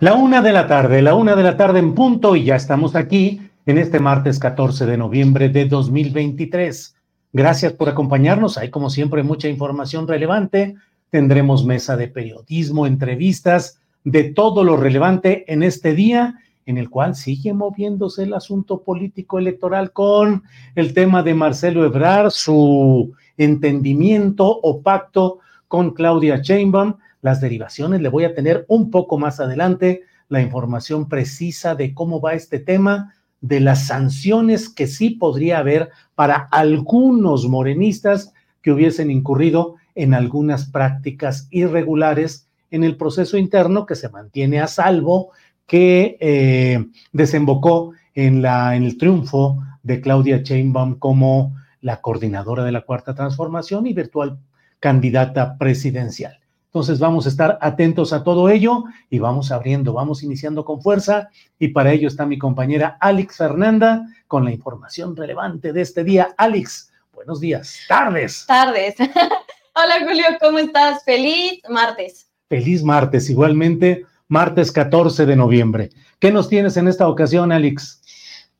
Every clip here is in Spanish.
La una de la tarde, la una de la tarde en punto y ya estamos aquí en este martes 14 de noviembre de 2023. Gracias por acompañarnos. Hay como siempre mucha información relevante. Tendremos mesa de periodismo, entrevistas, de todo lo relevante en este día en el cual sigue moviéndose el asunto político electoral con el tema de Marcelo Ebrard, su entendimiento o pacto con Claudia Sheinbaum las derivaciones. Le voy a tener un poco más adelante la información precisa de cómo va este tema, de las sanciones que sí podría haber para algunos morenistas que hubiesen incurrido en algunas prácticas irregulares en el proceso interno que se mantiene a salvo, que eh, desembocó en, la, en el triunfo de Claudia Sheinbaum como la coordinadora de la Cuarta Transformación y virtual candidata presidencial. Entonces vamos a estar atentos a todo ello y vamos abriendo, vamos iniciando con fuerza y para ello está mi compañera Alex Fernanda con la información relevante de este día. Alex, buenos días, tardes. Tardes. Hola Julio, ¿cómo estás? Feliz martes. Feliz martes, igualmente, martes 14 de noviembre. ¿Qué nos tienes en esta ocasión, Alex?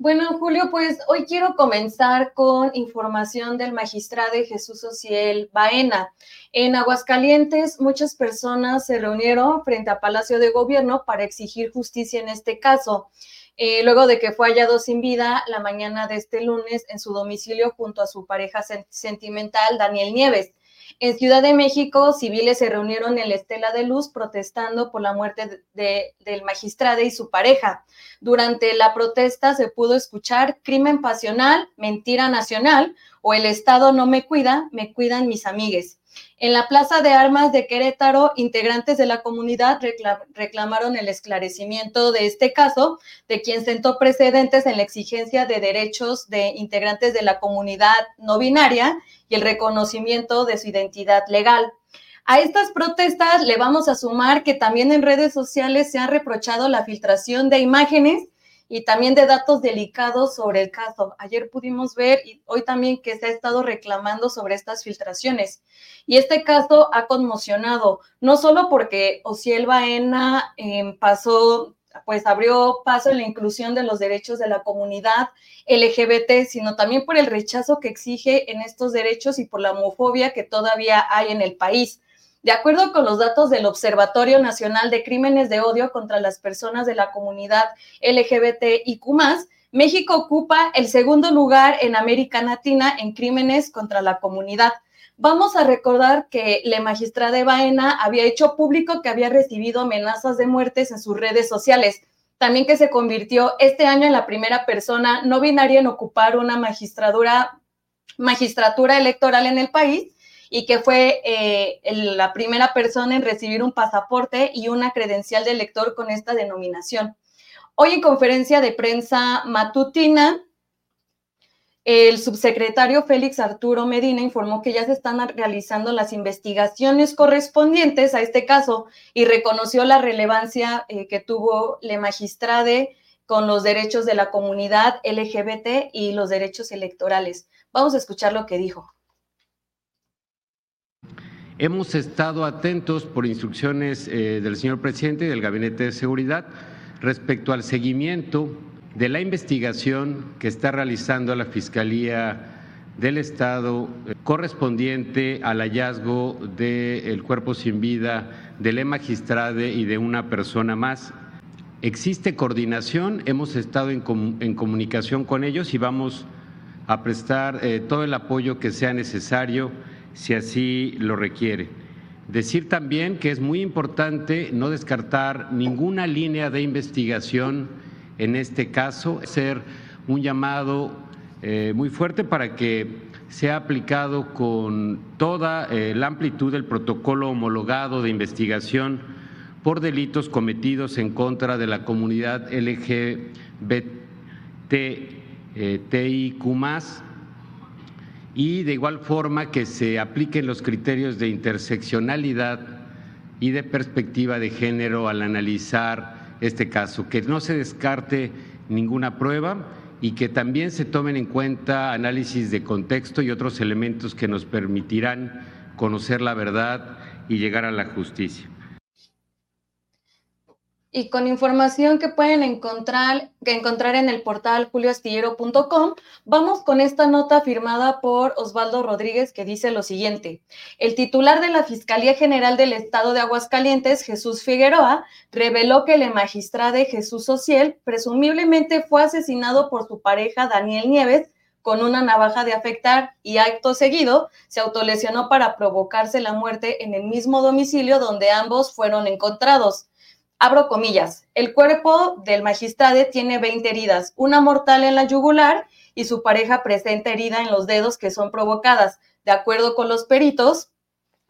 Bueno, Julio, pues hoy quiero comenzar con información del magistrado Jesús Ociel Baena. En Aguascalientes, muchas personas se reunieron frente a Palacio de Gobierno para exigir justicia en este caso. Eh, luego de que fue hallado sin vida la mañana de este lunes en su domicilio junto a su pareja sentimental, Daniel Nieves. En Ciudad de México, civiles se reunieron en la Estela de Luz protestando por la muerte del magistrado y su pareja. Durante la protesta se pudo escuchar crimen pasional, mentira nacional o el Estado no me cuida, me cuidan mis amigues. En la Plaza de Armas de Querétaro, integrantes de la comunidad reclamaron el esclarecimiento de este caso, de quien sentó precedentes en la exigencia de derechos de integrantes de la comunidad no binaria y el reconocimiento de su identidad legal. A estas protestas le vamos a sumar que también en redes sociales se ha reprochado la filtración de imágenes y también de datos delicados sobre el caso. Ayer pudimos ver y hoy también que se ha estado reclamando sobre estas filtraciones. Y este caso ha conmocionado, no solo porque Ociel Baena em, pasó, pues abrió paso en la inclusión de los derechos de la comunidad LGBT, sino también por el rechazo que exige en estos derechos y por la homofobia que todavía hay en el país. De acuerdo con los datos del Observatorio Nacional de Crímenes de Odio contra las Personas de la Comunidad LGBTIQ, México ocupa el segundo lugar en América Latina en crímenes contra la comunidad. Vamos a recordar que la magistrada Baena había hecho público que había recibido amenazas de muertes en sus redes sociales. También que se convirtió este año en la primera persona no binaria en ocupar una magistratura electoral en el país y que fue eh, la primera persona en recibir un pasaporte y una credencial de lector con esta denominación. Hoy en conferencia de prensa matutina, el subsecretario Félix Arturo Medina informó que ya se están realizando las investigaciones correspondientes a este caso y reconoció la relevancia eh, que tuvo la magistrade con los derechos de la comunidad LGBT y los derechos electorales. Vamos a escuchar lo que dijo. Hemos estado atentos por instrucciones eh, del señor presidente y del Gabinete de Seguridad respecto al seguimiento de la investigación que está realizando la Fiscalía del Estado eh, correspondiente al hallazgo del cuerpo sin vida de la magistrade y de una persona más. Existe coordinación, hemos estado en, comunicación con ellos y vamos a prestar eh, todo el apoyo que sea necesario si así lo requiere. Decir también que es muy importante no descartar ninguna línea de investigación en este caso, ser un llamado eh, muy fuerte para que sea aplicado con toda eh, la amplitud del protocolo homologado de investigación por delitos cometidos en contra de la comunidad LGBTIQ y de igual forma que se apliquen los criterios de interseccionalidad y de perspectiva de género al analizar este caso, que no se descarte ninguna prueba y que también se tomen en cuenta análisis de contexto y otros elementos que nos permitirán conocer la verdad y llegar a la justicia y con información que pueden encontrar, que encontrar en el portal julioastillero.com, vamos con esta nota firmada por Osvaldo Rodríguez que dice lo siguiente. El titular de la Fiscalía General del Estado de Aguascalientes, Jesús Figueroa, reveló que el magistrado Jesús Ociel presumiblemente fue asesinado por su pareja Daniel Nieves con una navaja de afectar y acto seguido se autolesionó para provocarse la muerte en el mismo domicilio donde ambos fueron encontrados abro comillas, el cuerpo del magistrado tiene 20 heridas, una mortal en la yugular y su pareja presenta herida en los dedos que son provocadas, de acuerdo con los peritos,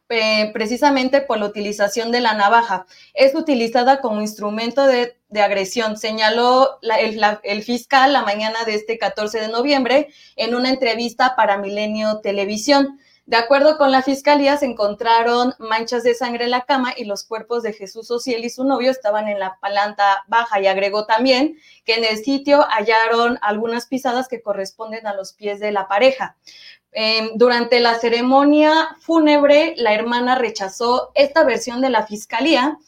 eh, precisamente por la utilización de la navaja. Es utilizada como instrumento de, agresión, señaló el, el, fiscal la mañana de este 14 de noviembre en una entrevista para Milenio Televisión. De acuerdo con la fiscalía, se encontraron manchas de sangre en la cama y los cuerpos de Jesús Ociel y su novio estaban en la planta baja y agregó también que en el sitio hallaron algunas pisadas que corresponden a los pies de la pareja. Em, durante la ceremonia fúnebre, la hermana rechazó esta versión de la fiscalía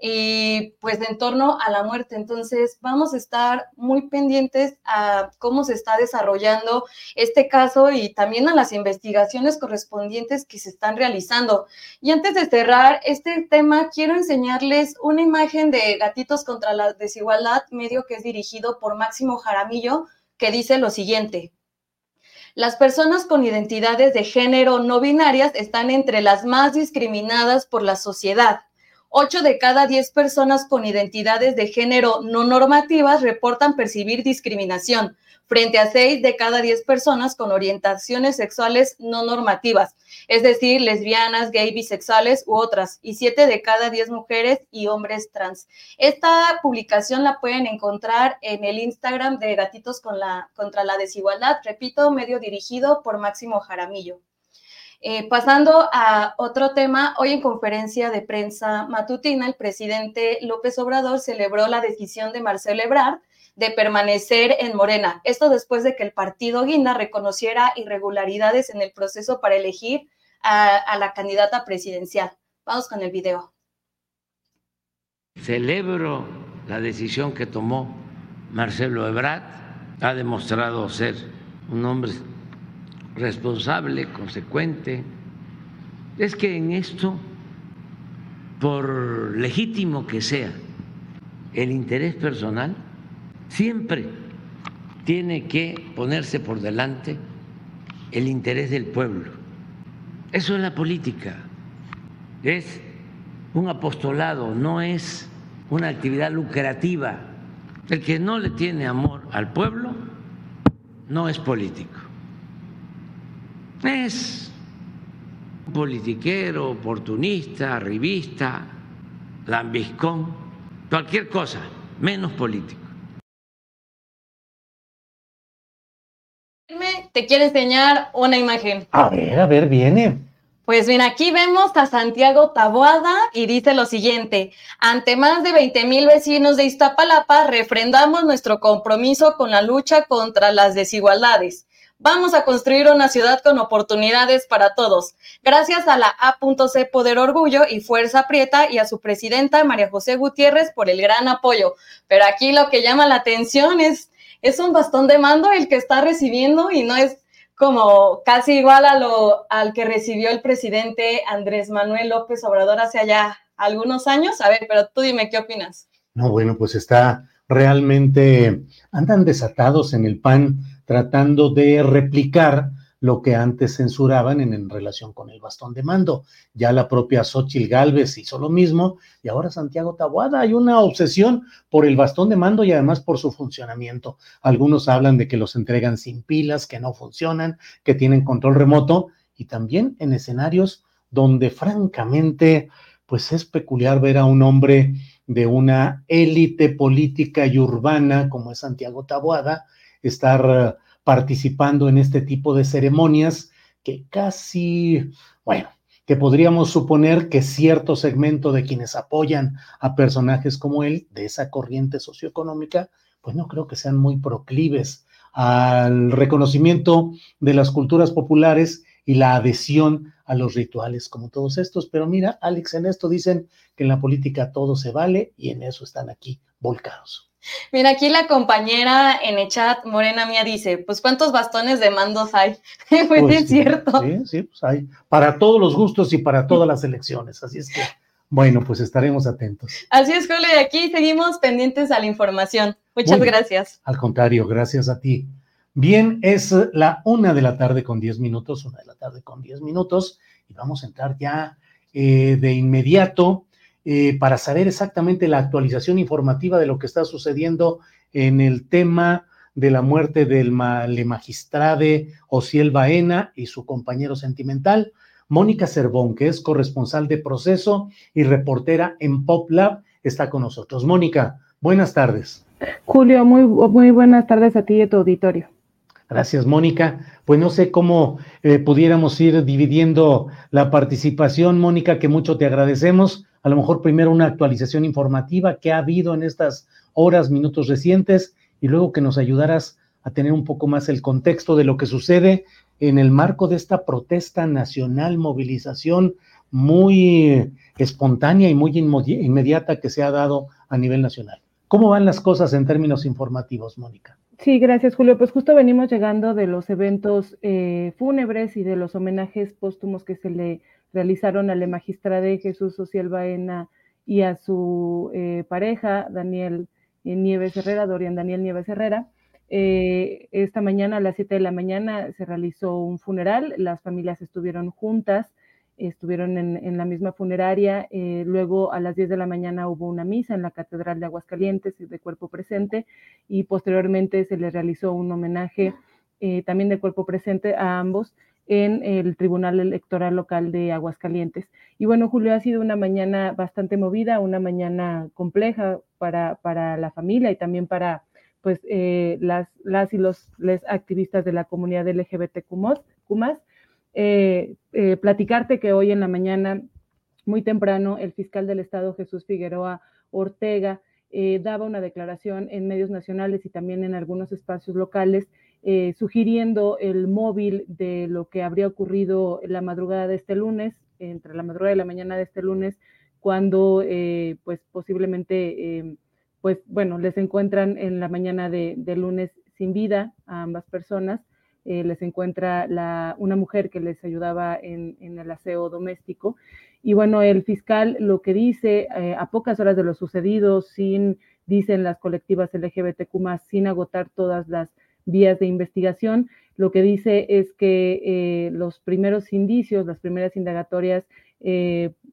y pues en torno a la muerte. Entonces vamos a estar muy pendientes a cómo se está desarrollando este caso y también a las investigaciones correspondientes que se están realizando. Y antes de cerrar este tema, quiero enseñarles una imagen de Gatitos contra la Desigualdad, medio que es dirigido por Máximo Jaramillo, que dice lo siguiente. Las personas con identidades de género no binarias están entre las más discriminadas por la sociedad 8 de cada 10 personas con identidades de género no normativas reportan percibir discriminación, frente a 6 de cada 10 personas con orientaciones sexuales no normativas, es decir, lesbianas, gay, bisexuales u otras, y 7 de cada 10 mujeres y hombres trans. Esta publicación la pueden encontrar en el Instagram de Gatitos contra la Desigualdad, repito, medio dirigido por Máximo Jaramillo. Eh, pasando a otro tema, hoy en conferencia de prensa matutina, el presidente López Obrador celebró la decisión de Marcelo Ebrard de permanecer en Morena. Esto después de que el partido Guinda reconociera irregularidades en el proceso para elegir a, a la candidata presidencial. Vamos con el video. Celebro la decisión que tomó Marcelo Ebrard. Ha demostrado ser un hombre responsable, consecuente, es que en esto, por legítimo que sea el interés personal, siempre tiene que ponerse por delante el interés del pueblo. Eso es la política, es un apostolado, no es una actividad lucrativa. El que no le tiene amor al pueblo no es político. Es politiquero, oportunista, revista, lambiscón, cualquier cosa, menos político. Te quiero enseñar una imagen. A ver, a ver, viene. Pues bien, aquí vemos a Santiago Taboada y dice lo siguiente, ante más de 20 mil vecinos de Iztapalapa, refrendamos nuestro compromiso con la lucha contra las desigualdades. Vamos a construir una ciudad con oportunidades para todos. Gracias a la A.C. Poder Orgullo y Fuerza Prieta y a su presidenta María José Gutiérrez por el gran apoyo. Pero aquí lo que llama la atención es, es un bastón de mando el que está recibiendo y no es como casi igual a lo al que recibió el presidente Andrés Manuel López Obrador hace allá algunos años. A ver, pero tú dime qué opinas. No, bueno, pues está realmente, andan desatados en el PAN tratando de replicar lo que antes censuraban en, relación con el bastón de mando. Ya la propia Xochil Gálvez hizo lo mismo y ahora Santiago Tabuada. Hay una obsesión por el bastón de mando y además por su funcionamiento. Algunos hablan de que los entregan sin pilas, que no funcionan, que tienen control remoto y también en escenarios donde francamente pues es peculiar ver a un hombre de una élite política y urbana como es Santiago Tabuada estar participando en este tipo de ceremonias que casi, bueno, que podríamos suponer que cierto segmento de quienes apoyan a personajes como él, de esa corriente socioeconómica, pues no creo que sean muy proclives al reconocimiento de las culturas populares y la adhesión a los rituales como todos estos. Pero mira, Alex, en esto dicen que en la política todo se vale y en eso están aquí volcados. Mira, aquí la compañera en el chat, Morena Mía, dice, pues ¿cuántos bastones de mandos hay? pues, Pues es sí, cierto. Sí, sí, pues hay para todos los gustos y para todas las elecciones. Así es que, bueno, pues estaremos atentos. Así es, Julio, y aquí seguimos pendientes a la información. Muchas Muy bien. gracias. Al contrario, gracias a ti. Bien, es la una de la tarde con diez minutos, una de la tarde con diez minutos, y vamos a entrar ya eh, de inmediato eh, para saber exactamente la actualización informativa de lo que está sucediendo en el tema de la muerte del ma- magistrade Ociel Baena y su compañero sentimental, Mónica Cervón, que es corresponsal de proceso y reportera en PopLab, está con nosotros. Mónica, buenas tardes. Julio, muy buenas tardes a ti y a tu auditorio. Gracias, Mónica. Pues no sé cómo eh, pudiéramos ir dividiendo la participación, Mónica, que mucho te agradecemos. A lo mejor primero una actualización informativa que ha habido en estas horas, minutos recientes, y luego que nos ayudaras a tener un poco más el contexto de lo que sucede en el marco de esta protesta nacional, movilización muy espontánea y muy inmediata que se ha dado a nivel nacional. ¿Cómo van las cosas en términos informativos, Mónica? Sí, gracias, Julio. Pues justo venimos llegando de los eventos eh, fúnebres y de los homenajes póstumos que se le realizaron a la magistrada Jesús Social Baena y a su eh, pareja, Daniel eh, Nieves Herrera, Dorian Daniel Nieves Herrera. Eh, esta mañana a las 7 de la mañana se realizó un funeral, las familias estuvieron juntas, estuvieron en, en la misma funeraria, eh, luego a las 10 de la mañana hubo una misa en la Catedral de Aguascalientes de cuerpo presente y posteriormente se les realizó un homenaje eh, también de cuerpo presente a ambos en el Tribunal Electoral Local de Aguascalientes. Y bueno, Julio, ha sido una mañana bastante movida, una mañana compleja para, para la familia y también para pues, eh, las, las y los activistas de la comunidad LGBTQ+. Eh, eh, platicarte que hoy en la mañana, muy temprano, el fiscal del Estado, Jesús Figueroa Ortega, eh, daba una declaración en medios nacionales y también en algunos espacios locales, eh, sugiriendo el móvil de lo que habría ocurrido la madrugada de este lunes, entre la madrugada y la mañana de este lunes, cuando eh, pues posiblemente, eh, pues bueno, les encuentran en la mañana de, de lunes sin vida a ambas personas. Eh, les encuentra la, una mujer que les ayudaba en, el aseo doméstico. Y bueno, el fiscal lo que dice eh, a pocas horas de lo sucedido, sin, dicen las colectivas LGBTQ, sin agotar todas las vías de investigación, lo que dice es que eh, los primeros indicios, las primeras indagatorias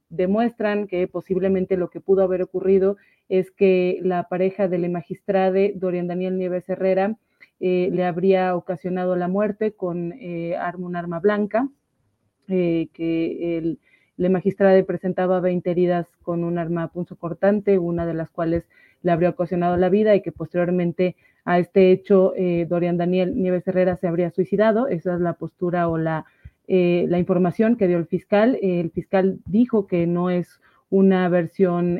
demuestran que posiblemente lo que pudo haber ocurrido es que la pareja del magistrade, Dorian Daniel Nieves Herrera, eh, le habría ocasionado la muerte con eh, un arma blanca. que el, la magistrada presentaba 20 heridas con un arma punzo cortante, una de las cuales le habría ocasionado la vida y que posteriormente a este hecho Dorian Daniel Nieves Herrera se habría suicidado. Esa es la postura o la, la información que dio el fiscal. el fiscal dijo que no es una versión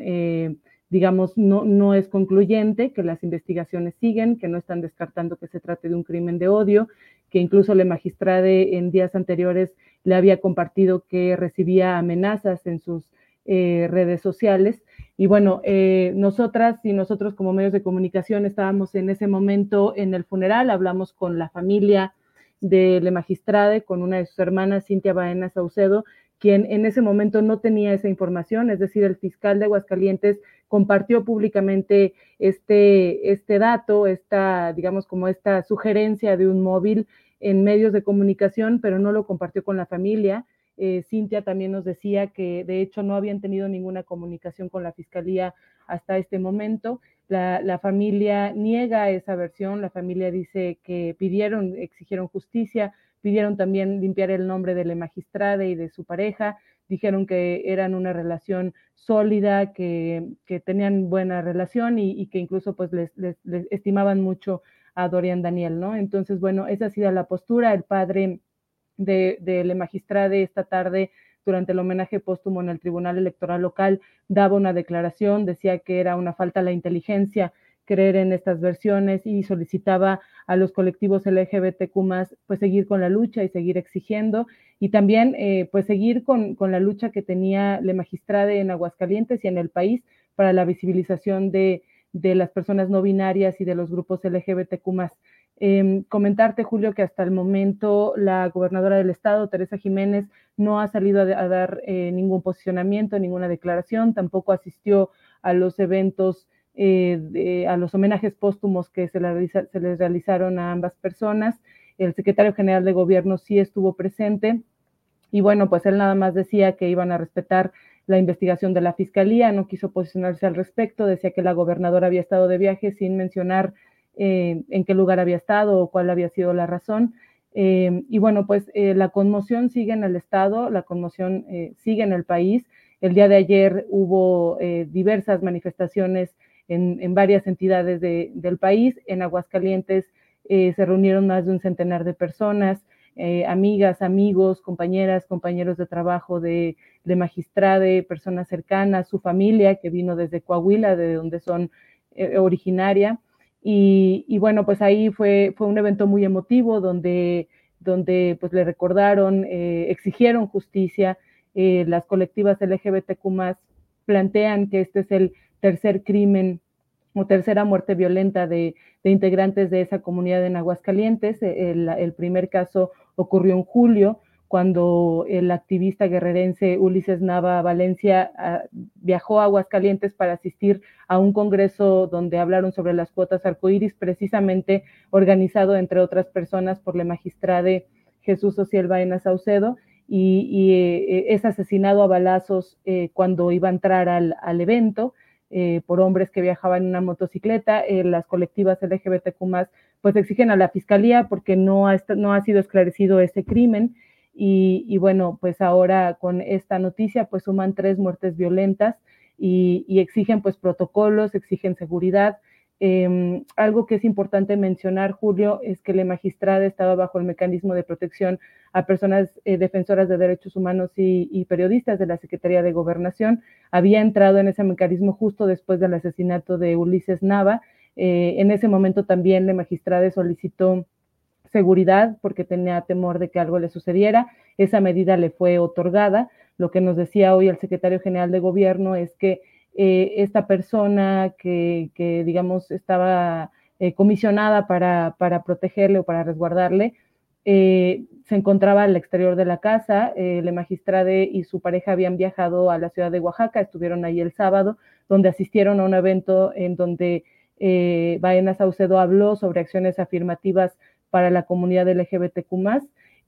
digamos, no, no es concluyente, que las investigaciones siguen, que no están descartando que se trate de un crimen de odio, que incluso la magistrada en días anteriores le había compartido que recibía amenazas en sus eh, redes sociales. Y bueno, eh, nosotras y nosotros como medios de comunicación estábamos en ese momento en el funeral, hablamos con la familia de la magistrada, con una de sus hermanas, Cintia Baena Saucedo, quien en ese momento no tenía esa información, es decir, el fiscal de Aguascalientes compartió públicamente este, este dato, esta, digamos, como esta sugerencia de un móvil en medios de comunicación, pero no lo compartió con la familia. Eh, Cintia también nos decía que de hecho no habían tenido ninguna comunicación con la fiscalía hasta este momento. La, la, familia niega esa versión, la familia dice que pidieron, exigieron justicia, pidieron también limpiar el nombre de la magistrada y de su pareja, dijeron que eran una relación sólida, que, tenían buena relación y, que incluso pues les, estimaban mucho a Dorian Daniel, ¿no? Entonces, bueno, esa ha sido la postura. El padre de, de la esta tarde durante el homenaje póstumo en el Tribunal Electoral Local daba una declaración, decía que era una falta a la inteligencia creer en estas versiones y solicitaba a los colectivos LGBTQ pues seguir con la lucha y seguir exigiendo y también eh, pues seguir con, con, la lucha que tenía la magistrada en Aguascalientes y en el país para la visibilización de, de las personas no binarias y de los grupos LGBTQ eh, comentarte, Julio, que hasta el momento la gobernadora del estado, Teresa Jiménez, no ha salido a, dar eh, ningún posicionamiento, ninguna declaración, tampoco asistió a los eventos eh, a los homenajes póstumos que se, se, les realizaron a ambas personas. El secretario general de gobierno sí estuvo presente y bueno, pues él nada más decía que iban a respetar la investigación de la fiscalía, no quiso posicionarse al respecto, decía que la gobernadora había estado de viaje sin mencionar eh, en qué lugar había estado o cuál había sido la razón. Eh, y bueno, pues la conmoción sigue en el Estado, la conmoción sigue en el país. El día de ayer hubo diversas manifestaciones en, varias entidades del país. En Aguascalientes eh, se reunieron más de un centenar de personas, eh, amigas, amigos, compañeras, compañeros de trabajo de, de magistrade, personas cercanas, su familia que vino desde Coahuila, de donde son eh, originaria. Y, bueno, pues ahí fue, fue un evento muy emotivo donde, donde pues le recordaron, exigieron justicia. las colectivas LGBTQ plantean que este es el tercer crimen tercera muerte violenta de, integrantes de esa comunidad en Aguascalientes. E, el, primer caso ocurrió en julio, cuando el activista guerrerense Ulises Nava Valencia ah, viajó a Aguascalientes para asistir a un congreso donde hablaron sobre las cuotas arcoíris, precisamente organizado, entre otras personas, por la magistrada Jesús Ociel Baena Saucedo, y, eh, es asesinado a balazos eh, cuando iba a entrar al evento. Eh, por hombres que viajaban en una motocicleta. Eh, las colectivas LGBTQ pues exigen a la fiscalía porque no ha, no ha sido esclarecido ese crimen. Y, bueno, pues ahora con esta noticia pues suman tres muertes violentas y, y exigen pues protocolos, exigen seguridad. Em, algo que es importante mencionar, Julio, es que la magistrada estaba bajo el mecanismo de protección a personas eh, defensoras de derechos humanos y, periodistas de la Secretaría de Gobernación. Había entrado en ese mecanismo justo después del asesinato de Ulises Nava. Eh, en ese momento también la magistrada solicitó seguridad porque tenía temor de que algo le sucediera. Esa medida le fue otorgada. Lo que nos decía hoy el secretario general de gobierno es que eh, esta persona que, digamos, estaba eh, comisionada para, protegerle o para resguardarle, eh, se encontraba al exterior de la casa. la magistrada y su pareja habían viajado a la ciudad de Oaxaca, estuvieron ahí el sábado, donde asistieron a un evento en donde Baena Saucedo habló sobre acciones afirmativas para la comunidad LGBTQ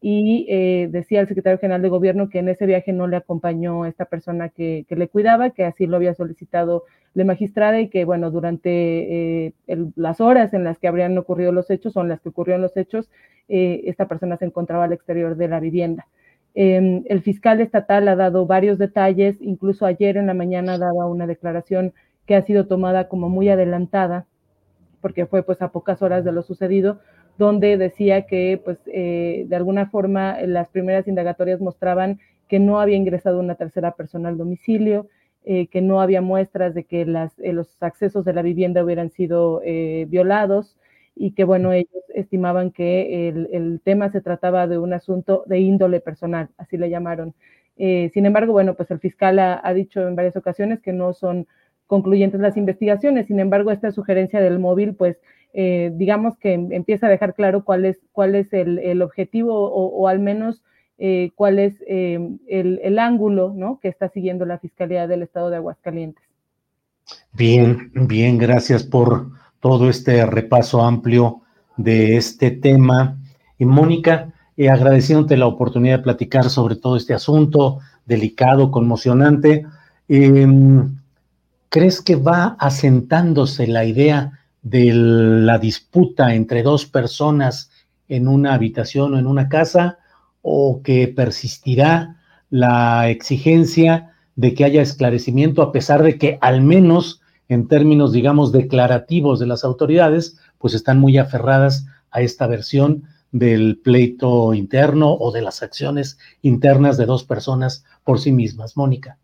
y eh, decía el secretario general de gobierno que en ese viaje no le acompañó esta persona que, le cuidaba, que así lo había solicitado la magistrada y que, bueno, durante eh, las horas en las que habrían ocurrido los hechos o en las que ocurrieron los hechos, eh, esta persona se encontraba al exterior de la vivienda. Em, el fiscal estatal ha dado varios detalles, incluso ayer en la mañana daba una declaración que ha sido tomada como muy adelantada, porque fue pues a pocas horas de lo sucedido, donde decía que pues eh, de alguna forma las primeras indagatorias mostraban que no había ingresado una tercera persona al domicilio, eh, que no había muestras de que eh, los accesos de la vivienda hubieran sido violados, y que, bueno, ellos estimaban que el, tema se trataba de un asunto de índole personal, así le llamaron. Eh, sin embargo, bueno, pues el fiscal ha, dicho en varias ocasiones que no son concluyentes las investigaciones, sin embargo, esta sugerencia del móvil, pues eh, digamos que empieza a dejar claro cuál es, cuál es el, objetivo o, al menos eh, cuál es el, el, ángulo ¿no? que está siguiendo la Fiscalía del Estado de Aguascalientes. Bien, bien, gracias por todo este repaso amplio de este tema. Y Mónica, eh, agradeciéndote la oportunidad de platicar sobre todo este asunto delicado, conmocionante, em, ¿crees que va asentándose la idea de la disputa entre dos personas en una habitación o en una casa o que persistirá la exigencia de que haya esclarecimiento a pesar de que al menos en términos, digamos, declarativos de las autoridades, pues están muy aferradas a esta versión del pleito interno o de las acciones internas de dos personas por sí mismas. Mónica.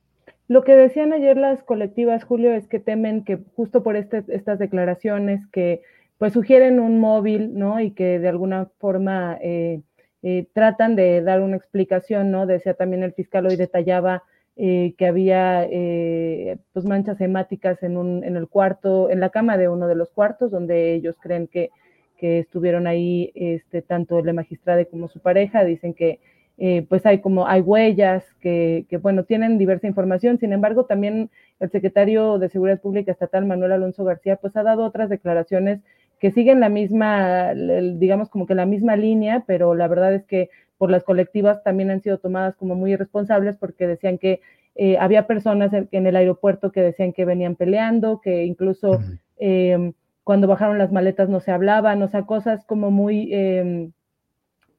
Lo que decían ayer las colectivas, Julio, es que temen que justo por este, estas declaraciones que pues sugieren un móvil, ¿no? Y que de alguna forma eh, eh, tratan de dar una explicación, ¿no? Decía también el fiscal hoy detallaba eh, que había eh, pues manchas hemáticas en, un, en el cuarto, en la cama de uno de los cuartos, donde ellos creen que, que estuvieron ahí este, tanto el magistrado como su pareja, dicen que eh, pues hay como, hay huellas que, que, bueno, tienen diversa información, sin embargo, también el secretario de Seguridad Pública Estatal, Manuel Alonso García, pues ha dado otras declaraciones que siguen la misma, digamos como que la misma línea, pero la verdad es que por las colectivas también han sido tomadas como muy irresponsables porque decían que eh, había personas en, el aeropuerto que decían que venían peleando, que incluso em, cuando bajaron las maletas no se hablaban, o sea, cosas como muy, em,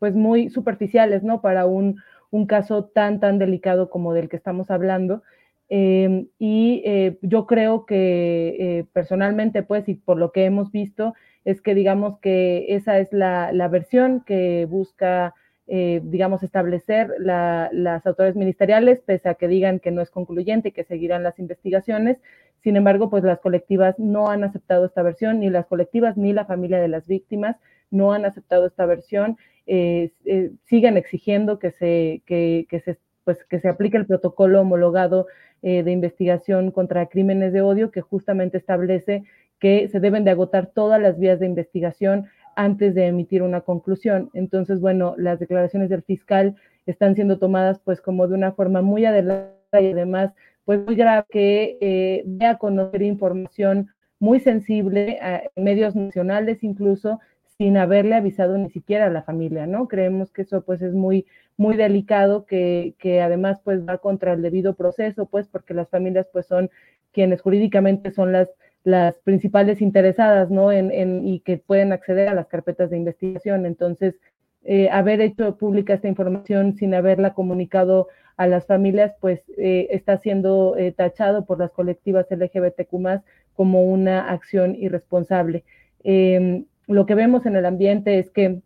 pues muy superficiales, ¿no? Para un, un, caso tan, tan delicado como del que estamos hablando. Em, y eh, yo creo que eh, personalmente, pues, y por lo que hemos visto, es que digamos que esa es la, la versión que busca eh, digamos, establecer las autoridades ministeriales, pese a que digan que no es concluyente y que seguirán las investigaciones. Sin embargo, pues las colectivas no han aceptado esta versión, ni las colectivas ni la familia de las víctimas no han aceptado esta versión. Eh, eh, siguen exigiendo que se, que, se, pues, que se aplique el protocolo homologado de investigación contra crímenes de odio, que justamente establece que se deben de agotar todas las vías de investigación antes de emitir una conclusión. Entonces, bueno, las declaraciones del fiscal están siendo tomadas pues como de una forma muy adelantada y además pues muy grave que eh, dé a conocer información muy sensible a medios nacionales incluso sin haberle avisado ni siquiera a la familia, ¿no? Creemos que eso pues es muy, muy delicado, que, que además pues va contra el debido proceso, pues porque las familias pues son quienes jurídicamente son las las principales interesadas, ¿no? En, y que pueden acceder a las carpetas de investigación. Entonces, eh, haber hecho pública esta información sin haberla comunicado a las familias, pues eh, está siendo eh, tachado por las colectivas LGBTQ como una acción irresponsable. Em, lo que vemos en el ambiente es que,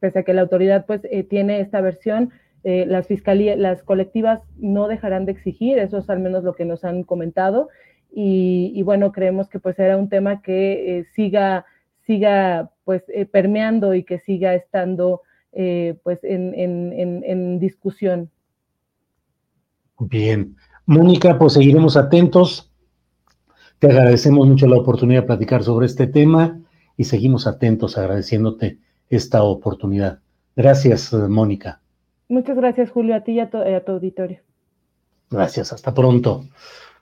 pese a que la autoridad pues tiene esta versión, las fiscalías, las colectivas no dejarán de exigir, eso es al menos lo que nos han comentado, y, bueno, creemos que pues era un tema que eh, siga, siga pues eh, permeando y que siga estando eh, pues en, en, discusión. Bien. Mónica, pues seguiremos atentos. Te agradecemos mucho la oportunidad de platicar sobre este tema y seguimos atentos agradeciéndote esta oportunidad. Gracias, Mónica. Muchas gracias, Julio, a ti y a, a tu auditorio. Gracias, hasta pronto.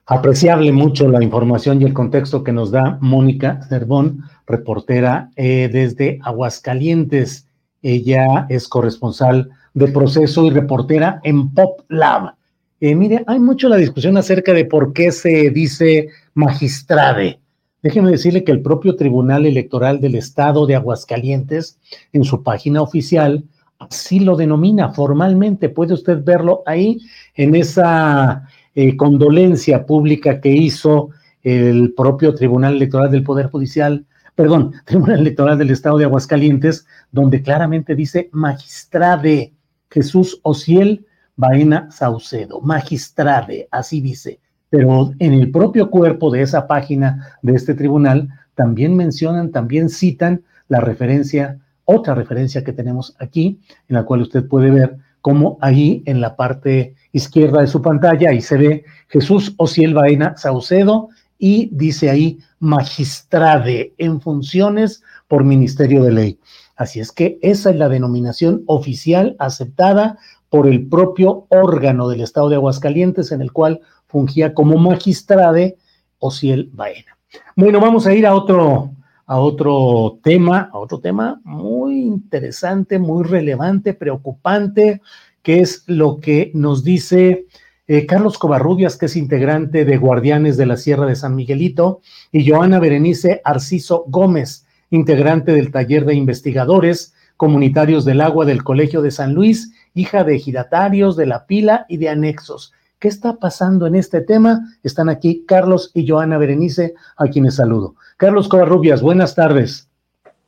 Apreciable mucho la información y el contexto que nos da Mónica Cervón, reportera eh, desde Aguascalientes. Ella es corresponsal de proceso y reportera en Pop Lab. Eh, mire, hay mucho la discusión acerca de por qué se dice magistrade. Déjeme decirle que el propio Tribunal Electoral del Estado de Aguascalientes, en su página oficial, así lo denomina formalmente. Puede usted verlo ahí en esa eh, condolencia pública que hizo el propio Tribunal Electoral del Poder Judicial, perdón, Tribunal Electoral del Estado de Aguascalientes, donde claramente dice magistrade Jesús Ociel Baena Saucedo, magistrade, así dice. Pero en el propio cuerpo de esa página de este tribunal también mencionan, también citan la referencia, otra referencia que tenemos aquí, en la cual usted puede ver cómo ahí en la parte izquierda de su pantalla, ahí se ve Jesús Ociel Baena Saucedo y dice ahí magistrade en funciones por Ministerio de Ley. Así es que esa es la denominación oficial aceptada por el propio órgano del Estado de Aguascalientes en el cual fungía como magistrade Ociel Baena. Bueno, vamos a ir a otro, a otro tema, a otro tema muy interesante, muy relevante, preocupante, que es lo que nos dice eh, Carlos Covarrubias, que es integrante de Guardianes de la Sierra de San Miguelito, y Joana Berenice Arciso Gómez, integrante del taller de investigadores comunitarios del agua del Colegio de San Luis, hija de ejidatarios, de la pila y de anexos. ¿Qué está pasando en este tema? Están aquí Carlos y Joana Berenice, a quienes saludo. Carlos Covarrubias, buenas tardes.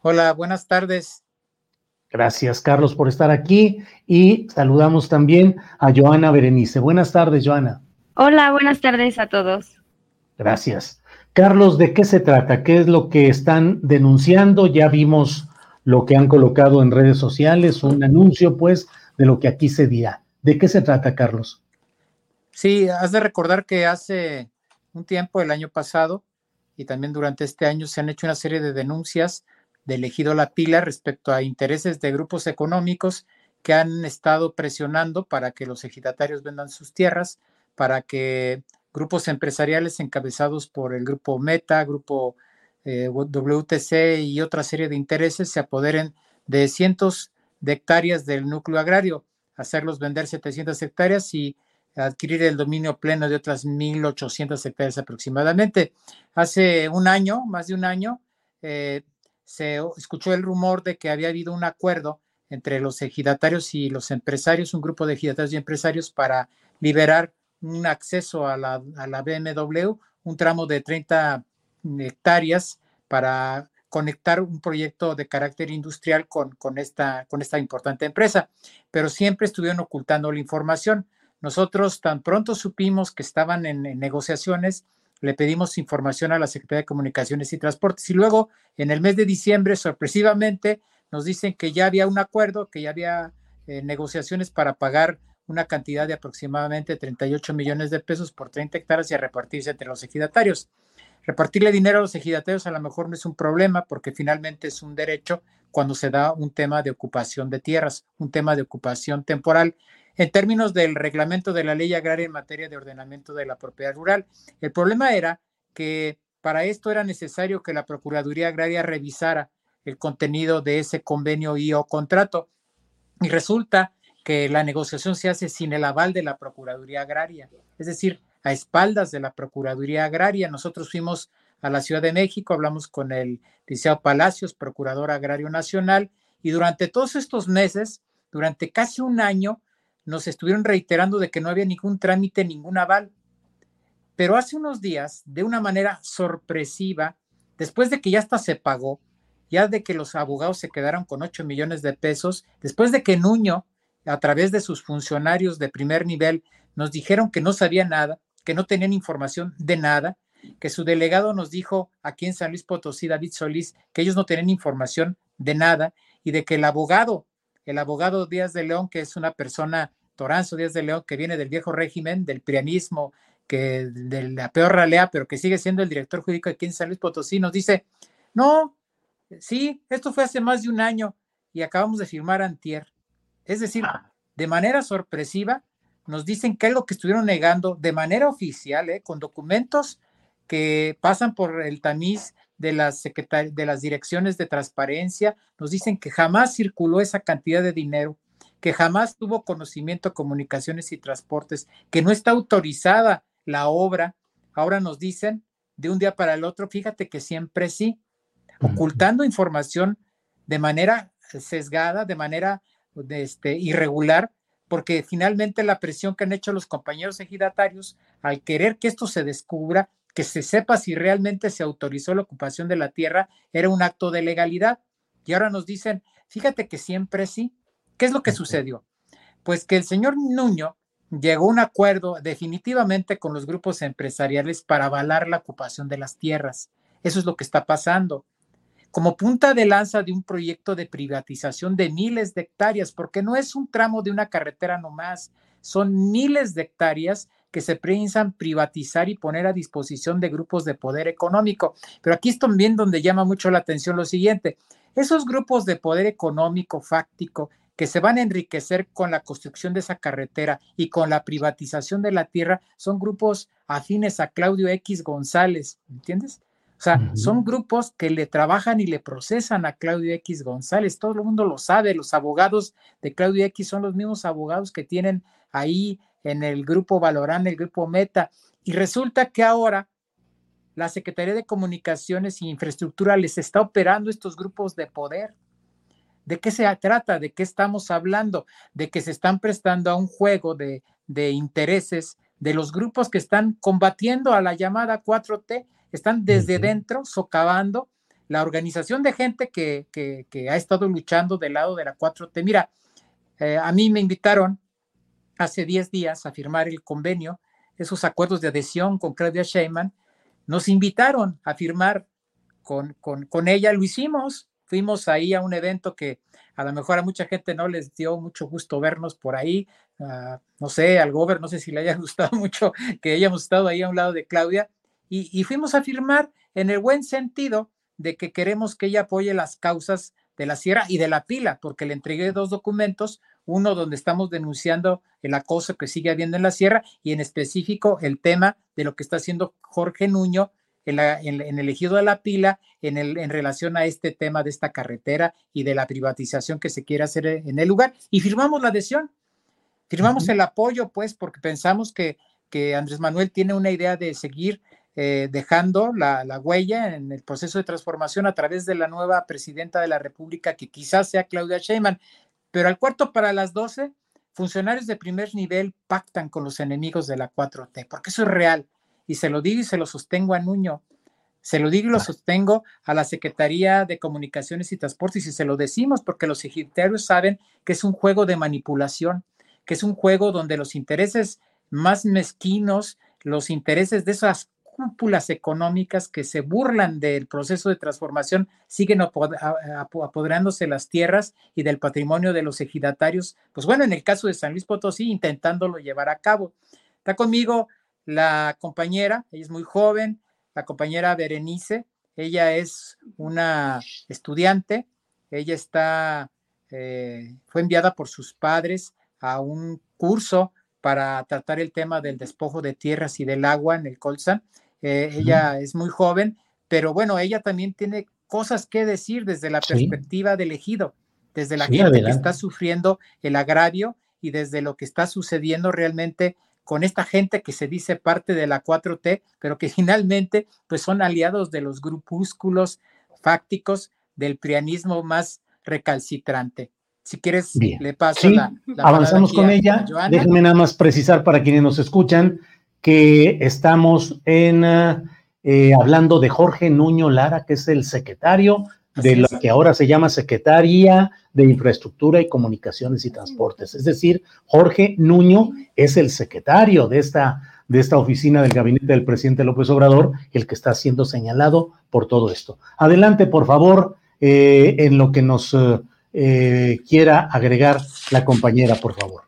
Hola, buenas tardes. Gracias, Carlos, por estar aquí y saludamos también a Joana Berenice. Buenas tardes, Joana. Hola, buenas tardes a todos. Gracias. Carlos, ¿de qué se trata? ¿Qué es lo que están denunciando? Ya vimos lo que han colocado en redes sociales, un anuncio, pues, de lo que aquí se dirá. ¿De qué se trata, Carlos? Sí, has de recordar que hace un tiempo, el año pasado, y también durante este año, se han hecho una serie de denuncias de elegido la pila respecto a intereses de grupos económicos que han estado presionando para que los ejidatarios vendan sus tierras, para que grupos empresariales encabezados por el grupo Meta, grupo eh, WTC y otra serie de intereses se apoderen de cientos de hectáreas del núcleo agrario, hacerlos vender 700 hectáreas y adquirir el dominio pleno de otras 1.800 hectáreas aproximadamente. Hace un año, más de un año, eh, se escuchó el rumor de que había habido un acuerdo entre los ejidatarios y los empresarios, un grupo de ejidatarios y empresarios para liberar un acceso a la, a la BMW, un tramo de 30 hectáreas para conectar un proyecto de carácter industrial con, con, esta, con esta importante empresa, pero siempre estuvieron ocultando la información. Nosotros tan pronto supimos que estaban en negociaciones, le pedimos información a la Secretaría de Comunicaciones y Transportes y luego en el mes de diciembre, sorpresivamente, nos dicen que ya había un acuerdo, que ya había eh, negociaciones para pagar una cantidad de aproximadamente 38 millones de pesos por 30 hectáreas y a repartirse entre los ejidatarios. Repartirle dinero a los ejidatarios a lo mejor no es un problema porque finalmente es un derecho cuando se da un tema de ocupación de tierras, un tema de ocupación temporal en términos del reglamento de la ley agraria en materia de ordenamiento de la propiedad rural. El problema era que para esto era necesario que la Procuraduría Agraria revisara el contenido de ese convenio y o contrato. Y resulta que la negociación se hace sin el aval de la Procuraduría Agraria, es decir, a espaldas de la Procuraduría Agraria. Nosotros fuimos a la Ciudad de México, hablamos con el Liceo Palacios, Procurador Agrario Nacional, y durante todos estos meses, durante casi un año, nos estuvieron reiterando de que no había ningún trámite, ningún aval. Pero hace unos días, de una manera sorpresiva, después de que ya hasta se pagó, ya de que los abogados se quedaron con 8 millones de pesos, después de que Nuño, a través de sus funcionarios de primer nivel, nos dijeron que no sabía nada, que no tenían información de nada, que su delegado nos dijo aquí en San Luis Potosí, David Solís, que ellos no tenían información de nada y de que el abogado el abogado Díaz de León, que es una persona, Toranzo Díaz de León, que viene del viejo régimen, del prianismo, que de la peor ralea, pero que sigue siendo el director jurídico aquí en San Luis Potosí, nos dice, no, sí, esto fue hace más de un año y acabamos de firmar antier. Es decir, ah. de manera sorpresiva, nos dicen que algo que estuvieron negando de manera oficial, ¿eh? con documentos que pasan por el tamiz de las, de las direcciones de transparencia, nos dicen que jamás circuló esa cantidad de dinero, que jamás tuvo conocimiento, comunicaciones y transportes, que no está autorizada la obra. Ahora nos dicen de un día para el otro, fíjate que siempre sí, ocultando información de manera sesgada, de manera este, irregular, porque finalmente la presión que han hecho los compañeros ejidatarios al querer que esto se descubra, que se sepa si realmente se autorizó la ocupación de la tierra, era un acto de legalidad. Y ahora nos dicen, fíjate que siempre sí. ¿Qué es lo que sucedió? Pues que el señor Nuño llegó a un acuerdo definitivamente con los grupos empresariales para avalar la ocupación de las tierras. Eso es lo que está pasando. Como punta de lanza de un proyecto de privatización de miles de hectáreas, porque no es un tramo de una carretera nomás, son miles de hectáreas que se piensan privatizar y poner a disposición de grupos de poder económico. Pero aquí es también donde llama mucho la atención lo siguiente. Esos grupos de poder económico fáctico que se van a enriquecer con la construcción de esa carretera y con la privatización de la tierra son grupos afines a Claudio X González, ¿entiendes? O sea, son grupos que le trabajan y le procesan a Claudio X González. Todo el mundo lo sabe. Los abogados de Claudio X son los mismos abogados que tienen ahí en el grupo Valorán, el grupo Meta. Y resulta que ahora la Secretaría de Comunicaciones y Infraestructura les está operando estos grupos de poder. ¿De qué se trata? ¿De qué estamos hablando? De que se están prestando a un juego de, intereses de los grupos que están combatiendo a la llamada 4T, están desde dentro socavando la organización de gente que, ha estado luchando del lado de la 4T. Mira, eh, a mí me invitaron hace 10 días a firmar el convenio, esos acuerdos de adhesión con Claudia Sheinman, nos invitaron a firmar con, con, con ella, lo hicimos, fuimos ahí a un evento que a lo mejor a mucha gente no les dio mucho gusto vernos por ahí, ah, no sé, al gober, no sé si le haya gustado mucho que hayamos estado ahí a un lado de Claudia, y, fuimos a firmar en el buen sentido de que queremos que ella apoye las causas de la sierra y de la pila, porque le entregué dos documentos, uno donde estamos denunciando el acoso que sigue habiendo en la sierra y en específico el tema de lo que está haciendo Jorge Nuño en, el ejido de la pila en, el, en relación a este tema de esta carretera y de la privatización que se quiere hacer en el lugar. Y firmamos la adhesión, firmamos el apoyo, pues, porque pensamos que, que Andrés Manuel tiene una idea de seguir eh, dejando la, la, huella en el proceso de transformación a través de la nueva presidenta de la República, que quizás sea Claudia Sheinbaum. Pero al cuarto para las doce, funcionarios de primer nivel pactan con los enemigos de la 4T, porque eso es real y se lo digo y se lo sostengo a Nuño. Se lo digo y lo sostengo a la Secretaría de Comunicaciones y Transportes y se lo decimos porque los ejidatarios saben que es un juego de manipulación, que es un juego donde los intereses más mezquinos, los intereses de esas cúpulas económicas que se burlan del proceso de transformación siguen apoderándose las tierras y del patrimonio de los ejidatarios. Pues bueno, en el caso de San Luis Potosí, intentándolo llevar a cabo. Está conmigo la compañera, ella es muy joven, la compañera Berenice, ella es una estudiante, ella está, eh, fue enviada por sus padres a un curso para tratar el tema del despojo de tierras y del agua en el Colsan. Eh, ella es muy joven, pero bueno, ella también tiene cosas que decir desde la perspectiva del ejido, desde la gente que está sufriendo el agravio y desde lo que está sucediendo realmente con esta gente que se dice parte de la 4T, pero que finalmente pues son aliados de los grupúsculos fácticos del prianismo más recalcitrante. Si quieres, le paso la, Avanzamos con ella. Déjenme nada más precisar para quienes nos escuchan que estamos en eh, hablando de Jorge Nuño Lara, que es el secretario de lo que ahora se llama Secretaría de Infraestructura y Comunicaciones y Transportes. Es decir, Jorge Nuño es el secretario de esta, de esta oficina del gabinete del presidente López Obrador, el que está siendo señalado por todo esto. Adelante, por favor, eh, en lo que nos eh, quiera agregar la compañera, por favor.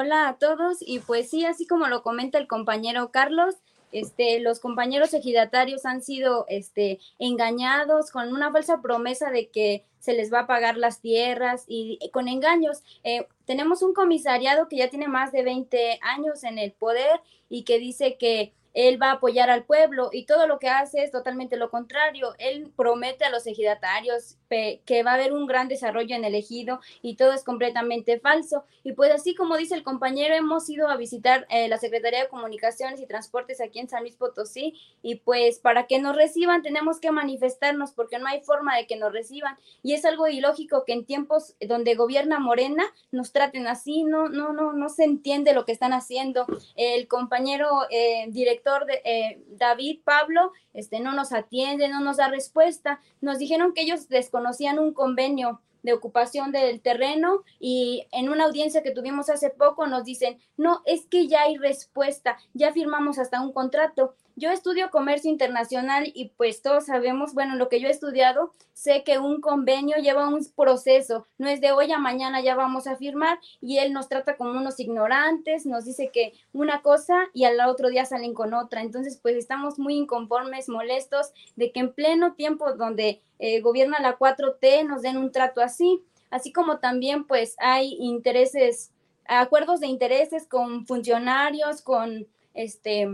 Hola a todos y pues sí, así como lo comenta el compañero Carlos, este, los compañeros ejidatarios han sido este, engañados con una falsa promesa de que se les va a pagar las tierras y, con engaños. Eh, tenemos un comisariado que ya tiene más de 20 años en el poder y que dice que él va a apoyar al pueblo y todo lo que hace es totalmente lo contrario. Él promete a los ejidatarios que va a haber un gran desarrollo en el ejido y todo es completamente falso. Y pues así como dice el compañero, hemos ido a visitar eh, la Secretaría de Comunicaciones y Transportes aquí en San Luis Potosí y pues para que nos reciban tenemos que manifestarnos porque no hay forma de que nos reciban. Y es algo ilógico que en tiempos donde gobierna Morena nos traten así, no, no, no, no se entiende lo que están haciendo. El compañero eh, director de, eh, David Pablo este, no nos atiende, no nos da respuesta. Nos dijeron que ellos desconocían un convenio de ocupación del terreno y en una audiencia que tuvimos hace poco nos dicen, no, es que ya hay respuesta, ya firmamos hasta un contrato. Yo estudio comercio internacional y pues todos sabemos, bueno, lo que yo he estudiado, sé que un convenio lleva un proceso, no es de hoy a mañana ya vamos a firmar y él nos trata como unos ignorantes, nos dice que una cosa y al otro día salen con otra. Entonces, pues estamos muy inconformes, molestos de que en pleno tiempo donde eh, gobierna la 4T nos den un trato así, así como también pues hay intereses, acuerdos de intereses con funcionarios, con este...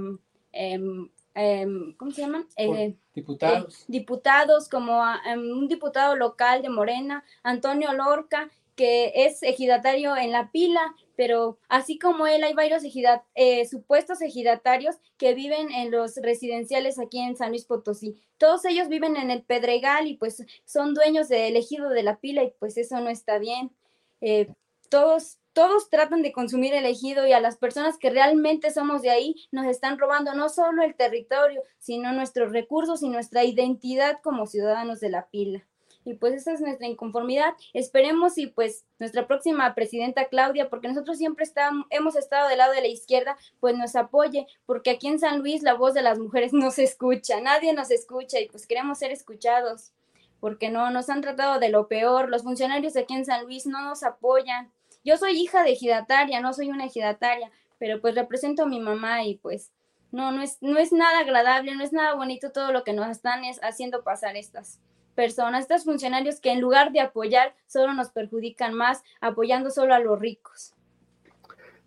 Em, Em, ¿cómo se llaman? Eh, diputados. Eh, diputados, como em, un diputado local de Morena, Antonio Lorca, que es ejidatario en la pila, pero así como él hay varios eh, supuestos ejidatarios que viven en los residenciales aquí en San Luis Potosí. Todos ellos viven en el Pedregal y pues son dueños del ejido de la pila y pues eso no está bien. todos todos tratan de consumir el ejido y a las personas que realmente somos de ahí nos están robando no solo el territorio, sino nuestros recursos y nuestra identidad como ciudadanos de la pila. Y pues esa es nuestra inconformidad. Esperemos y pues nuestra próxima presidenta Claudia, porque nosotros siempre estamos, hemos estado del lado de la izquierda, pues nos apoye, porque aquí en San Luis la voz de las mujeres no se escucha, nadie nos escucha y pues queremos ser escuchados, porque no nos han tratado de lo peor, los funcionarios aquí en San Luis no nos apoyan yo soy hija de ejidataria, no soy una ejidataria, pero pues represento a mi mamá y pues no, no es, no es nada agradable, no es nada bonito todo lo que nos están haciendo pasar estas personas, estos funcionarios que en lugar de apoyar solo nos perjudican más, apoyando solo a los ricos.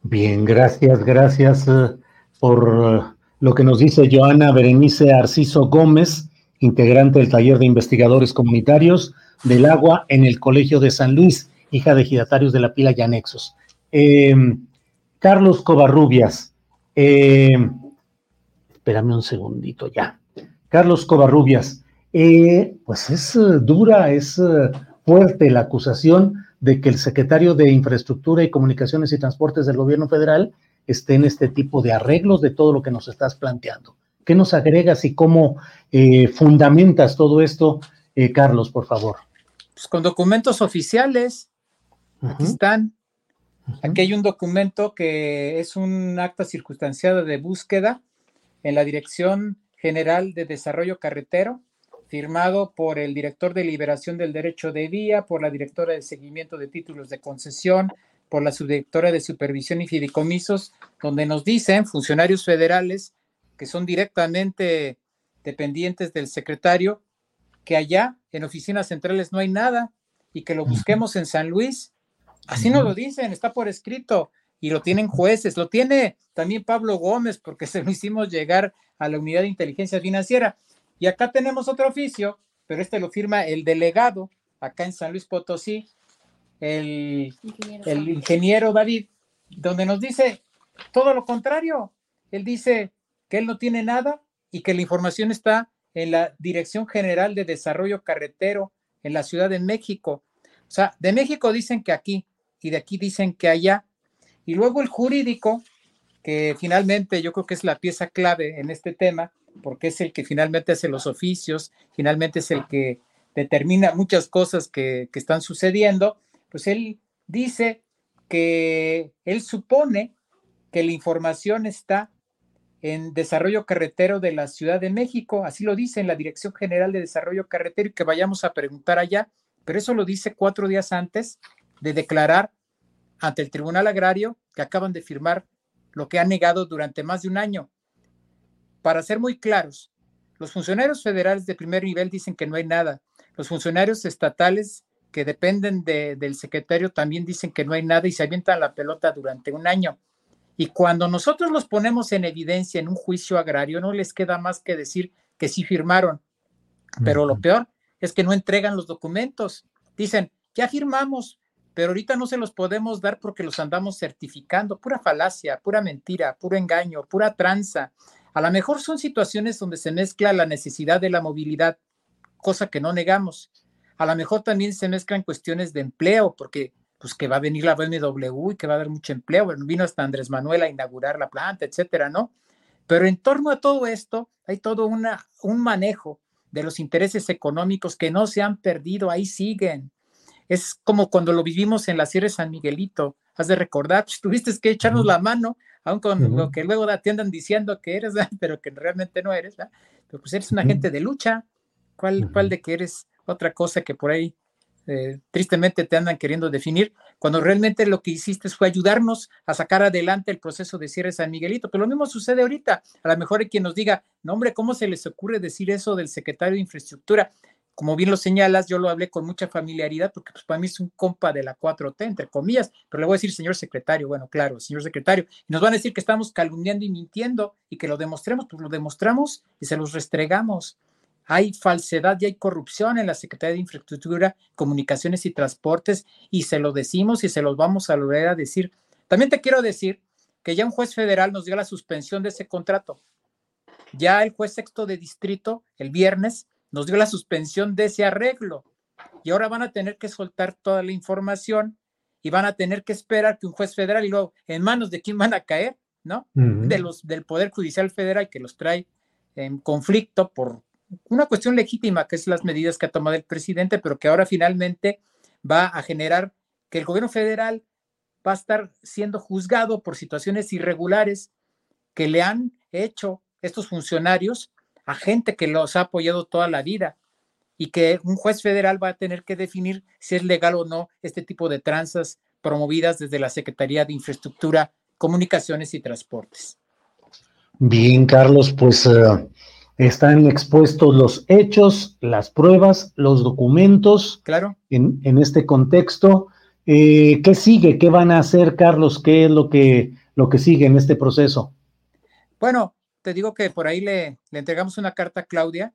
Bien, gracias, gracias eh, por eh, lo que nos dice Joana Berenice Arciso Gómez, integrante del taller de investigadores comunitarios del agua en el Colegio de San Luis hija de ejidatarios de la pila y anexos. Em, Carlos Covarrubias, em, espérame un segundito ya. Carlos Covarrubias, eh, pues es eh, dura, es eh, fuerte la acusación de que el secretario de Infraestructura y Comunicaciones y Transportes del gobierno federal esté en este tipo de arreglos de todo lo que nos estás planteando. ¿Qué nos agregas y cómo fundamentas todo esto, Carlos, por favor? Pues con documentos oficiales, Aquí están. Aquí hay un documento que es un acta circunstanciada de búsqueda en la Dirección General de Desarrollo Carretero, firmado por el director de Liberación del Derecho de Vía, por la directora de Seguimiento de Títulos de Concesión, por la subdirectora de Supervisión y Fideicomisos, donde nos dicen funcionarios federales que son directamente dependientes del secretario, que allá en oficinas centrales no hay nada y que lo busquemos en San Luis Así nos lo dicen, está por escrito y lo tienen jueces, lo tiene también Pablo Gómez porque se lo hicimos llegar a la unidad de inteligencia financiera. Y acá tenemos otro oficio, pero este lo firma el delegado acá en San Luis Potosí, el ingeniero, el ingeniero David, donde nos dice todo lo contrario. Él dice que él no tiene nada y que la información está en la Dirección General de Desarrollo Carretero en la Ciudad de México. O sea, de México dicen que aquí, y de aquí dicen que allá. Y luego el jurídico, que finalmente yo creo que es la pieza clave en este tema, porque es el que finalmente hace los oficios, finalmente es el que determina muchas cosas que, que están sucediendo, pues él dice que él supone que la información está en desarrollo carretero de la Ciudad de México, así lo dice en la Dirección General de Desarrollo Carretero y que vayamos a preguntar allá, pero eso lo dice cuatro días antes de declarar ante el Tribunal Agrario que acaban de firmar lo que han negado durante más de un año. Para ser muy claros, los funcionarios federales de primer nivel dicen que no hay nada. Los funcionarios estatales que dependen del secretario también dicen que no hay nada y se avientan la pelota durante un año. Y cuando nosotros los ponemos en evidencia en un juicio agrario, no les queda más que decir que sí firmaron. Pero lo peor es que no entregan los documentos. Dicen, ya firmamos, pero ahorita no se los podemos dar porque los andamos certificando. Pura falacia, pura mentira, puro engaño, pura tranza. A lo mejor son situaciones donde se mezcla la necesidad de la movilidad, cosa que no negamos. A lo mejor también se mezclan cuestiones de empleo, porque pues que va a venir la BMW y que va a haber mucho empleo. Bueno, vino hasta Andrés Manuel a inaugurar la planta, etcétera, ¿no? Pero en torno a todo esto hay todo una, un manejo de los intereses económicos que no se han perdido, ahí siguen. Es como cuando lo vivimos en la Sierra de San Miguelito. Has de recordar, pues tuviste que echarnos la mano, aun con lo que luego te andan diciendo que eres, pero que realmente no eres, ¿verdad? Pero pues eres un agente de lucha. ¿Cuál, ¿Cuál de que eres otra cosa que por ahí eh, tristemente te andan queriendo definir, cuando realmente lo que hiciste fue ayudarnos a sacar adelante el proceso de cierre San Miguelito. Pero lo mismo sucede ahorita. A lo mejor hay quien nos diga, no hombre, ¿cómo se les ocurre decir eso del secretario de Infraestructura? Como bien lo señalas, yo lo hablé con mucha familiaridad porque pues, para mí es un compa de la 4T, entre comillas, pero le voy a decir señor secretario, bueno, claro, señor secretario, y nos van a decir que estamos calumniando y mintiendo y que lo demostremos, pues lo demostramos y se los restregamos hay falsedad y hay corrupción en la Secretaría de Infraestructura, Comunicaciones y Transportes y se lo decimos y se los vamos a volver a decir. También te quiero decir que ya un juez federal nos dio la suspensión de ese contrato. Ya el juez sexto de distrito el viernes nos dio la suspensión de ese arreglo y ahora van a tener que soltar toda la información y van a tener que esperar que un juez federal y luego en manos de quién van a caer, ¿no? De los del Poder Judicial Federal que los trae en conflicto por una cuestión legítima, que es las medidas que ha tomado el presidente, pero que ahora finalmente va a generar que el gobierno federal va a estar siendo juzgado por situaciones irregulares que le han hecho estos funcionarios a gente que los ha apoyado toda la vida y que un juez federal va a tener que definir si es legal o no este tipo de tranzas promovidas desde la Secretaría de Infraestructura, Comunicaciones y Transportes. Bien, Carlos, pues uh, están expuestos los hechos, las pruebas, los documentos. Claro. En, en este contexto. Eh, ¿Qué sigue? ¿Qué van a hacer, Carlos? ¿Qué es lo que, lo que sigue en este proceso? Bueno, te digo que por ahí le, le entregamos una carta a Claudia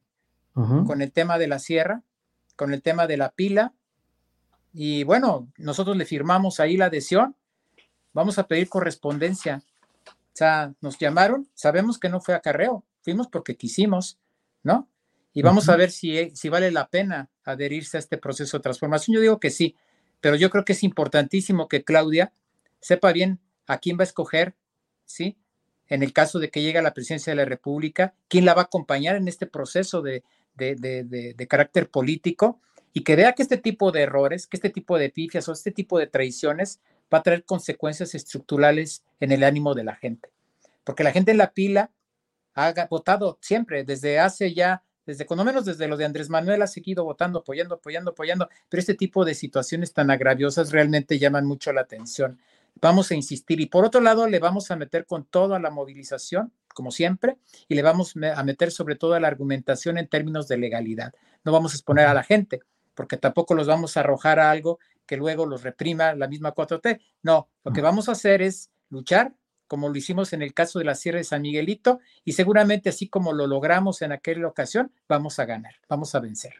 con el tema de la sierra, con el tema de la pila. Y bueno, nosotros le firmamos ahí la adhesión. Vamos a pedir correspondencia. O sea, nos llamaron, sabemos que no fue acarreo, fuimos porque quisimos, ¿no? Y vamos a ver si, si vale la pena adherirse a este proceso de transformación. Yo digo que sí, pero yo creo que es importantísimo que Claudia sepa bien a quién va a escoger, ¿sí? En el caso de que llegue a la presidencia de la República, quién la va a acompañar en este proceso de, carácter político y que vea que este tipo de errores, que este tipo de pifias o este tipo de traiciones va a traer consecuencias estructurales en el ánimo de la gente. Porque la gente en la pila ha votado siempre, desde hace ya, desde cuando menos desde lo de Andrés Manuel ha seguido votando, apoyando, apoyando, apoyando, pero este tipo de situaciones tan agraviosas realmente llaman mucho la atención. Vamos a insistir y por otro lado le vamos a meter con todo a la movilización, como siempre, y le vamos a meter sobre todo a la argumentación en términos de legalidad. No vamos a exponer a la gente, porque tampoco los vamos a arrojar a algo que luego los reprima la misma 4T. No, lo que vamos a hacer es luchar como lo hicimos en el caso de la Sierra de San Miguelito, y seguramente así como lo logramos en aquella ocasión, vamos a ganar, vamos a vencer.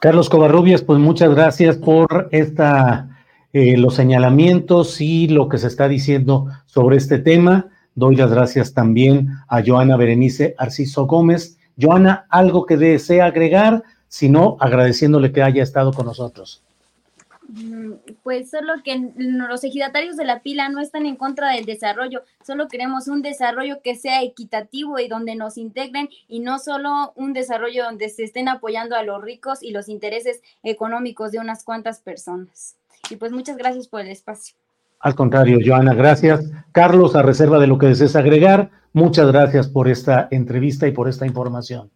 Carlos Covarrubias, pues muchas gracias por esta, eh, los señalamientos y lo que se está diciendo sobre este tema. Doy las gracias también a Joana Berenice Arciso Gómez. Joana, ¿algo que desea agregar? Si no, agradeciéndole que haya estado con nosotros. Mm, pues solo que los ejidatarios de la pila no están en contra del desarrollo, solo queremos un desarrollo que sea equitativo y donde nos integren y no solo un desarrollo donde se estén apoyando a los ricos y los intereses económicos de unas cuantas personas. Y pues muchas gracias por el espacio. Al contrario, Joana, gracias. Carlos, a reserva de lo que desees agregar, muchas gracias por esta entrevista y por esta información.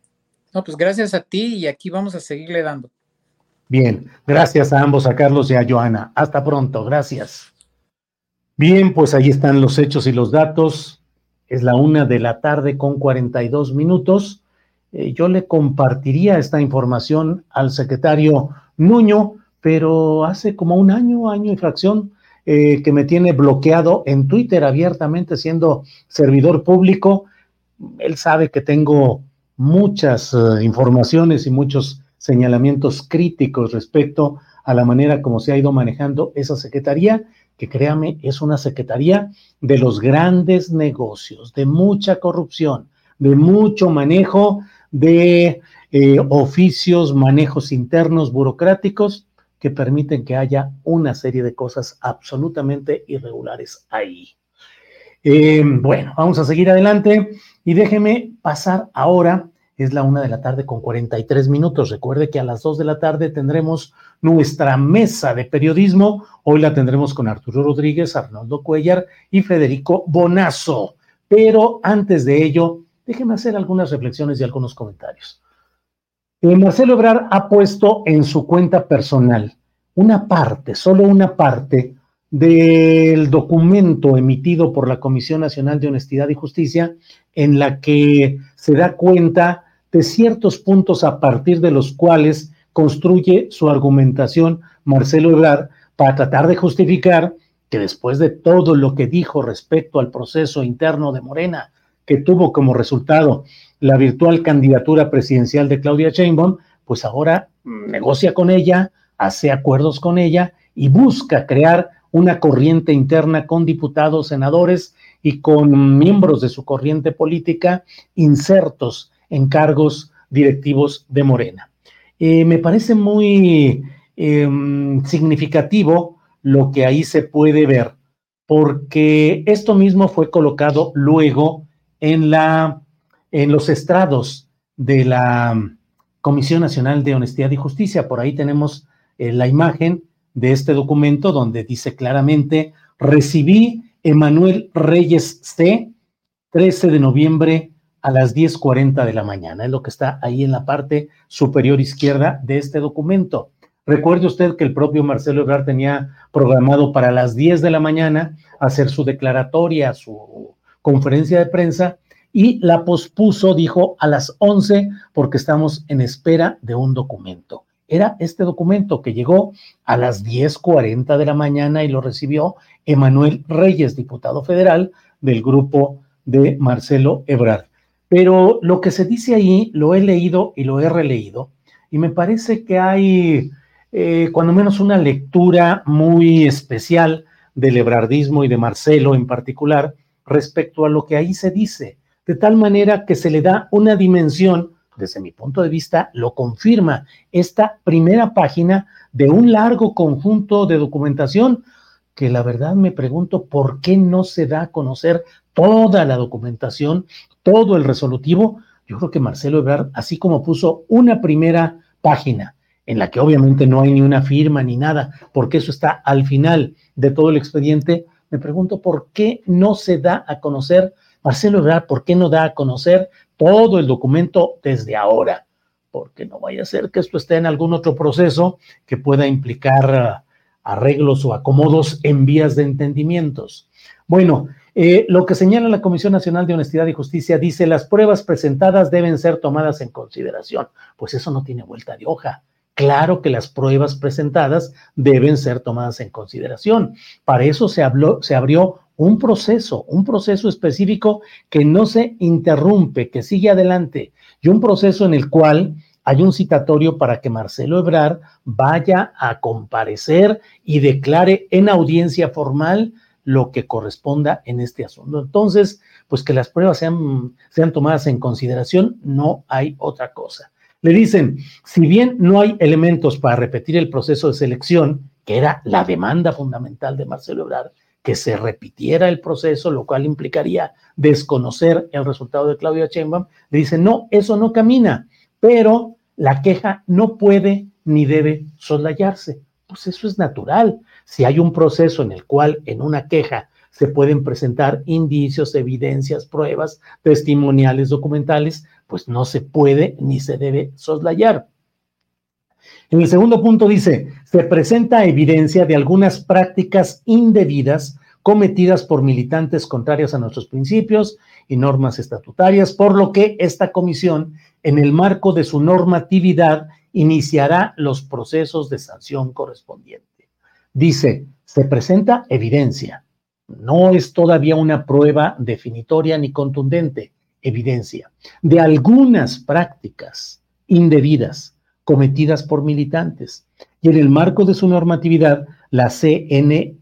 No, pues gracias a ti y aquí vamos a seguirle dando. Bien, gracias a ambos, a Carlos y a Joana. Hasta pronto, gracias. Bien, pues ahí están los hechos y los datos. Es la una de la tarde con 42 minutos. Eh, yo le compartiría esta información al secretario Nuño, pero hace como un año, año y fracción, eh, que me tiene bloqueado en Twitter abiertamente siendo servidor público. Él sabe que tengo muchas eh, informaciones y muchos señalamientos críticos respecto a la manera como se ha ido manejando esa secretaría, que créame, es una secretaría de los grandes negocios, de mucha corrupción, de mucho manejo de eh, oficios, manejos internos burocráticos que permiten que haya una serie de cosas absolutamente irregulares ahí. Eh, bueno, vamos a seguir adelante y déjeme pasar ahora es la una de la tarde con 43 minutos. Recuerde que a las dos de la tarde tendremos nuestra mesa de periodismo. Hoy la tendremos con Arturo Rodríguez, Arnoldo Cuellar y Federico Bonazo. Pero antes de ello, déjenme hacer algunas reflexiones y algunos comentarios. Marcelo Ebrar ha puesto en su cuenta personal una parte, solo una parte, del documento emitido por la Comisión Nacional de Honestidad y Justicia, en la que se da cuenta de ciertos puntos a partir de los cuales construye su argumentación Marcelo Ebrard para tratar de justificar que después de todo lo que dijo respecto al proceso interno de Morena, que tuvo como resultado la virtual candidatura presidencial de Claudia Sheinbaum, pues ahora negocia con ella, hace acuerdos con ella y busca crear una corriente interna con diputados, senadores y con miembros de su corriente política insertos en cargos directivos de Morena. Eh, me parece muy em, significativo lo que ahí se puede ver, porque esto mismo fue colocado luego en, la, en los estrados de la Comisión Nacional de Honestidad y Justicia. Por ahí tenemos eh, la imagen de este documento donde dice claramente, recibí Emanuel Reyes C, 13 de noviembre a las 10.40 de la mañana. Es lo que está ahí en la parte superior izquierda de este documento. Recuerde usted que el propio Marcelo Ebrard tenía programado para las 10 de la mañana hacer su declaratoria, su conferencia de prensa, y la pospuso, dijo, a las 11 porque estamos en espera de un documento era este documento que llegó a las 10:40 de la mañana y lo recibió Emanuel Reyes, diputado federal del grupo de Marcelo Ebrard. Pero lo que se dice ahí lo he leído y lo he releído y me parece que hay eh, cuando menos una lectura muy especial del ebrardismo y de Marcelo en particular respecto a lo que ahí se dice, de tal manera que se le da una dimensión desde mi punto de vista, lo confirma esta primera página de un largo conjunto de documentación que la verdad me pregunto por qué no se da a conocer toda la documentación, todo el resolutivo. Yo creo que Marcelo Ebrard, así como puso una primera página, en la que obviamente no hay ni una firma ni nada, porque eso está al final de todo el expediente, me pregunto por qué no se da a conocer, Marcelo Ebrard, por qué no da a conocer todo el documento desde ahora, porque no vaya a ser que esto esté en algún otro proceso que pueda implicar ah, arreglos o acomodos en vías de entendimientos. Bueno, eh, lo que señala la Comisión Nacional de Honestidad y Justicia dice las pruebas presentadas deben ser tomadas en consideración. Pues eso no tiene vuelta de hoja. Claro que las pruebas presentadas deben ser tomadas en consideración. Para eso se, habló, se abrió un proceso, un proceso específico que no se interrumpe, que sigue adelante, y un proceso en el cual hay un citatorio para que Marcelo Ebrard vaya a comparecer y declare en audiencia formal lo que corresponda en este asunto. Entonces, pues que las pruebas sean, sean tomadas en consideración, no hay otra cosa. Le dicen, si bien no hay elementos para repetir el proceso de selección, que era la demanda fundamental de Marcelo Ebrard, que se repitiera el proceso, lo cual implicaría desconocer el resultado de Claudia Sheinbaum, le dice, no, eso no camina, pero la queja no puede ni debe soslayarse. Pues eso es natural. Si hay un proceso en el cual en una queja se pueden presentar indicios, evidencias, pruebas, testimoniales, documentales, pues no se puede ni se debe soslayar. En el segundo punto dice, se presenta evidencia de algunas prácticas indebidas cometidas por militantes contrarias a nuestros principios y normas estatutarias, por lo que esta comisión, en el marco de su normatividad, iniciará los procesos de sanción correspondiente. Dice, se presenta evidencia. No es todavía una prueba definitoria ni contundente, evidencia de algunas prácticas indebidas cometidas por militantes. Y en el marco de su normatividad, la CNHJ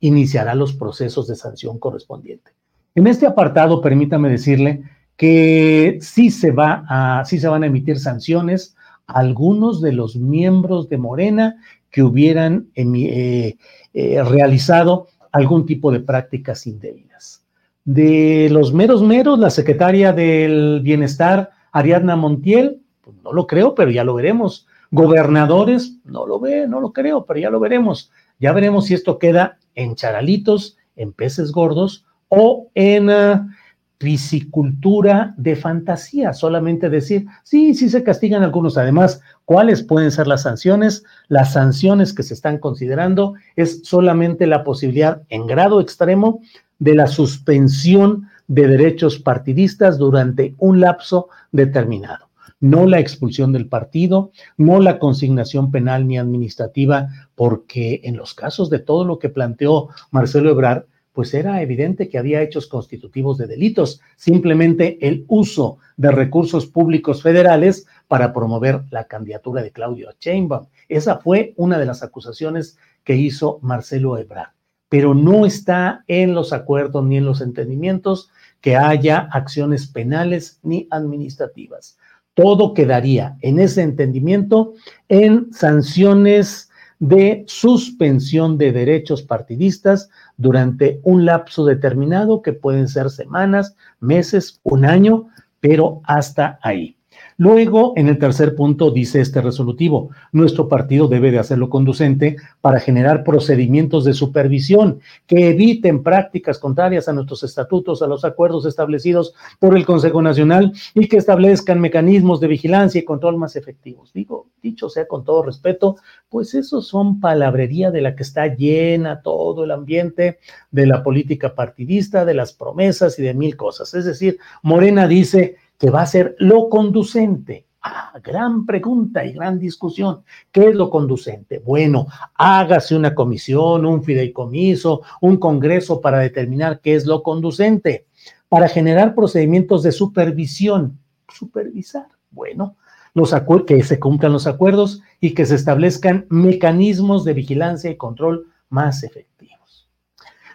iniciará los procesos de sanción correspondiente. En este apartado, permítame decirle que sí se, va a, sí se van a emitir sanciones a algunos de los miembros de Morena que hubieran eh, eh, realizado algún tipo de prácticas indebidas. De los meros meros, la secretaria del Bienestar, Ariadna Montiel, pues no lo creo, pero ya lo veremos. Gobernadores, no lo ve, no lo creo, pero ya lo veremos. Ya veremos si esto queda en charalitos, en peces gordos o en uh, piscicultura de fantasía. Solamente decir, sí, sí se castigan algunos. Además, ¿cuáles pueden ser las sanciones? Las sanciones que se están considerando es solamente la posibilidad en grado extremo de la suspensión de derechos partidistas durante un lapso determinado no la expulsión del partido, no la consignación penal ni administrativa, porque en los casos de todo lo que planteó Marcelo Ebrard, pues era evidente que había hechos constitutivos de delitos, simplemente el uso de recursos públicos federales para promover la candidatura de Claudio Sheinbaum. Esa fue una de las acusaciones que hizo Marcelo Ebrard, pero no está en los acuerdos ni en los entendimientos que haya acciones penales ni administrativas todo quedaría en ese entendimiento en sanciones de suspensión de derechos partidistas durante un lapso determinado que pueden ser semanas, meses, un año, pero hasta ahí. Luego, en el tercer punto, dice este resolutivo, nuestro partido debe de hacerlo conducente para generar procedimientos de supervisión que eviten prácticas contrarias a nuestros estatutos, a los acuerdos establecidos por el Consejo Nacional y que establezcan mecanismos de vigilancia y control más efectivos. Digo, dicho sea con todo respeto, pues eso son palabrería de la que está llena todo el ambiente de la política partidista, de las promesas y de mil cosas. Es decir, Morena dice que va a ser lo conducente. Ah, gran pregunta y gran discusión. ¿Qué es lo conducente? Bueno, hágase una comisión, un fideicomiso, un congreso para determinar qué es lo conducente, para generar procedimientos de supervisión. Supervisar. Bueno, los que se cumplan los acuerdos y que se establezcan mecanismos de vigilancia y control más efectivos.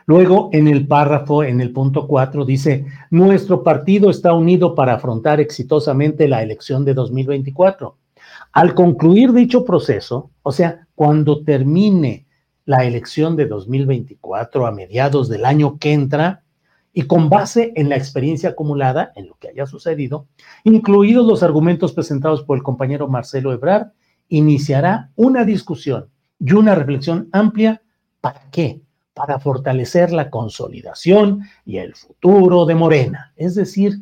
Luego, en el párrafo, en el punto 4, dice, nuestro partido está unido para afrontar exitosamente la elección de 2024. Al concluir dicho proceso, o sea, cuando termine la elección de 2024 a mediados del año que entra, y con base en la experiencia acumulada, en lo que haya sucedido, incluidos los argumentos presentados por el compañero Marcelo Ebrard, iniciará una discusión y una reflexión amplia. ¿Para qué? Para fortalecer la consolidación y el futuro de Morena. Es decir,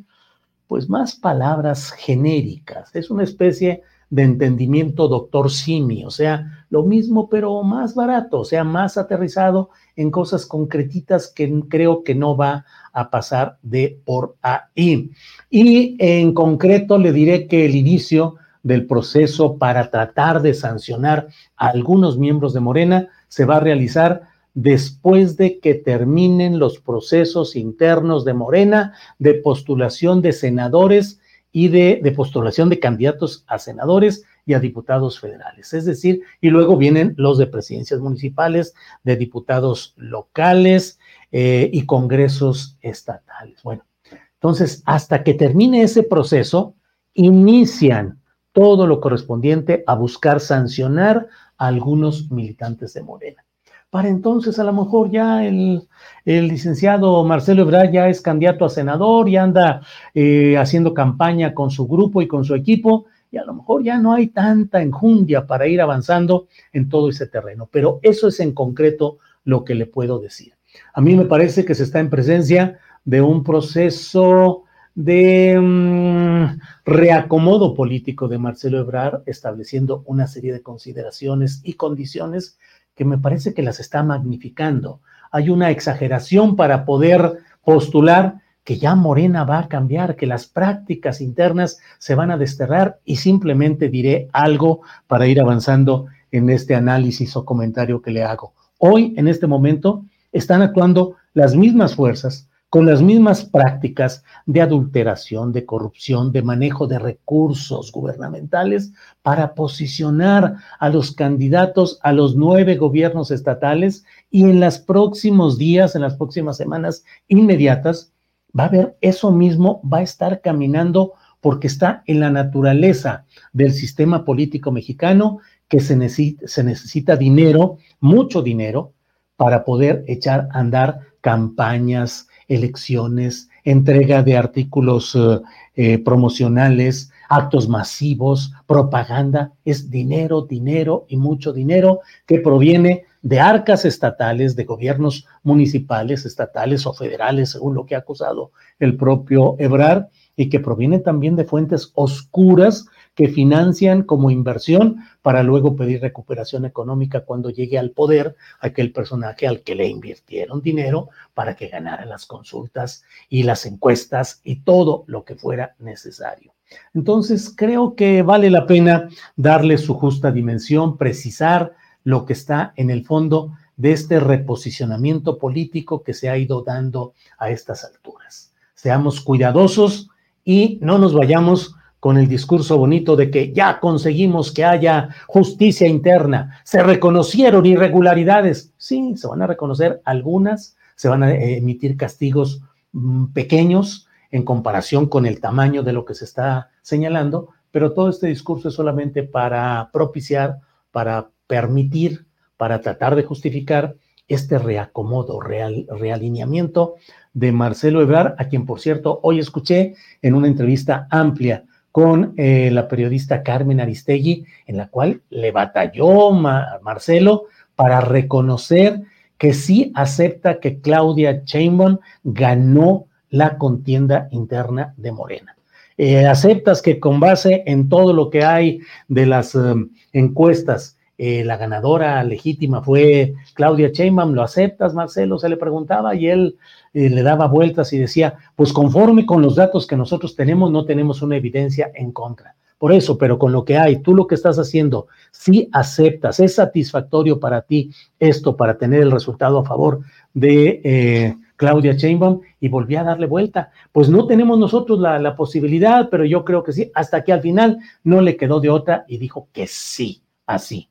pues más palabras genéricas. Es una especie de entendimiento doctor Simi, o sea, lo mismo pero más barato, o sea, más aterrizado en cosas concretitas que creo que no va a pasar de por ahí. Y en concreto le diré que el inicio del proceso para tratar de sancionar a algunos miembros de Morena se va a realizar después de que terminen los procesos internos de Morena de postulación de senadores y de, postulación de candidatos a senadores y a diputados federales. Es decir, y luego vienen los de presidencias municipales, de diputados locales eh, y congresos estatales. Bueno, entonces, hasta que termine ese proceso, inician todo lo correspondiente a buscar sancionar a algunos militantes de Morena para entonces a lo mejor ya el, licenciado Marcelo Ebrard ya es candidato a senador y anda eh, haciendo campaña con su grupo y con su equipo, y a lo mejor ya no hay tanta enjundia para ir avanzando en todo ese terreno. Pero eso es en concreto lo que le puedo decir. A mí me parece que se está en presencia de un proceso de mm, reacomodo político de Marcelo Ebrard, estableciendo una serie de consideraciones y condiciones que me parece que las está magnificando. Hay una exageración para poder postular que ya Morena va a cambiar, que las prácticas internas se van a desterrar y simplemente diré algo para ir avanzando en este análisis o comentario que le hago. Hoy, en este momento, están actuando las mismas fuerzas, con las mismas prácticas de adulteración, de corrupción, de manejo de recursos gubernamentales para posicionar a los candidatos a los nueve gobiernos estatales y en los próximos días, en las próximas semanas inmediatas, va a haber eso mismo, va a estar caminando porque está en la naturaleza del sistema político mexicano que se necesita, se necesita dinero, mucho dinero, para poder echar a andar campañas, elecciones, entrega de artículos eh, eh, promocionales, actos masivos, propaganda, es dinero, dinero y mucho dinero que proviene de arcas estatales, de gobiernos municipales, estatales o federales, según lo que ha acusado el propio Ebrard, y que proviene también de fuentes oscuras que financian como inversión para luego pedir recuperación económica cuando llegue al poder aquel personaje al que le invirtieron dinero para que ganara las consultas y las encuestas y todo lo que fuera necesario. Entonces, creo que vale la pena darle su justa dimensión, precisar lo que está en el fondo de este reposicionamiento político que se ha ido dando a estas alturas. Seamos cuidadosos y no nos vayamos con el discurso bonito de que ya conseguimos que haya justicia interna, se reconocieron irregularidades. Sí, se van a reconocer algunas, se van a eh, emitir castigos mm, pequeños en comparación con el tamaño de lo que se está señalando, pero todo este discurso es solamente para propiciar, para permitir, para tratar de justificar este reacomodo, real, realineamiento de Marcelo Ebrard, a quien por cierto hoy escuché en una entrevista amplia con eh, la periodista Carmen Aristegui, en la cual le batalló Marcelo para reconocer que sí acepta que Claudia Sheinbaum ganó la contienda interna de Morena. Eh, aceptas que con base en todo lo que hay de las um, encuestas, eh, la ganadora legítima fue Claudia Sheinbaum, ¿lo aceptas, Marcelo? Se le preguntaba y él le daba vueltas y decía, pues conforme con los datos que nosotros tenemos, no tenemos una evidencia en contra. Por eso, pero con lo que hay, tú lo que estás haciendo, si aceptas, es satisfactorio para ti esto para tener el resultado a favor de eh, Claudia Sheinbaum y volví a darle vuelta. Pues no tenemos nosotros la, la posibilidad, pero yo creo que sí, hasta que al final no le quedó de otra y dijo que sí, así.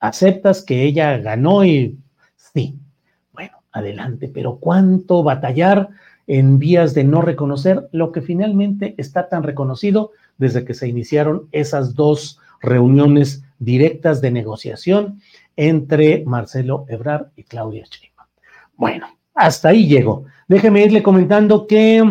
Aceptas que ella ganó y sí, adelante, pero cuánto batallar en vías de no reconocer lo que finalmente está tan reconocido desde que se iniciaron esas dos reuniones directas de negociación entre Marcelo Ebrard y Claudia Sheinbaum. Bueno, hasta ahí llego. Déjeme irle comentando que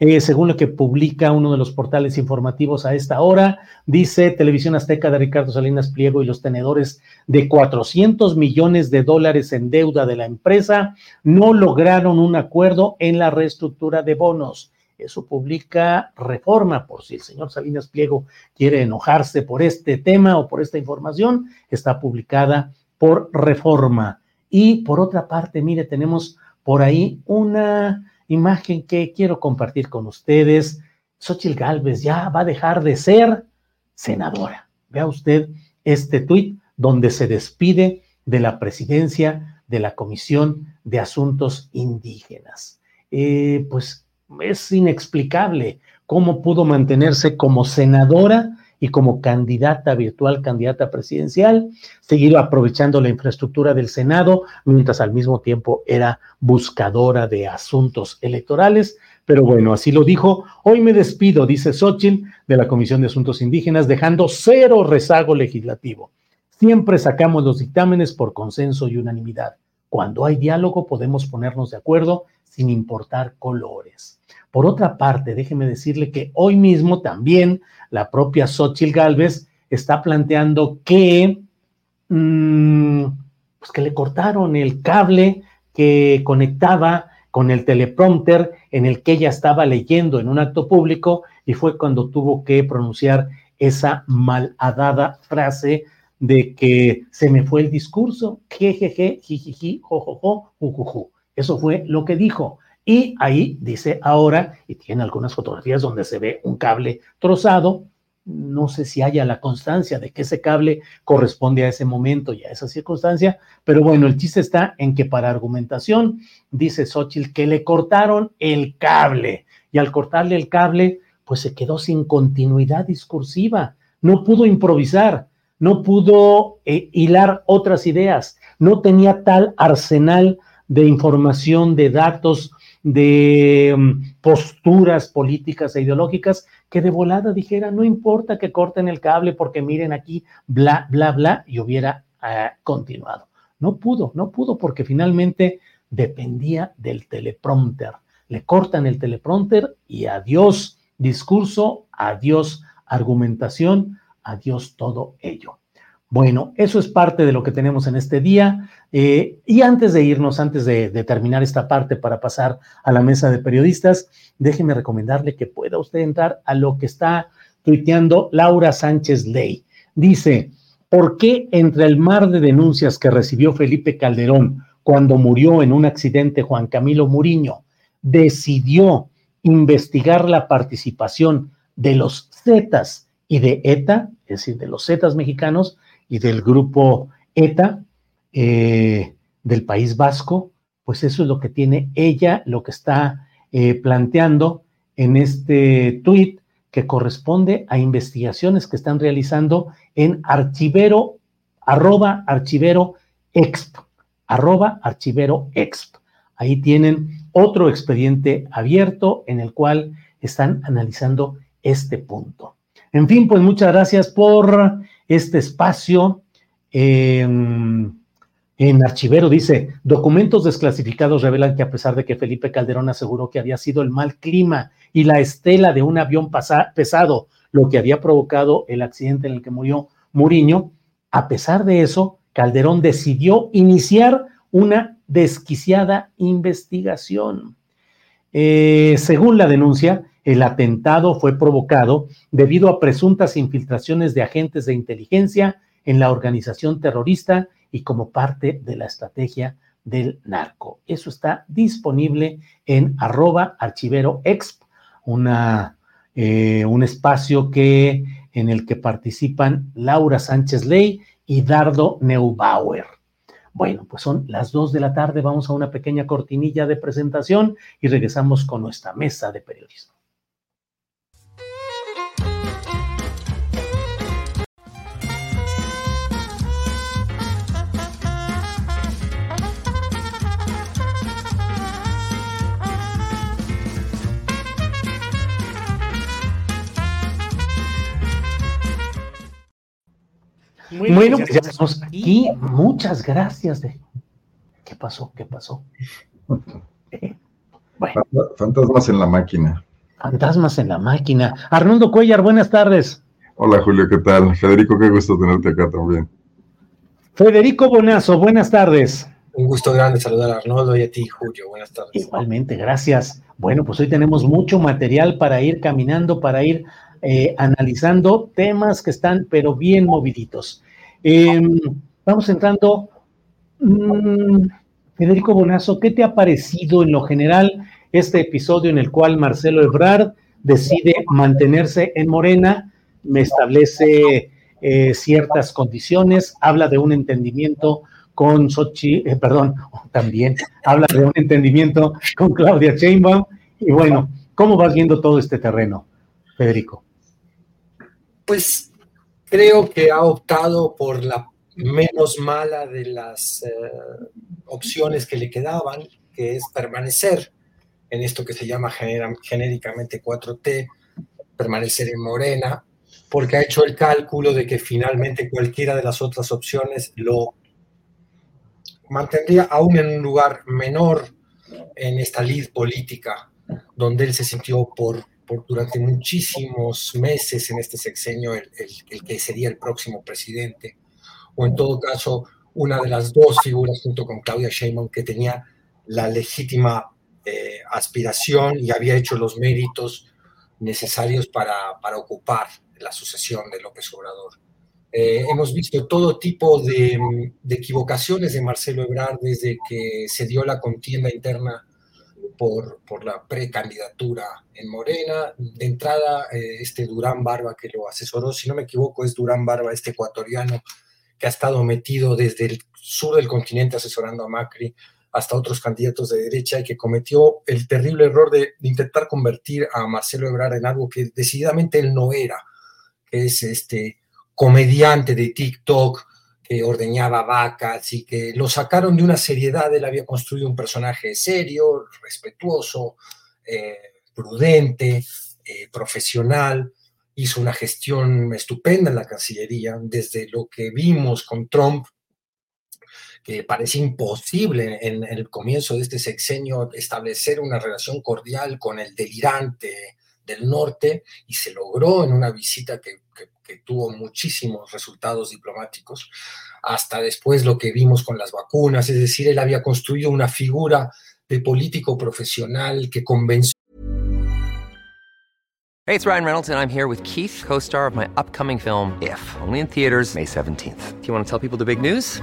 eh, según lo que publica uno de los portales informativos a esta hora, dice Televisión Azteca de Ricardo Salinas Pliego y los tenedores de 400 millones de dólares en deuda de la empresa no lograron un acuerdo en la reestructura de bonos. Eso publica Reforma, por si el señor Salinas Pliego quiere enojarse por este tema o por esta información, está publicada por Reforma. Y por otra parte, mire, tenemos por ahí una imagen que quiero compartir con ustedes. Xochitl Galvez ya va a dejar de ser senadora. Vea usted este tuit donde se despide de la presidencia de la Comisión de Asuntos Indígenas. Eh, pues es inexplicable cómo pudo mantenerse como senadora y como candidata virtual, candidata presidencial, seguir aprovechando la infraestructura del Senado, mientras al mismo tiempo era buscadora de asuntos electorales. Pero bueno, así lo dijo. Hoy me despido, dice Xochitl, de la Comisión de Asuntos Indígenas, dejando cero rezago legislativo. Siempre sacamos los dictámenes por consenso y unanimidad. Cuando hay diálogo podemos ponernos de acuerdo sin importar colores. Por otra parte, déjeme decirle que hoy mismo también la propia Xochitl Galvez está planteando que, mm, pues que le cortaron el cable que conectaba con el teleprompter en el que ella estaba leyendo en un acto público y fue cuando tuvo que pronunciar esa malhadada frase de que se me fue el discurso, jejeje, jijiji, jojojo, jujuju. Eso fue lo que dijo. Y ahí dice ahora, y tiene algunas fotografías donde se ve un cable trozado, no sé si haya la constancia de que ese cable corresponde a ese momento y a esa circunstancia, pero bueno, el chiste está en que para argumentación dice Xochitl que le cortaron el cable. Y al cortarle el cable, pues se quedó sin continuidad discursiva, no pudo improvisar, no pudo eh, hilar otras ideas, no tenía tal arsenal de información, de datos, de um, posturas políticas e ideológicas que de volada dijera, no importa que corten el cable porque miren aquí, bla, bla, bla, y hubiera uh, continuado. No pudo, no pudo porque finalmente dependía del teleprompter. Le cortan el teleprompter y adiós discurso, adiós argumentación, adiós todo ello. Bueno, eso es parte de lo que tenemos en este día. Eh, y antes de irnos, antes de, de, terminar esta parte para pasar a la mesa de periodistas, déjeme recomendarle que pueda usted entrar a lo que está tuiteando Laura Sánchez Ley. Dice, ¿por qué entre el mar de denuncias que recibió Felipe Calderón cuando murió en un accidente Juan Camilo Muriño, decidió investigar la participación de los Zetas y de ETA, es decir, de los Zetas mexicanos, y del grupo ETA eh, del País Vasco, pues eso es lo que tiene ella, lo que está eh, planteando en este tuit que corresponde a investigaciones que están realizando en archivero, arroba archivero exp, arroba archivero exp. Ahí tienen otro expediente abierto en el cual están analizando este punto. En fin, pues muchas gracias por este espacio. en Archivero dice, documentos desclasificados revelan que a pesar de que Felipe Calderón aseguró que había sido el mal clima y la estela de un avión pesado lo que había provocado el accidente en el que murió Muriño, a pesar de eso, Calderón decidió iniciar una desquiciada investigación. Eh, según la denuncia, el atentado fue provocado debido a presuntas infiltraciones de agentes de inteligencia en la organización terrorista y como parte de la estrategia del narco. Eso está disponible en arroba archivero exp, una, eh, un espacio que, en el que participan Laura Sánchez Ley y Dardo Neubauer. Bueno, pues son las dos de la tarde, vamos a una pequeña cortinilla de presentación y regresamos con nuestra mesa de periodismo. Bueno, pues ya estamos aquí. Muchas gracias. De... ¿Qué pasó? ¿Qué pasó? bueno. Fantasmas en la máquina. Fantasmas en la máquina. Arnoldo Cuellar, buenas tardes. Hola Julio, ¿qué tal? Federico, qué gusto tenerte acá también. Federico Bonazo, buenas tardes. Un gusto grande saludar a Arnoldo y a ti, Julio. Buenas tardes. Igualmente, gracias. Bueno, pues hoy tenemos mucho material para ir caminando, para ir eh, analizando temas que están, pero bien moviditos. Eh, vamos entrando. Mmm, Federico Bonazo, ¿qué te ha parecido en lo general este episodio en el cual Marcelo Ebrard decide mantenerse en Morena, me establece eh, ciertas condiciones, habla de un entendimiento con Sochi, eh, perdón, también habla de un entendimiento con Claudia Sheinbaum, y bueno, ¿cómo vas viendo todo este terreno, Federico? Pues creo que ha optado por la menos mala de las eh, opciones que le quedaban, que es permanecer en esto que se llama genéricamente 4T, permanecer en Morena, porque ha hecho el cálculo de que finalmente cualquiera de las otras opciones lo mantendría aún en un lugar menor en esta lid política, donde él se sintió por durante muchísimos meses en este sexenio el, que sería el próximo presidente, o en todo caso una de las dos figuras junto con Claudia Sheinbaum que tenía la legítima eh, aspiración y había hecho los méritos necesarios para, para ocupar la sucesión de López Obrador. Eh, hemos visto todo tipo de, de, equivocaciones de Marcelo Ebrard desde que se dio la contienda interna por, por la precandidatura en Morena. De entrada, eh, este Durán Barba que lo asesoró, si no me equivoco, es Durán Barba, este ecuatoriano que ha estado metido desde el sur del continente asesorando a Macri hasta otros candidatos de derecha y que cometió el terrible error de, intentar convertir a Marcelo Ebrard en algo que decididamente él no era, que es este comediante de TikTok que ordeñaba vacas y que lo sacaron de una seriedad, él había construido un personaje serio, respetuoso, eh, prudente, eh, profesional, hizo una gestión estupenda en la Cancillería, desde lo que vimos con Trump que parece imposible en, el comienzo de este sexenio establecer una relación cordial con el delirante del norte y se logró en una visita que, tuvo muchísimos resultados diplomáticos, hasta después lo que vimos con las vacunas, es decir, él había construido una figura de político profesional que convenció. Hey, it's Ryan Reynolds and I'm here with Keith, co-star of my upcoming film If, only in theaters May 17th. Do you want to tell people the big news?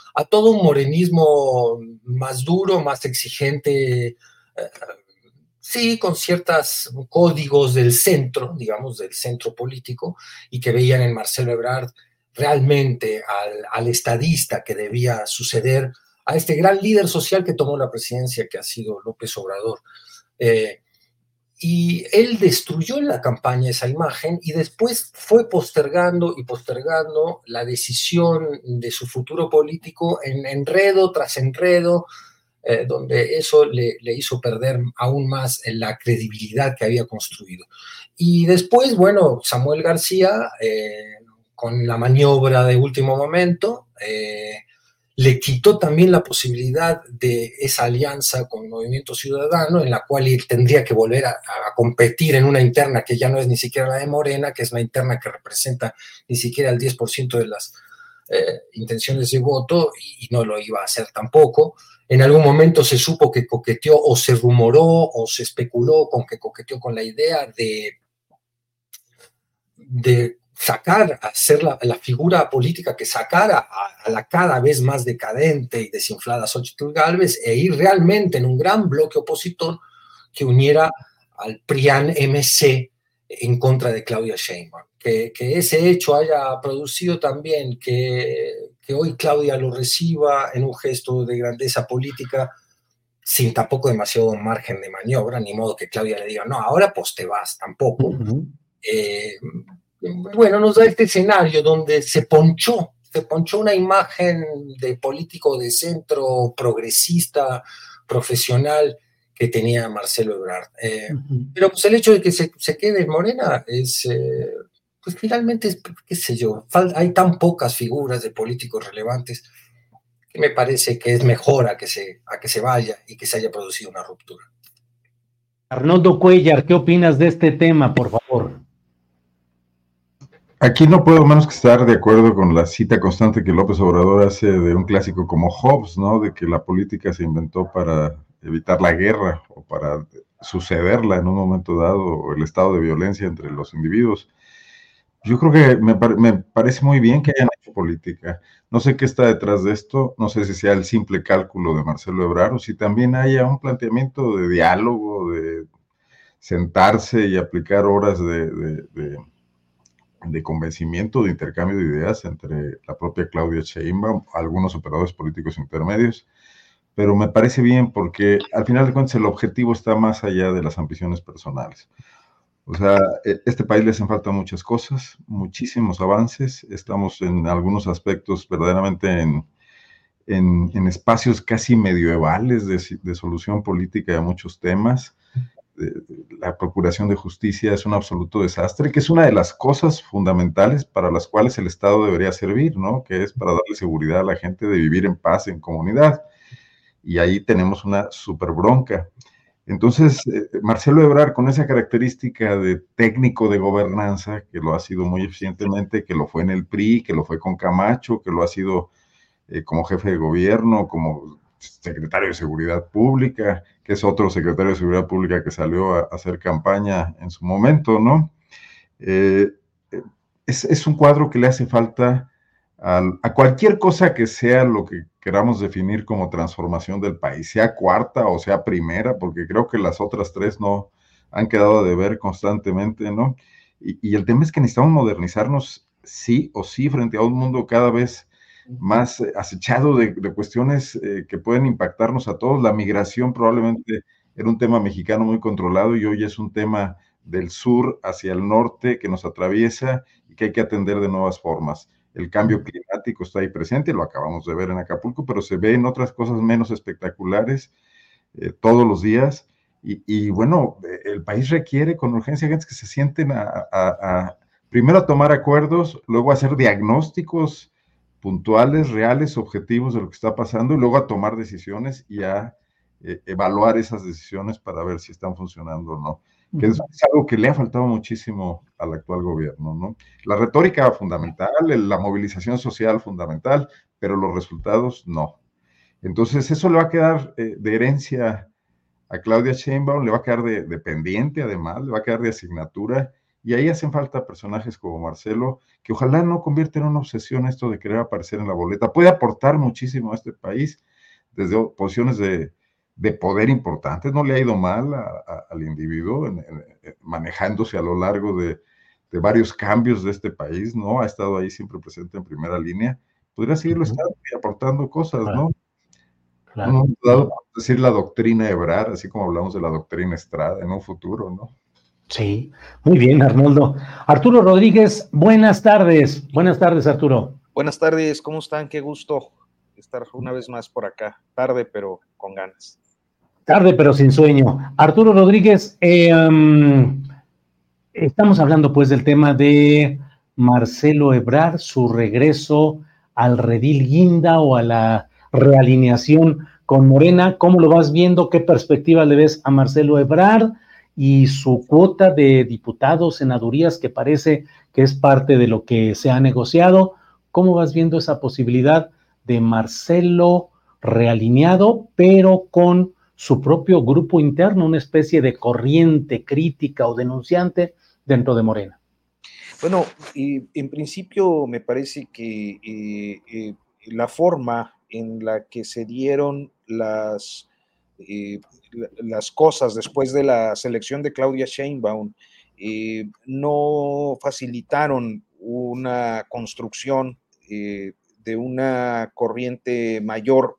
a todo un morenismo más duro, más exigente, eh, sí, con ciertos códigos del centro, digamos, del centro político, y que veían en Marcelo Ebrard realmente al, estadista que debía suceder a este gran líder social que tomó la presidencia, que ha sido López Obrador. Eh, y él destruyó en la campaña esa imagen y después fue postergando y postergando la decisión de su futuro político en enredo tras enredo, eh, donde eso le, hizo perder aún más la credibilidad que había construido. Y después, bueno, Samuel García, eh, con la maniobra de último momento, eh, le quitó también la posibilidad de esa alianza con Movimiento Ciudadano, en la cual él tendría que volver a, competir en una interna que ya no es ni siquiera la de Morena, que es la interna que representa ni siquiera el 10% de las eh, intenciones de voto, y, no lo iba a hacer tampoco. En algún momento se supo que coqueteó o se rumoró o se especuló con que coqueteó con la idea de, de sacar, hacer la, la figura política que sacara a, la cada vez más decadente y desinflada Xochitl Galvez e ir realmente en un gran bloque opositor que uniera al PRIAN MC en contra de Claudia Sheinbaum. Que, que ese hecho haya producido también que, que hoy Claudia lo reciba en un gesto de grandeza política sin tampoco demasiado margen de maniobra, ni modo que Claudia le diga, no, ahora pues te vas, tampoco bueno, nos da este escenario donde se ponchó, se ponchó una imagen de político de centro progresista, profesional que tenía Marcelo Ebrard. Eh, pero pues el hecho de que se, quede en Morena es, eh, pues finalmente, qué sé yo, hay tan pocas figuras de políticos relevantes que me parece que es mejor a que se, a que se vaya y que se haya producido una ruptura. Arnoldo Cuellar, ¿qué opinas de este tema, por favor? Aquí no puedo menos que estar de acuerdo con la cita constante que López Obrador hace de un clásico como Hobbes, ¿no? De que la política se inventó para evitar la guerra o para sucederla en un momento dado, o el estado de violencia entre los individuos. Yo creo que me, me, parece muy bien que hayan hecho política. No sé qué está detrás de esto, no sé si sea el simple cálculo de Marcelo Ebrard o si también haya un planteamiento de diálogo, de sentarse y aplicar horas de de convencimiento, de intercambio de ideas entre la propia Claudia Sheinbaum, algunos operadores políticos intermedios, pero me parece bien porque al final de cuentas el objetivo está más allá de las ambiciones personales. O sea, e, este país le hacen falta muchas cosas, muchísimos avances. Estamos en algunos aspectos verdaderamente en, en, espacios casi medievales de, de, solución política de muchos temas. La procuración de justicia es un absoluto desastre, que es una de las cosas fundamentales para las cuales el Estado debería servir, ¿no? Que es para darle seguridad a la gente de vivir en paz en comunidad. Y ahí tenemos una super bronca. Entonces, eh, Marcelo Ebrard, con esa característica de técnico de gobernanza, que lo ha sido muy eficientemente, que lo fue en el PRI, que lo fue con Camacho, que lo ha sido eh, como jefe de gobierno, como secretario de Seguridad Pública, que es otro secretario de Seguridad Pública que salió a, hacer campaña en su momento, ¿no? Eh, es, es, un cuadro que le hace falta a cualquier cosa que sea lo que queramos definir como transformación del país, sea cuarta o sea primera, porque creo que las otras tres no han quedado de ver constantemente, ¿no? Y, el tema es que necesitamos modernizarnos sí o sí frente a un mundo cada vez más eh, acechado de, cuestiones eh, que pueden impactarnos a todos. La migración probablemente era un tema mexicano muy controlado y hoy es un tema del sur hacia el norte que nos atraviesa y que hay que atender de nuevas formas el cambio climático está ahí presente, lo acabamos de ver en Acapulco, pero se ve en otras cosas menos espectaculares eh, todos los días. Y, bueno, el país requiere con urgencia gente que se sienten a, primero a tomar acuerdos, luego a hacer diagnósticos puntuales, reales, objetivos de lo que está pasando, y luego a tomar decisiones y a eh, evaluar esas decisiones para ver si están funcionando o no que es, algo que le ha faltado muchísimo al actual gobierno, ¿no? La retórica fundamental, la movilización social fundamental, pero los resultados no. Entonces, eso le va a quedar eh, de herencia a Claudia Sheinbaum, le va a quedar de, de, pendiente además, le va a quedar de asignatura, y ahí hacen falta personajes como Marcelo, que ojalá no convierta en una obsesión esto de querer aparecer en la boleta. Puede aportar muchísimo a este país desde posiciones de, de poder importantes, no le ha ido mal al individuo manejándose a lo largo de, varios cambios de este país, ¿no? Ha estado ahí siempre presente en primera línea. Podría seguirlo estando y aportando cosas, ¿no? Claro. decir la doctrina Ebrar, así como hablamos de la doctrina Estrada en un futuro, ¿no? Sí, muy bien, Arnoldo. Arturo Rodríguez, buenas tardes. Buenas tardes, Arturo. Buenas tardes, ¿cómo están? Qué gusto estar una vez más por acá. Tarde, pero con ganas. Tarde pero sin sueño. Arturo Rodríguez, eh, um, estamos hablando pues del tema de Marcelo Ebrard, su regreso al redil guinda o a la realineación con Morena. ¿Cómo lo vas viendo? ¿Qué perspectiva le ves a Marcelo Ebrard y su cuota de diputados, senadurías, que parece que es parte de lo que se ha negociado? ¿Cómo vas viendo esa posibilidad de Marcelo realineado, pero con su propio grupo interno, una especie de corriente crítica o denunciante dentro de Morena. Bueno, en principio me parece que eh, eh, la forma en la que se dieron las, eh, las cosas después de la selección de Claudia Sheinbaum no facilitaron una construcción de una corriente mayor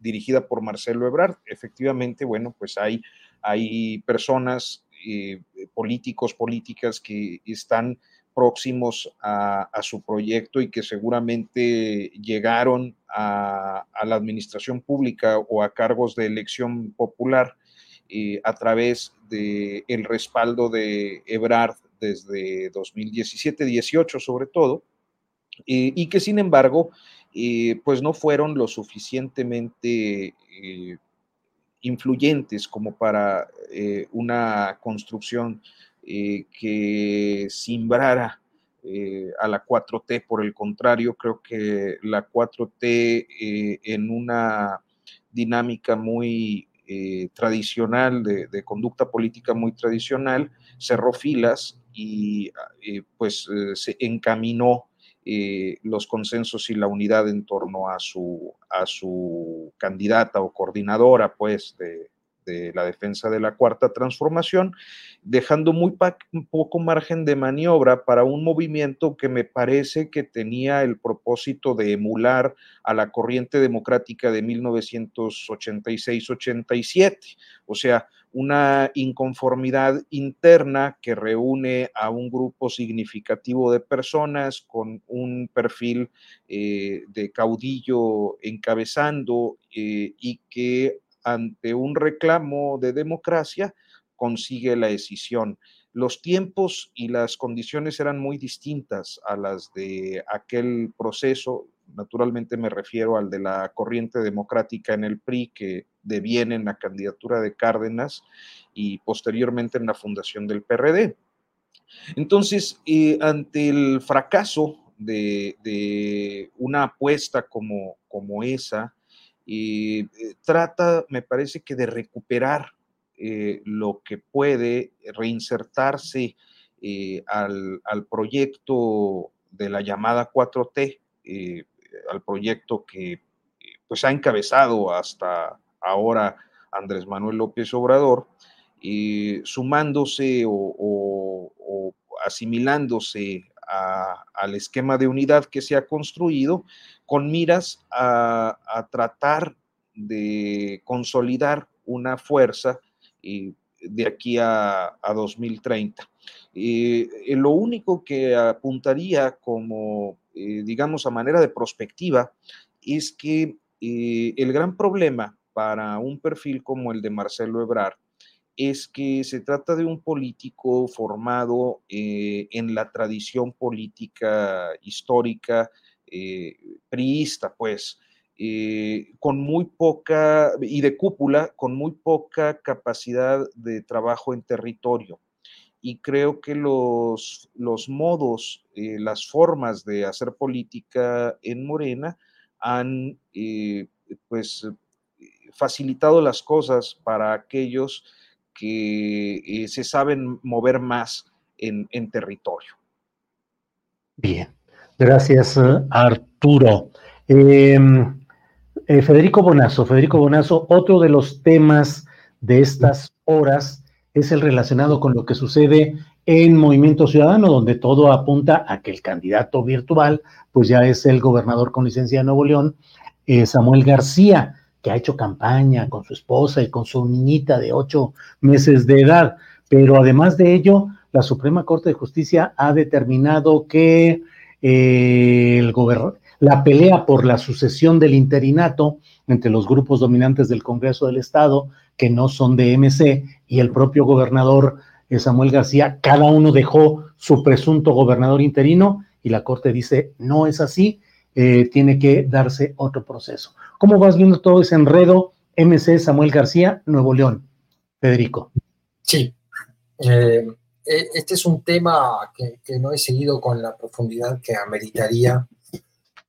dirigida por Marcelo Ebrard. Efectivamente, bueno, pues hay, hay personas, eh, políticos, políticas que están próximos a, su proyecto y que seguramente llegaron a, la administración pública o a cargos de elección popular eh, a través del el respaldo de Ebrard desde 2017-18 sobre todo, eh, y que sin embargo pues no fueron lo suficientemente eh, influyentes como para eh, una construcción eh, que simbrara a la 4T. Por el contrario, creo que la 4T en una dinámica muy tradicional, de, conducta política muy tradicional, cerró filas y pues se encaminó eh, los consensos y la unidad en torno a su, a su candidata o coordinadora, pues, de, la defensa de la cuarta transformación, dejando muy poco margen de maniobra para un movimiento que me parece que tenía el propósito de emular a la corriente democrática de 1986-87, o sea, una inconformidad interna que reúne a un grupo significativo de personas con un perfil eh, de caudillo encabezando eh, y que ante un reclamo de democracia consigue la decisión. Los tiempos y las condiciones eran muy distintas a las de aquel proceso. Naturalmente me refiero al de la corriente democrática en el PRI que deviene en la candidatura de Cárdenas y posteriormente en la fundación del PRD. Entonces, eh, ante el fracaso de, una apuesta como, como esa, eh, trata, me parece que de recuperar eh, lo que puede reinsertarse eh, al, proyecto de la llamada 4T, eh, al proyecto que pues ha encabezado hasta ahora Andrés Manuel López Obrador, sumándose o, asimilándose al esquema de unidad que se ha construido con miras a, tratar de consolidar una fuerza de aquí a, 2030. Eh, lo único que apuntaría como, eh, digamos, a manera de prospectiva es que eh, el gran problema para un perfil como el de Marcelo Ebrard es que se trata de un político formado en la tradición política histórica priista, pues, eh, con muy poca, y de cúpula, con muy poca capacidad de trabajo en territorio. Y creo que los, los modos, eh, las formas de hacer política en Morena han eh, pues facilitado las cosas para aquellos que se saben mover más en, en territorio. Bien, gracias Arturo. Em, eh, Federico Bonazo, Federico Bonazo, otro de los temas de estas horas es el relacionado con lo que sucede en Movimiento Ciudadano, donde todo apunta a que el candidato virtual, pues ya es el gobernador con licencia de Nuevo León, eh, Samuel García, que ha hecho campaña con su esposa y con su niñita de ocho meses de edad. Pero además de ello, la Suprema Corte de Justicia ha determinado que eh, el la pelea por la sucesión del interinato entre los grupos dominantes del Congreso del Estado, que no son de MC, y el propio gobernador eh, Samuel García, cada uno dejó su presunto gobernador interino y la Corte dice, no es así, eh, tiene que darse otro proceso. ¿Cómo vas viendo todo ese enredo? MC Samuel García, Nuevo León. Federico. Sí. Eh, este es un tema que, no he seguido con la profundidad que ameritaría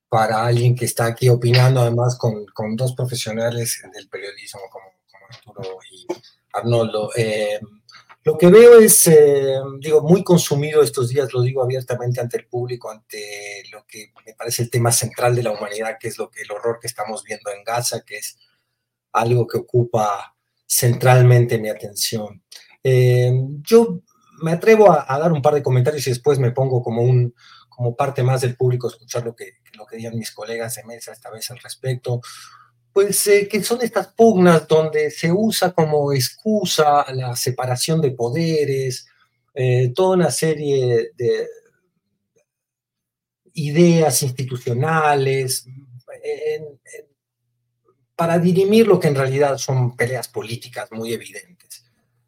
para alguien que está aquí opinando, además con, con dos profesionales del periodismo como, Arturo y Arnoldo. Eh, lo que veo es, eh, digo, muy consumido estos días, lo digo abiertamente ante el público, ante lo que me parece el tema central de la humanidad, que es lo que el horror que estamos viendo en Gaza, que es algo que ocupa centralmente mi atención. Eh, yo me atrevo a, a, dar un par de comentarios y después me pongo como un, como parte más del público escuchar lo que, lo que digan mis colegas de mesa esta vez al respecto, pues eh, que son estas pugnas donde se usa como excusa la separación de poderes, eh, toda una serie de ideas institucionales, para dirimir lo que en realidad son peleas políticas muy evidentes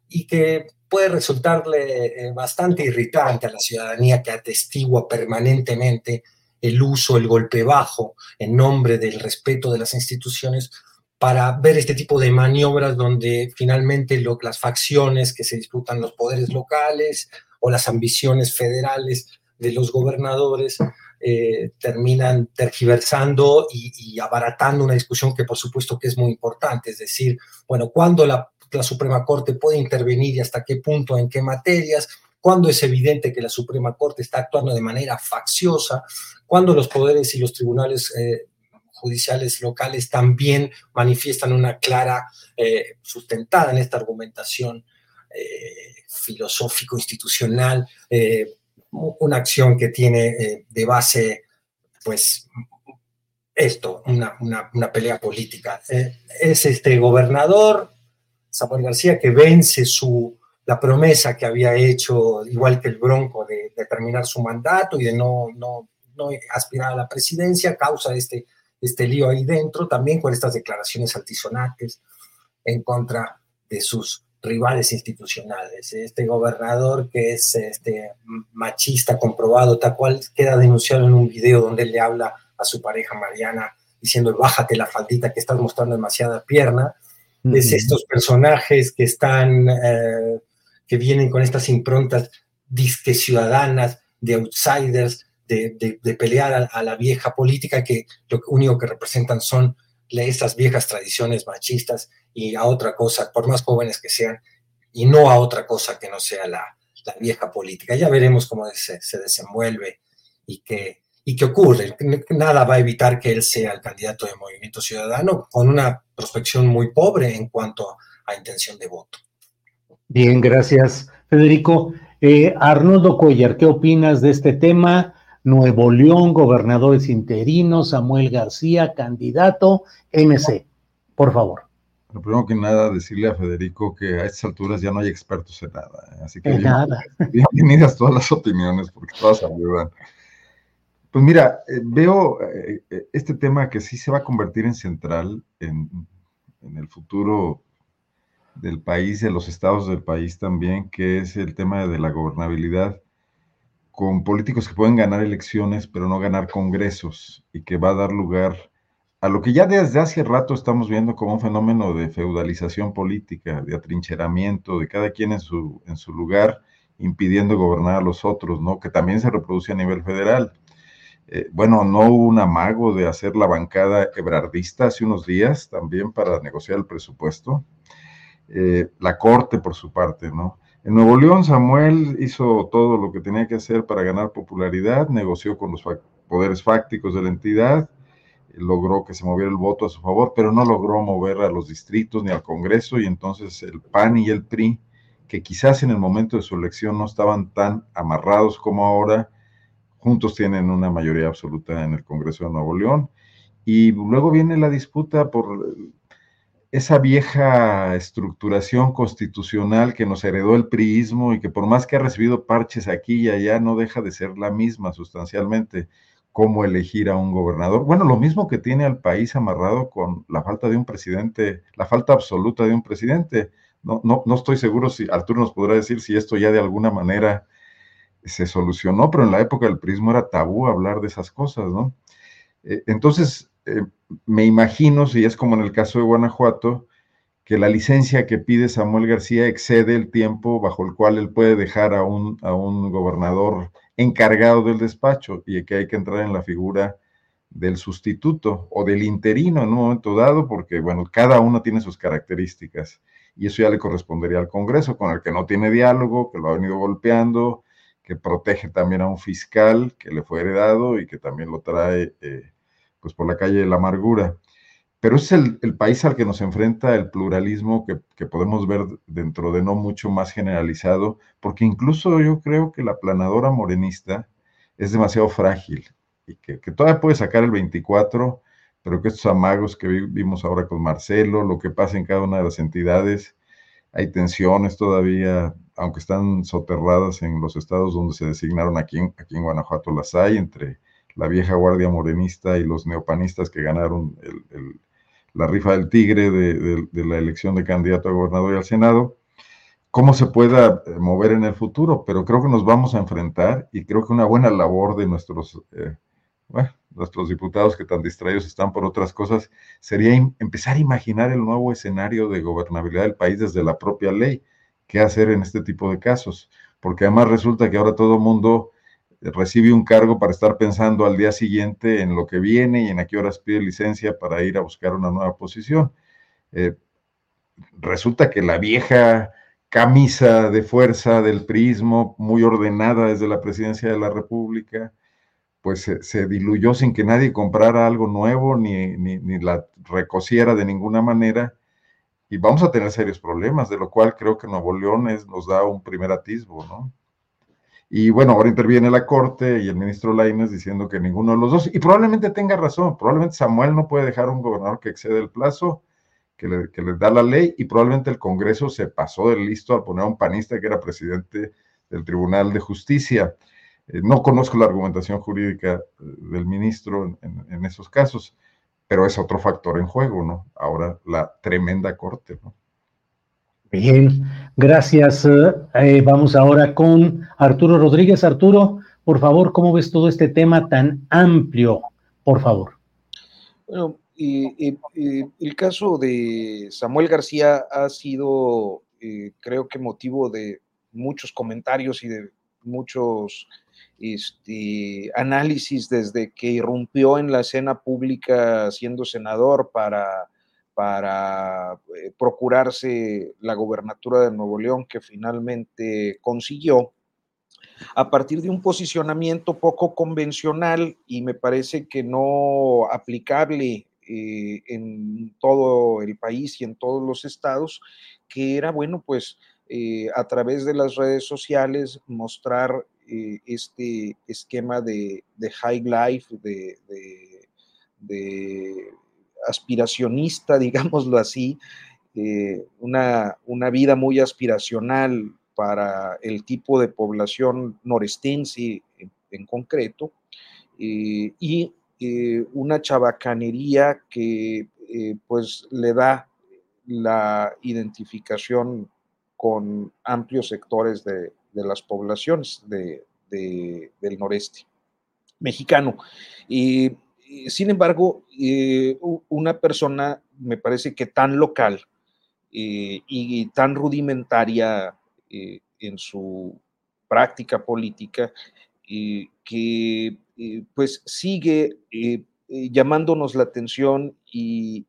y que puede resultarle eh, bastante irritante a la ciudadanía que atestigua permanentemente el uso, el golpe bajo en nombre del respeto de las instituciones para ver este tipo de maniobras donde finalmente las facciones que se disputan los poderes locales o las ambiciones federales de los gobernadores eh, terminan tergiversando y, abaratando una discusión que por supuesto que es muy importante, es decir, bueno, cuando la la Suprema Corte puede intervenir y hasta qué punto, en qué materias, cuando es evidente que la Suprema Corte está actuando de manera facciosa, cuando los poderes y los tribunales eh, judiciales locales también manifiestan una clara, eh, sustentada en esta argumentación eh, filosófico-institucional, una acción que tiene de base, pues, esto, una, una pelea política. es este gobernador Samuel García, que vence su, la promesa que había hecho, igual que el Bronco, de, terminar su mandato y de no, no, no, aspirar a la presidencia, causa este, este lío ahí dentro, también con estas declaraciones altisonantes en contra de sus rivales institucionales. Este gobernador que es este, machista comprobado, tal cual queda denunciado en un video donde él le habla a su pareja Mariana diciendo bájate la faldita que estás mostrando demasiada pierna. Es estos personajes que están, eh, que vienen con estas improntas disque ciudadanas, de outsiders, de, de, pelear a, a, la vieja política, que lo único que representan son esas viejas tradiciones machistas y a otra cosa, por más jóvenes que sean, y no a otra cosa que no sea la, la vieja política. Ya veremos cómo se, se desenvuelve y qué, y qué ocurre. Nada va a evitar que él sea el candidato de Movimiento Ciudadano con una prospección muy pobre en cuanto a intención de voto. Bien, gracias, Federico. Eh, Arnoldo Cuellar, ¿qué opinas de este tema? Nuevo León, gobernadores interinos, Samuel García, candidato, MC. Por favor. Lo primero que nada, decirle a Federico que a estas alturas ya no hay expertos en nada. ¿eh? Así que en nada. bienvenidas todas las opiniones, porque todas ayudan. Pues mira, eh, veo eh, este tema que sí se va a convertir en central en, en el futuro del país, de los estados del país también, que es el tema de la gobernabilidad con políticos que pueden ganar elecciones, pero no ganar congresos, y que va a dar lugar a lo que ya desde hace rato estamos viendo como un fenómeno de feudalización política, de atrincheramiento, de cada quien en su, en su lugar, impidiendo gobernar a los otros, ¿no? Que también se reproduce a nivel federal. Eh, bueno, no hubo un amago de hacer la bancada ebrardista hace unos días también para negociar el presupuesto. Eh, la Corte, por su parte, ¿no? En Nuevo León, Samuel hizo todo lo que tenía que hacer para ganar popularidad, negoció con los poderes fácticos de la entidad, logró que se moviera el voto a su favor, pero no logró mover a los distritos ni al Congreso y entonces el PAN y el PRI, que quizás en el momento de su elección no estaban tan amarrados como ahora, juntos tienen una mayoría absoluta en el Congreso de Nuevo León. Y luego viene la disputa por esa vieja estructuración constitucional que nos heredó el priismo y que por más que ha recibido parches aquí y allá, no deja de ser la misma sustancialmente cómo elegir a un gobernador. Bueno, lo mismo que tiene al país amarrado con la falta de un presidente, la falta absoluta de un presidente. No, no, no estoy seguro si Arturo nos podrá decir si esto ya de alguna manera se solucionó, pero en la época del prismo era tabú hablar de esas cosas, ¿no? Eh, entonces, eh, me imagino, si es como en el caso de Guanajuato, que la licencia que pide Samuel García excede el tiempo bajo el cual él puede dejar a un, a un gobernador encargado del despacho y que hay que entrar en la figura del sustituto o del interino en un momento dado, porque, bueno, cada uno tiene sus características y eso ya le correspondería al Congreso, con el que no tiene diálogo, que lo ha venido golpeando, que protege también a un fiscal que le fue heredado y que también lo trae eh, pues por la calle de la amargura. Pero es el, país al que nos enfrenta el pluralismo que, que, podemos ver dentro de no mucho más generalizado, porque incluso yo creo que la planadora morenista es demasiado frágil y que, que todavía puede sacar el 24, pero que estos amagos que vimos ahora con Marcelo, lo que pasa en cada una de las entidades, hay tensiones todavía, aunque están soterradas en los estados donde se designaron aquí, aquí en Guanajuato las hay, entre la vieja guardia morenista y los neopanistas que ganaron la rifa del tigre de, la elección de candidato a gobernador y al Senado, cómo se pueda eh, mover en el futuro, pero creo que nos vamos a enfrentar y creo que una buena labor de nuestros, eh, nuestros diputados que tan distraídos están por otras cosas sería empezar a imaginar el nuevo escenario de gobernabilidad del país desde la propia ley, qué hacer en este tipo de casos, porque además resulta que ahora todo el mundo recibe un cargo para estar pensando al día siguiente en lo que viene y en a qué horas pide licencia para ir a buscar una nueva posición. Eh, resulta que la vieja camisa de fuerza del prismo, muy ordenada desde la presidencia de la República, pues se, diluyó sin que nadie comprara algo nuevo ni, ni, la recociera de ninguna manera. Y vamos a tener serios problemas, de lo cual creo que Nuevo León nos da un primer atisbo, ¿no? Y bueno, ahora interviene la Corte y el ministro Lainez diciendo que ninguno de los dos, y probablemente tenga razón, probablemente Samuel no puede dejar un gobernador que excede el plazo, que le, que le da la ley y probablemente el Congreso se pasó de listo al poner a un panista que era presidente del Tribunal de Justicia. Eh, no conozco la argumentación jurídica eh, del ministro en, en, esos casos, pero es otro factor en juego, ¿no? Ahora la tremenda corte, ¿no? Bien, gracias. Eh, vamos ahora con Arturo Rodríguez. Arturo, por favor, ¿cómo ves todo este tema tan amplio? Por favor. Bueno, eh, eh, el caso de Samuel García ha sido, creo que motivo de muchos comentarios y de muchos este, análisis desde que irrumpió en la escena pública siendo senador para, para eh, procurarse la gobernatura de Nuevo León que finalmente consiguió a partir de un posicionamiento poco convencional y me parece que no aplicable eh, en todo el país y en todos los estados, que era, bueno, pues eh, a través de las redes sociales mostrar este esquema de, high life, de, aspiracionista, digámoslo así, eh, una, una, vida muy aspiracional para el tipo de población norestense en, concreto, y una chabacanería que pues le da la identificación con amplios sectores de, las poblaciones del noreste mexicano. Y, sin embargo, eh, una persona, me parece que tan local eh, y tan rudimentaria eh, en su práctica política, que pues sigue llamándonos la atención y,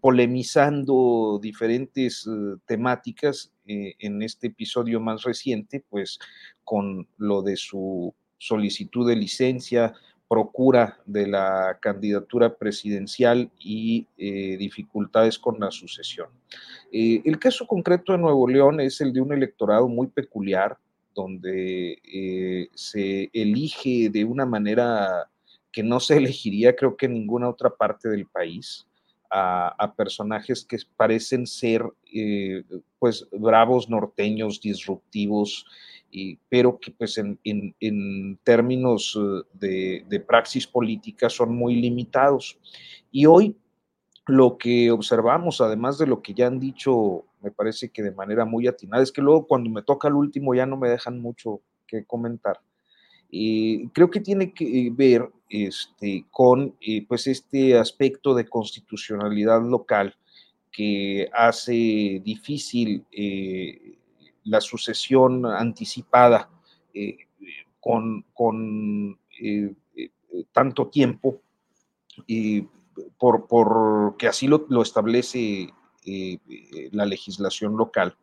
polemizando diferentes temáticas en este episodio más reciente, pues con lo de su solicitud de licencia, procura de la candidatura presidencial y dificultades con la sucesión. el caso concreto de Nuevo León es el de un electorado muy peculiar, donde se elige de una manera que no se elegiría creo que en ninguna otra parte del país a, personajes que parecen ser eh, pues bravos norteños, disruptivos, y, pero que pues en, en, términos eh, de, praxis política son muy limitados. Y hoy lo que observamos, además de lo que ya han dicho, me parece que de manera muy atinada, es que luego cuando me toca el último ya no me dejan mucho que comentar. y creo que tiene que ver este, con eh, pues este aspecto de constitucionalidad local que hace difícil eh, la sucesión anticipada eh, con, con tanto tiempo, por, porque así lo, lo establece la legislación local.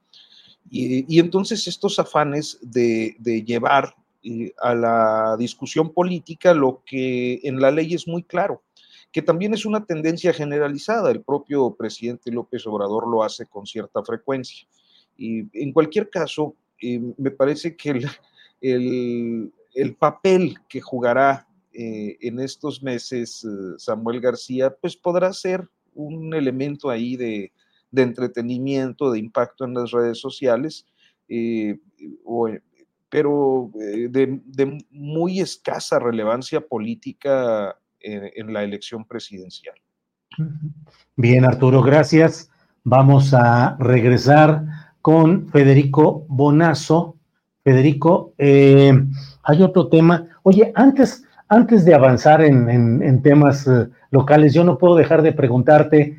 Y, y, entonces estos afanes de, de llevar a la discusión política lo que en la ley es muy claro, que también es una tendencia generalizada. El propio presidente López Obrador lo hace con cierta frecuencia. Y en cualquier caso, eh, me parece que el, el, papel que jugará eh, en estos meses eh, Samuel García, pues podrá ser un elemento ahí de, entretenimiento, de impacto en las redes sociales, pero de, muy escasa relevancia política en, la elección presidencial. Bien, Arturo, gracias. Vamos a regresar con Federico Bonazo. Federico, eh, hay otro tema. Oye, antes, antes de avanzar en, temas eh, locales, yo no puedo dejar de preguntarte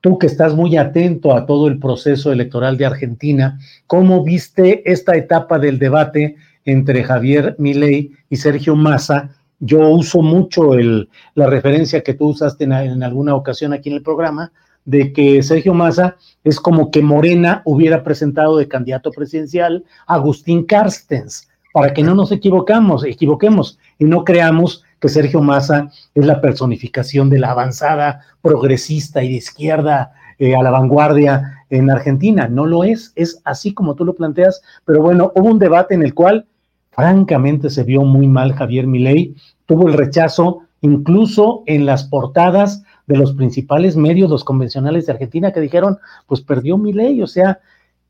tú que estás muy atento a todo el proceso electoral de Argentina, ¿cómo viste esta etapa del debate entre Javier Milei y Sergio Massa? Yo uso mucho el, la referencia que tú usaste en, en alguna ocasión aquí en el programa, de que Sergio Massa es como que Morena hubiera presentado de candidato presidencial a Agustín Carstens, para que no nos equivocamos, equivoquemos y no creamos que Sergio Massa es la personificación de la avanzada progresista y de izquierda eh, a la vanguardia en Argentina. No lo es, es así como tú lo planteas, pero bueno, hubo un debate en el cual francamente se vio muy mal Javier Milei, tuvo el rechazo incluso en las portadas de los principales medios, los convencionales de Argentina, que dijeron, pues perdió mi ley, o sea,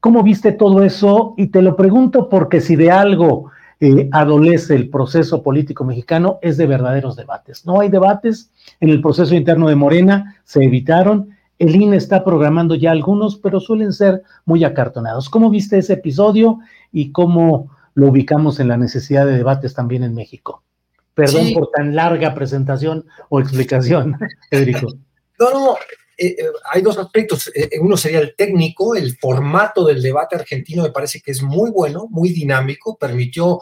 ¿cómo viste todo eso? Y te lo pregunto porque si de algo eh, adolece el proceso político mexicano es de verdaderos debates. No hay debates en el proceso interno de Morena, se evitaron. El INE está programando ya algunos, pero suelen ser muy acartonados. ¿Cómo viste ese episodio y cómo lo ubicamos en la necesidad de debates también en México? Perdón por tan larga presentación o explicación, Federico. No, no, eh, eh, hay dos aspectos. uno sería el técnico, el formato del debate argentino me parece que es muy bueno, muy dinámico, permitió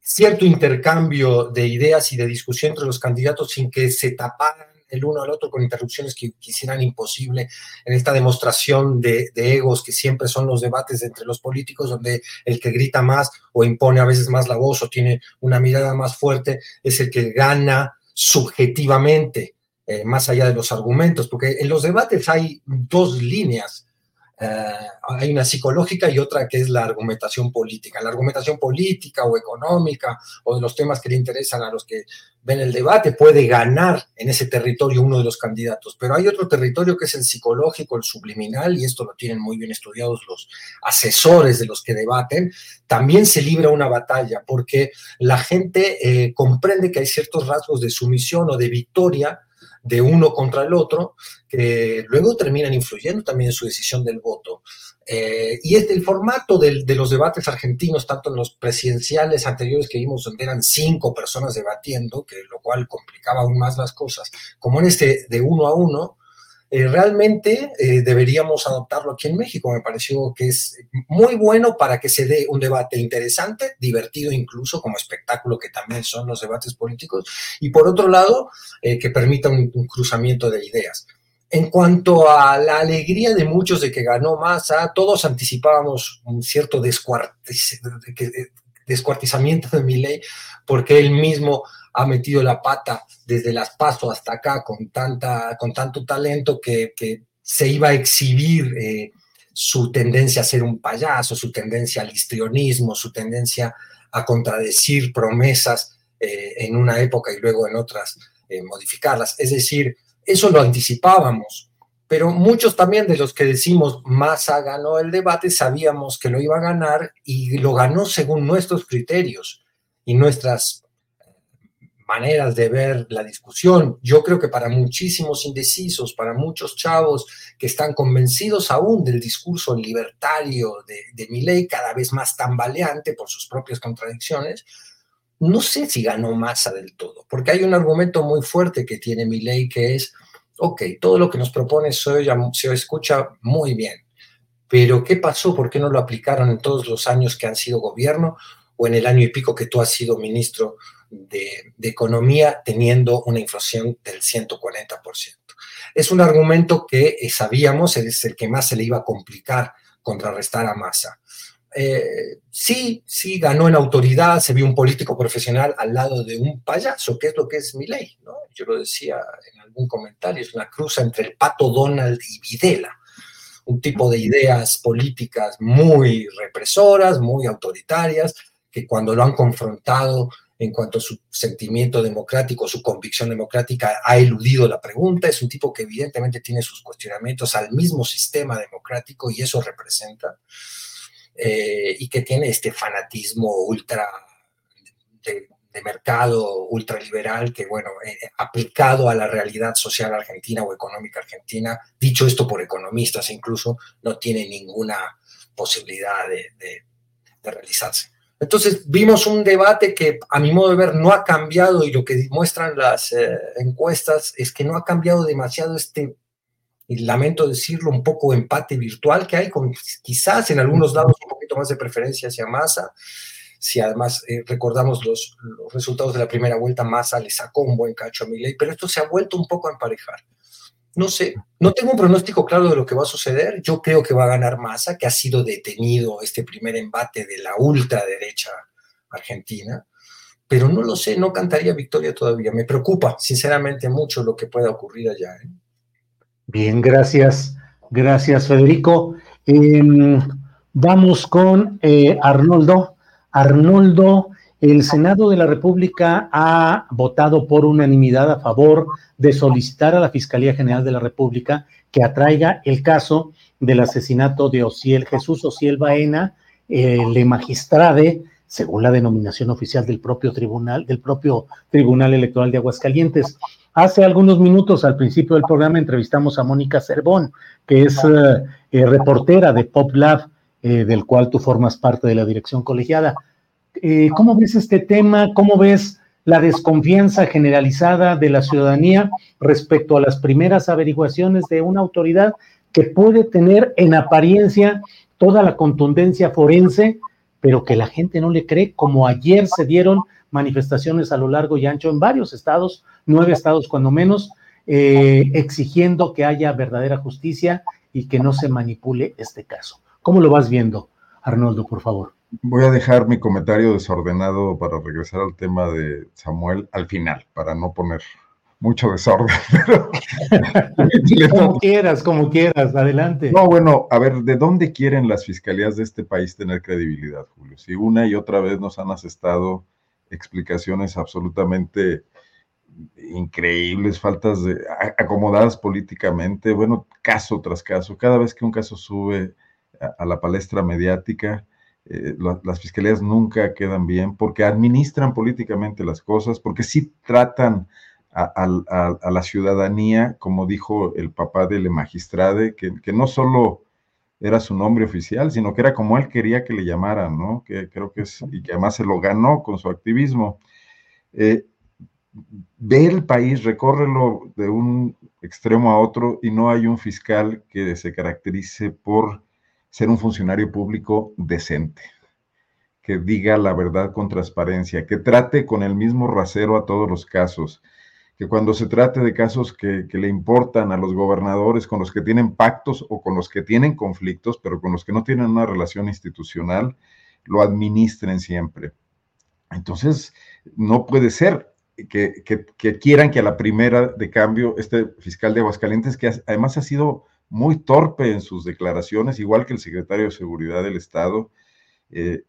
cierto intercambio de ideas y de discusión entre los candidatos sin que se taparan el uno al otro con interrupciones que quisieran imposible en esta demostración de, egos que siempre son los debates entre los políticos, donde el que grita más o impone a veces más la voz o tiene una mirada más fuerte es el que gana subjetivamente, eh, más allá de los argumentos, porque en los debates hay dos líneas eh, hay una psicológica y otra que es la argumentación política. La argumentación política o económica o de los temas que le interesan a los que ven el debate puede ganar en ese territorio uno de los candidatos, pero hay otro territorio que es el psicológico, el subliminal, y esto lo tienen muy bien estudiados los asesores de los que debaten, también se libra una batalla porque la gente eh, comprende que hay ciertos rasgos de sumisión o de victoria de uno contra el otro, que luego terminan influyendo también en su decisión del voto. Eh, y este, el formato de los debates argentinos, tanto en los presidenciales anteriores que vimos, donde eran cinco personas debatiendo, que lo cual complicaba aún más las cosas, como en este de uno a uno, eh, realmente eh, deberíamos adoptarlo aquí en México. Me pareció que es muy bueno para que se dé un debate interesante, divertido incluso como espectáculo que también son los debates políticos, y por otro lado, eh, que permita un, cruzamiento de ideas. En cuanto a la alegría de muchos de que ganó Massa, todos anticipábamos un cierto descuartizamiento de mi ley, porque él mismo ha metido la pata desde las pasos hasta acá con, tanta, con tanto talento que, se iba a exhibir eh, su tendencia a ser un payaso, su tendencia al histrionismo, su tendencia a contradecir promesas eh, en una época y luego en otras eh, modificarlas. Es decir, eso lo anticipábamos, pero muchos también de los que decimos Massa ganó el debate sabíamos que lo iba a ganar y lo ganó según nuestros criterios y nuestras maneras de ver la discusión. Yo creo que para muchísimos indecisos, para muchos chavos que están convencidos aún del discurso libertario de, de cada vez más tambaleante por sus propias contradicciones, no sé si ganó masa del todo, porque hay un argumento muy fuerte que tiene ley que es, ok, todo lo que nos propone se, se escucha muy bien, pero ¿qué pasó? ¿Por qué no lo aplicaron en todos los años que han sido gobierno o en el año y pico que tú has sido ministro de, economía teniendo una inflación del 140%. Es un argumento que eh, sabíamos, es el que más se le iba a complicar contrarrestar a Massa. Eh, sí, sí, ganó en autoridad, se vio un político profesional al lado de un payaso, que es lo que es mi ley, ¿no? Yo lo decía en algún comentario, es una cruza entre el pato Donald y Videla, un tipo de ideas políticas muy represoras, muy autoritarias, que cuando lo han confrontado en cuanto a su sentimiento democrático, su convicción democrática, ha eludido la pregunta. Es un tipo que evidentemente tiene sus cuestionamientos al mismo sistema democrático y eso representa. Eh, y que tiene este fanatismo ultra de, mercado ultraliberal que, bueno, eh, aplicado a la realidad social argentina o económica argentina, dicho esto por economistas incluso, no tiene ninguna posibilidad de realizarse. Entonces vimos un debate que a mi modo de ver no ha cambiado y lo que muestran las eh, encuestas es que no ha cambiado demasiado este, y lamento decirlo, un poco empate virtual que hay, con quizás en algunos lados un poquito más de preferencia hacia Massa. Si además eh, recordamos los, los, resultados de la primera vuelta, Massa le sacó un buen cacho a Milei, pero esto se ha vuelto un poco a emparejar no sé, no tengo un pronóstico claro de lo que va a suceder. Yo creo que va a ganar Massa, que ha sido detenido este primer embate de la ultraderecha argentina, pero no lo sé, no cantaría victoria todavía. Me preocupa, sinceramente, mucho lo que pueda ocurrir allá. ¿eh? Bien, gracias. Gracias, Federico. Em, vamos con eh, Arnoldo. Arnoldo, el Senado de la República ha votado por unanimidad a favor de solicitar a la Fiscalía General de la República que atraiga el caso del asesinato de Ociel, Jesús Ociel Baena, el magistrade, según la denominación oficial del propio tribunal, del propio Tribunal Electoral de Aguascalientes. Hace algunos minutos, al principio del programa, entrevistamos a Mónica Cervón, que es eh, eh, reportera de Pop Lab, eh, del cual tú formas parte de la dirección colegiada. Eh, ¿Cómo ves este tema? ¿Cómo ves la desconfianza generalizada de la ciudadanía respecto a las primeras averiguaciones de una autoridad que puede tener en apariencia toda la contundencia forense, pero que la gente no le cree, como ayer se dieron manifestaciones a lo largo y ancho en varios estados, nueve estados cuando menos, eh, exigiendo que haya verdadera justicia y que no se manipule este caso. ¿Cómo lo vas viendo, Arnoldo, por favor? Voy a dejar mi comentario desordenado para regresar al tema de Samuel al final, para no poner mucho desorden. como quieras, como quieras, adelante. No, bueno, a ver, ¿de dónde quieren las fiscalías de este país tener credibilidad, Julio? Si una y otra vez nos han asestado explicaciones absolutamente increíbles, faltas de acomodadas políticamente, bueno, caso tras caso, cada vez que un caso sube a la palestra mediática, eh, las fiscalías nunca quedan bien porque administran políticamente las cosas, porque sí tratan a, la ciudadanía, como dijo el papá del magistrade, que, que, no solo era su nombre oficial, sino que era como él quería que le llamaran, ¿no? Que creo que es, y que además se lo ganó con su activismo. Eh, ve el país, recórrelo de un extremo a otro y no hay un fiscal que se caracterice por ser un funcionario público decente, que diga la verdad con transparencia, que trate con el mismo rasero a todos los casos, que cuando se trate de casos que, le importan a los gobernadores, con los que tienen pactos o con los que tienen conflictos, pero con los que no tienen una relación institucional, lo administren siempre. Entonces, no puede ser que, que, quieran que a la primera de cambio este fiscal de Aguascalientes, que además ha sido muy torpe en sus declaraciones, igual que el secretario de Seguridad del Estado, eh,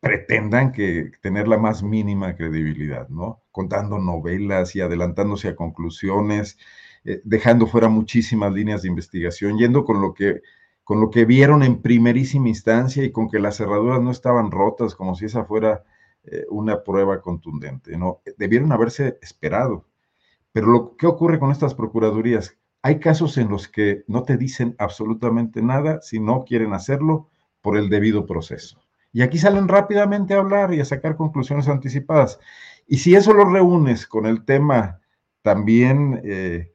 pretendan que tener la más mínima credibilidad, ¿no? Contando novelas y adelantándose a conclusiones, eh, dejando fuera muchísimas líneas de investigación, yendo con lo que con lo que vieron en primerísima instancia y con que las cerraduras no estaban rotas, como si esa fuera eh, una prueba contundente, ¿no? Debieron haberse esperado. Pero lo, ¿qué ocurre con estas procuradurías? Hay casos en los que no te dicen absolutamente nada si no quieren hacerlo por el debido proceso. Y aquí salen rápidamente a hablar y a sacar conclusiones anticipadas. Y si eso lo reúnes con el tema también, eh,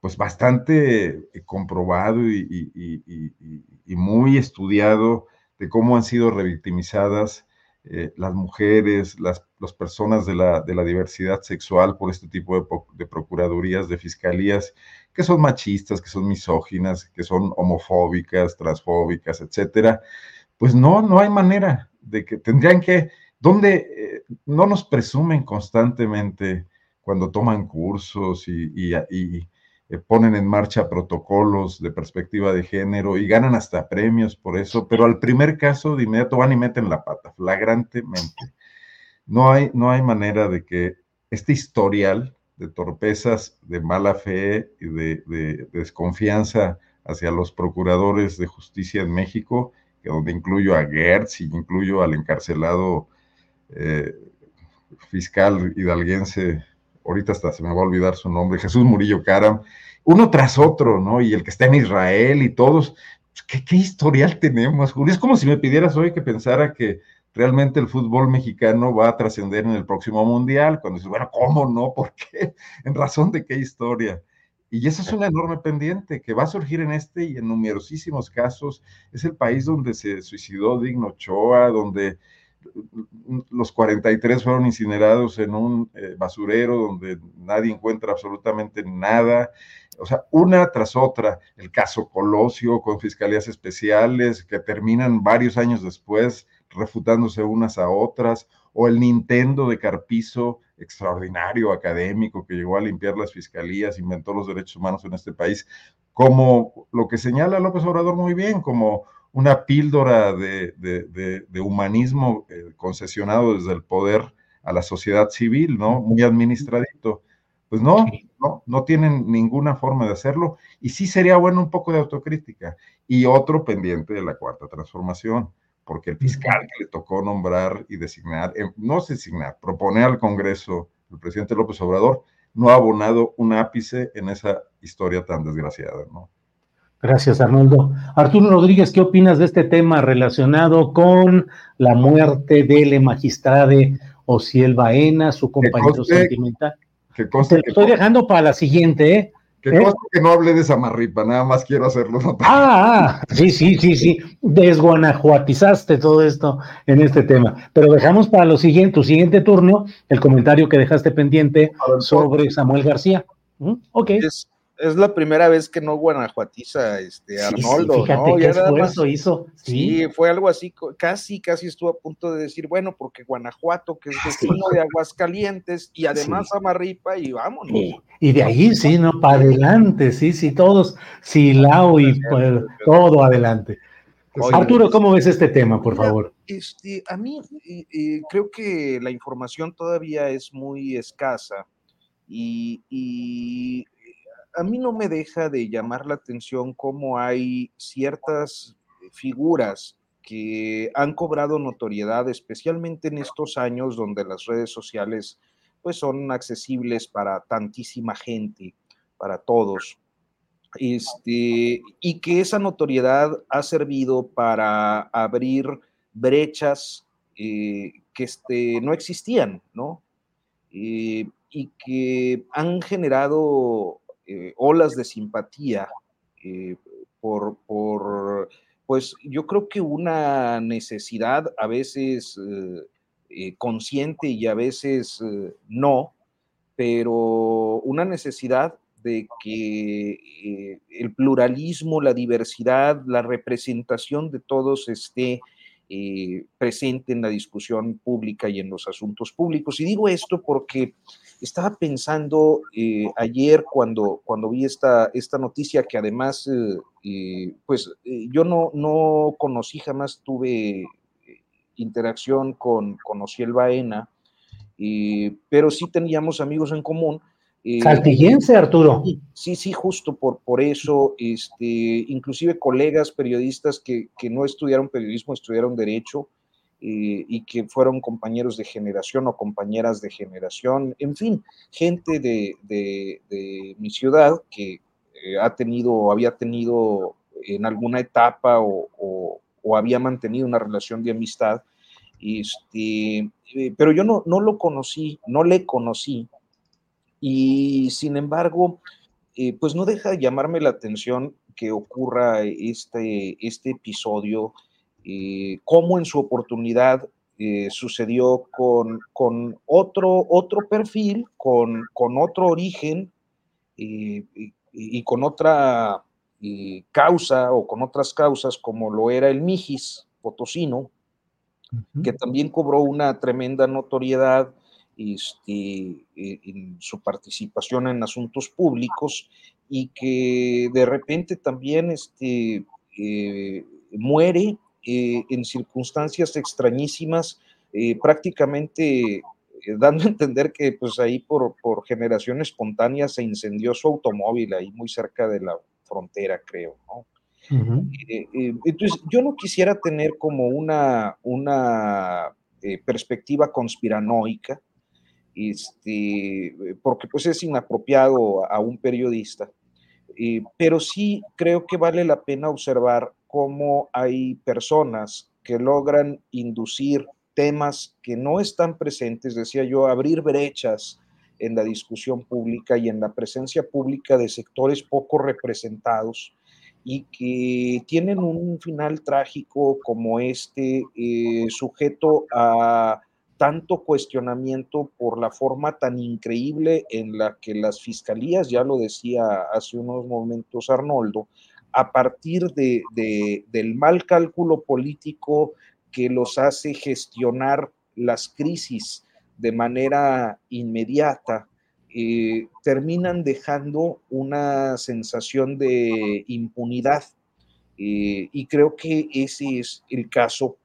pues bastante eh, comprobado y, muy estudiado de cómo han sido revictimizadas eh, las mujeres, las, personas de la, diversidad sexual por este tipo de, de procuradurías, de fiscalías, que son machistas, que son misóginas, que son homofóbicas, transfóbicas, etcétera, pues no, no hay manera de que tendrían que, donde eh, no nos presumen constantemente cuando toman cursos y, eh, ponen en marcha protocolos de perspectiva de género y ganan hasta premios por eso, pero al primer caso de inmediato van y meten la pata, flagrantemente. No hay, no hay manera de que este historial de torpezas, de mala fe y de, desconfianza hacia los procuradores de justicia en México, que donde incluyo a Gertz y incluyo al encarcelado eh, fiscal hidalguense, ahorita hasta se me va a olvidar su nombre, Jesús Murillo Caram, uno tras otro, ¿no? Y el que está en Israel y todos, ¿qué, qué historial tenemos, Julio? Es como si me pidieras hoy que pensara que realmente el fútbol mexicano va a trascender en el próximo mundial, cuando dices, bueno, ¿cómo no? ¿Por qué? ¿En razón de qué historia? Y esa es una enorme pendiente que va a surgir en este y en numerosísimos casos. Es el país donde se suicidó Digno Ochoa, donde los 43 fueron incinerados en un eh, basurero donde nadie encuentra absolutamente nada. O sea, una tras otra, el caso Colosio con fiscalías especiales que terminan varios años después refutándose unas a otras, o el Nintendo de Carpizo, extraordinario académico que llegó a limpiar las fiscalías, inventó los derechos humanos en este país, como lo que señala López Obrador muy bien, como una píldora de, humanismo eh, concesionado desde el poder a la sociedad civil, ¿no? Muy administradito. Pues no, no, no tienen ninguna forma de hacerlo y sí sería bueno un poco de autocrítica. Y otro pendiente de la cuarta transformación, porque el fiscal que le tocó nombrar y designar, eh, no designar, proponer al Congreso el presidente López Obrador, no ha abonado un ápice en esa historia tan desgraciada, ¿no? Gracias, Arnoldo. Arturo Rodríguez, ¿qué opinas de este tema relacionado con la muerte del magistrade Ociel Baena, su compañero sentimental? Que Te lo estoy dejando para la siguiente, ¿eh? Que ¿Eh? que no hable de esa marripa, nada más quiero hacerlo notar. Ah, ah, sí, sí, sí, sí. Desguanajuatizaste todo esto en este tema. Pero dejamos para lo siguiente, tu siguiente turno, el comentario que dejaste pendiente sobre Samuel García. ¿Mm? Ok es la primera vez que no guanajuatiza este Arnoldo, sí, fíjate ¿no? Qué esfuerzo hizo. ¿sí? fue algo así, casi, casi estuvo a punto de decir, bueno, porque Guanajuato, que es vecino de Aguascalientes, y además Amarripa, y vámonos. Y, de ahí, sí, ¿no? Para adelante, sí, sí, todos, Silao y pues, todo adelante. Arturo, ¿cómo ves este tema, por favor? Este, a mí creo que la información todavía es muy escasa y a mí no me deja de llamar la atención cómo hay ciertas figuras que han cobrado notoriedad, especialmente en estos años donde las redes sociales pues son accesibles para tantísima gente, para todos. Este, y que esa notoriedad ha servido para abrir brechas eh, que este, no existían, ¿no? Eh, y que han generado eh, olas de simpatía eh, por, por, pues yo creo que una necesidad a veces eh, consciente y a veces no, pero una necesidad de que el pluralismo, la diversidad, la representación de todos esté presente en la discusión pública y en los asuntos públicos. Y digo esto porque estaba pensando eh, ayer cuando, cuando vi esta, esta noticia que además, eh, pues yo no, no conocí, jamás tuve interacción con, con Ociel Baena, pero sí teníamos amigos en común eh, Saltillense, Arturo. Sí, sí, justo por, por eso, este, inclusive colegas periodistas que, no estudiaron periodismo, estudiaron derecho eh, y que fueron compañeros de generación o compañeras de generación, en fin, gente de, mi ciudad que eh, ha tenido, había tenido en alguna etapa o, había mantenido una relación de amistad, este, pero yo no, no lo conocí, no le conocí y sin embargo, eh, pues no deja de llamarme la atención que ocurra este, este episodio, eh, como en su oportunidad eh, sucedió con, con, otro, otro perfil, con, con otro origen y, con otra causa o con otras causas como lo era el Mijis Potosino, que también cobró una tremenda notoriedad este, eh, en su participación en asuntos públicos y que de repente también este, eh, muere eh, en circunstancias extrañísimas, prácticamente dando a entender que pues ahí por, por generación espontánea se incendió su automóvil ahí muy cerca de la frontera, creo, entonces, yo no quisiera tener como una, una perspectiva conspiranoica, este, porque pues es inapropiado a un periodista, eh, pero sí creo que vale la pena observar cómo hay personas que logran inducir temas que no están presentes, decía yo, abrir brechas en la discusión pública y en la presencia pública de sectores poco representados y que tienen un final trágico como este, eh, sujeto a tanto cuestionamiento por la forma tan increíble en la que las fiscalías, ya lo decía hace unos momentos Arnoldo, a partir de, del mal cálculo político que los hace gestionar las crisis de manera inmediata, eh, terminan dejando una sensación de impunidad y creo que ese es el caso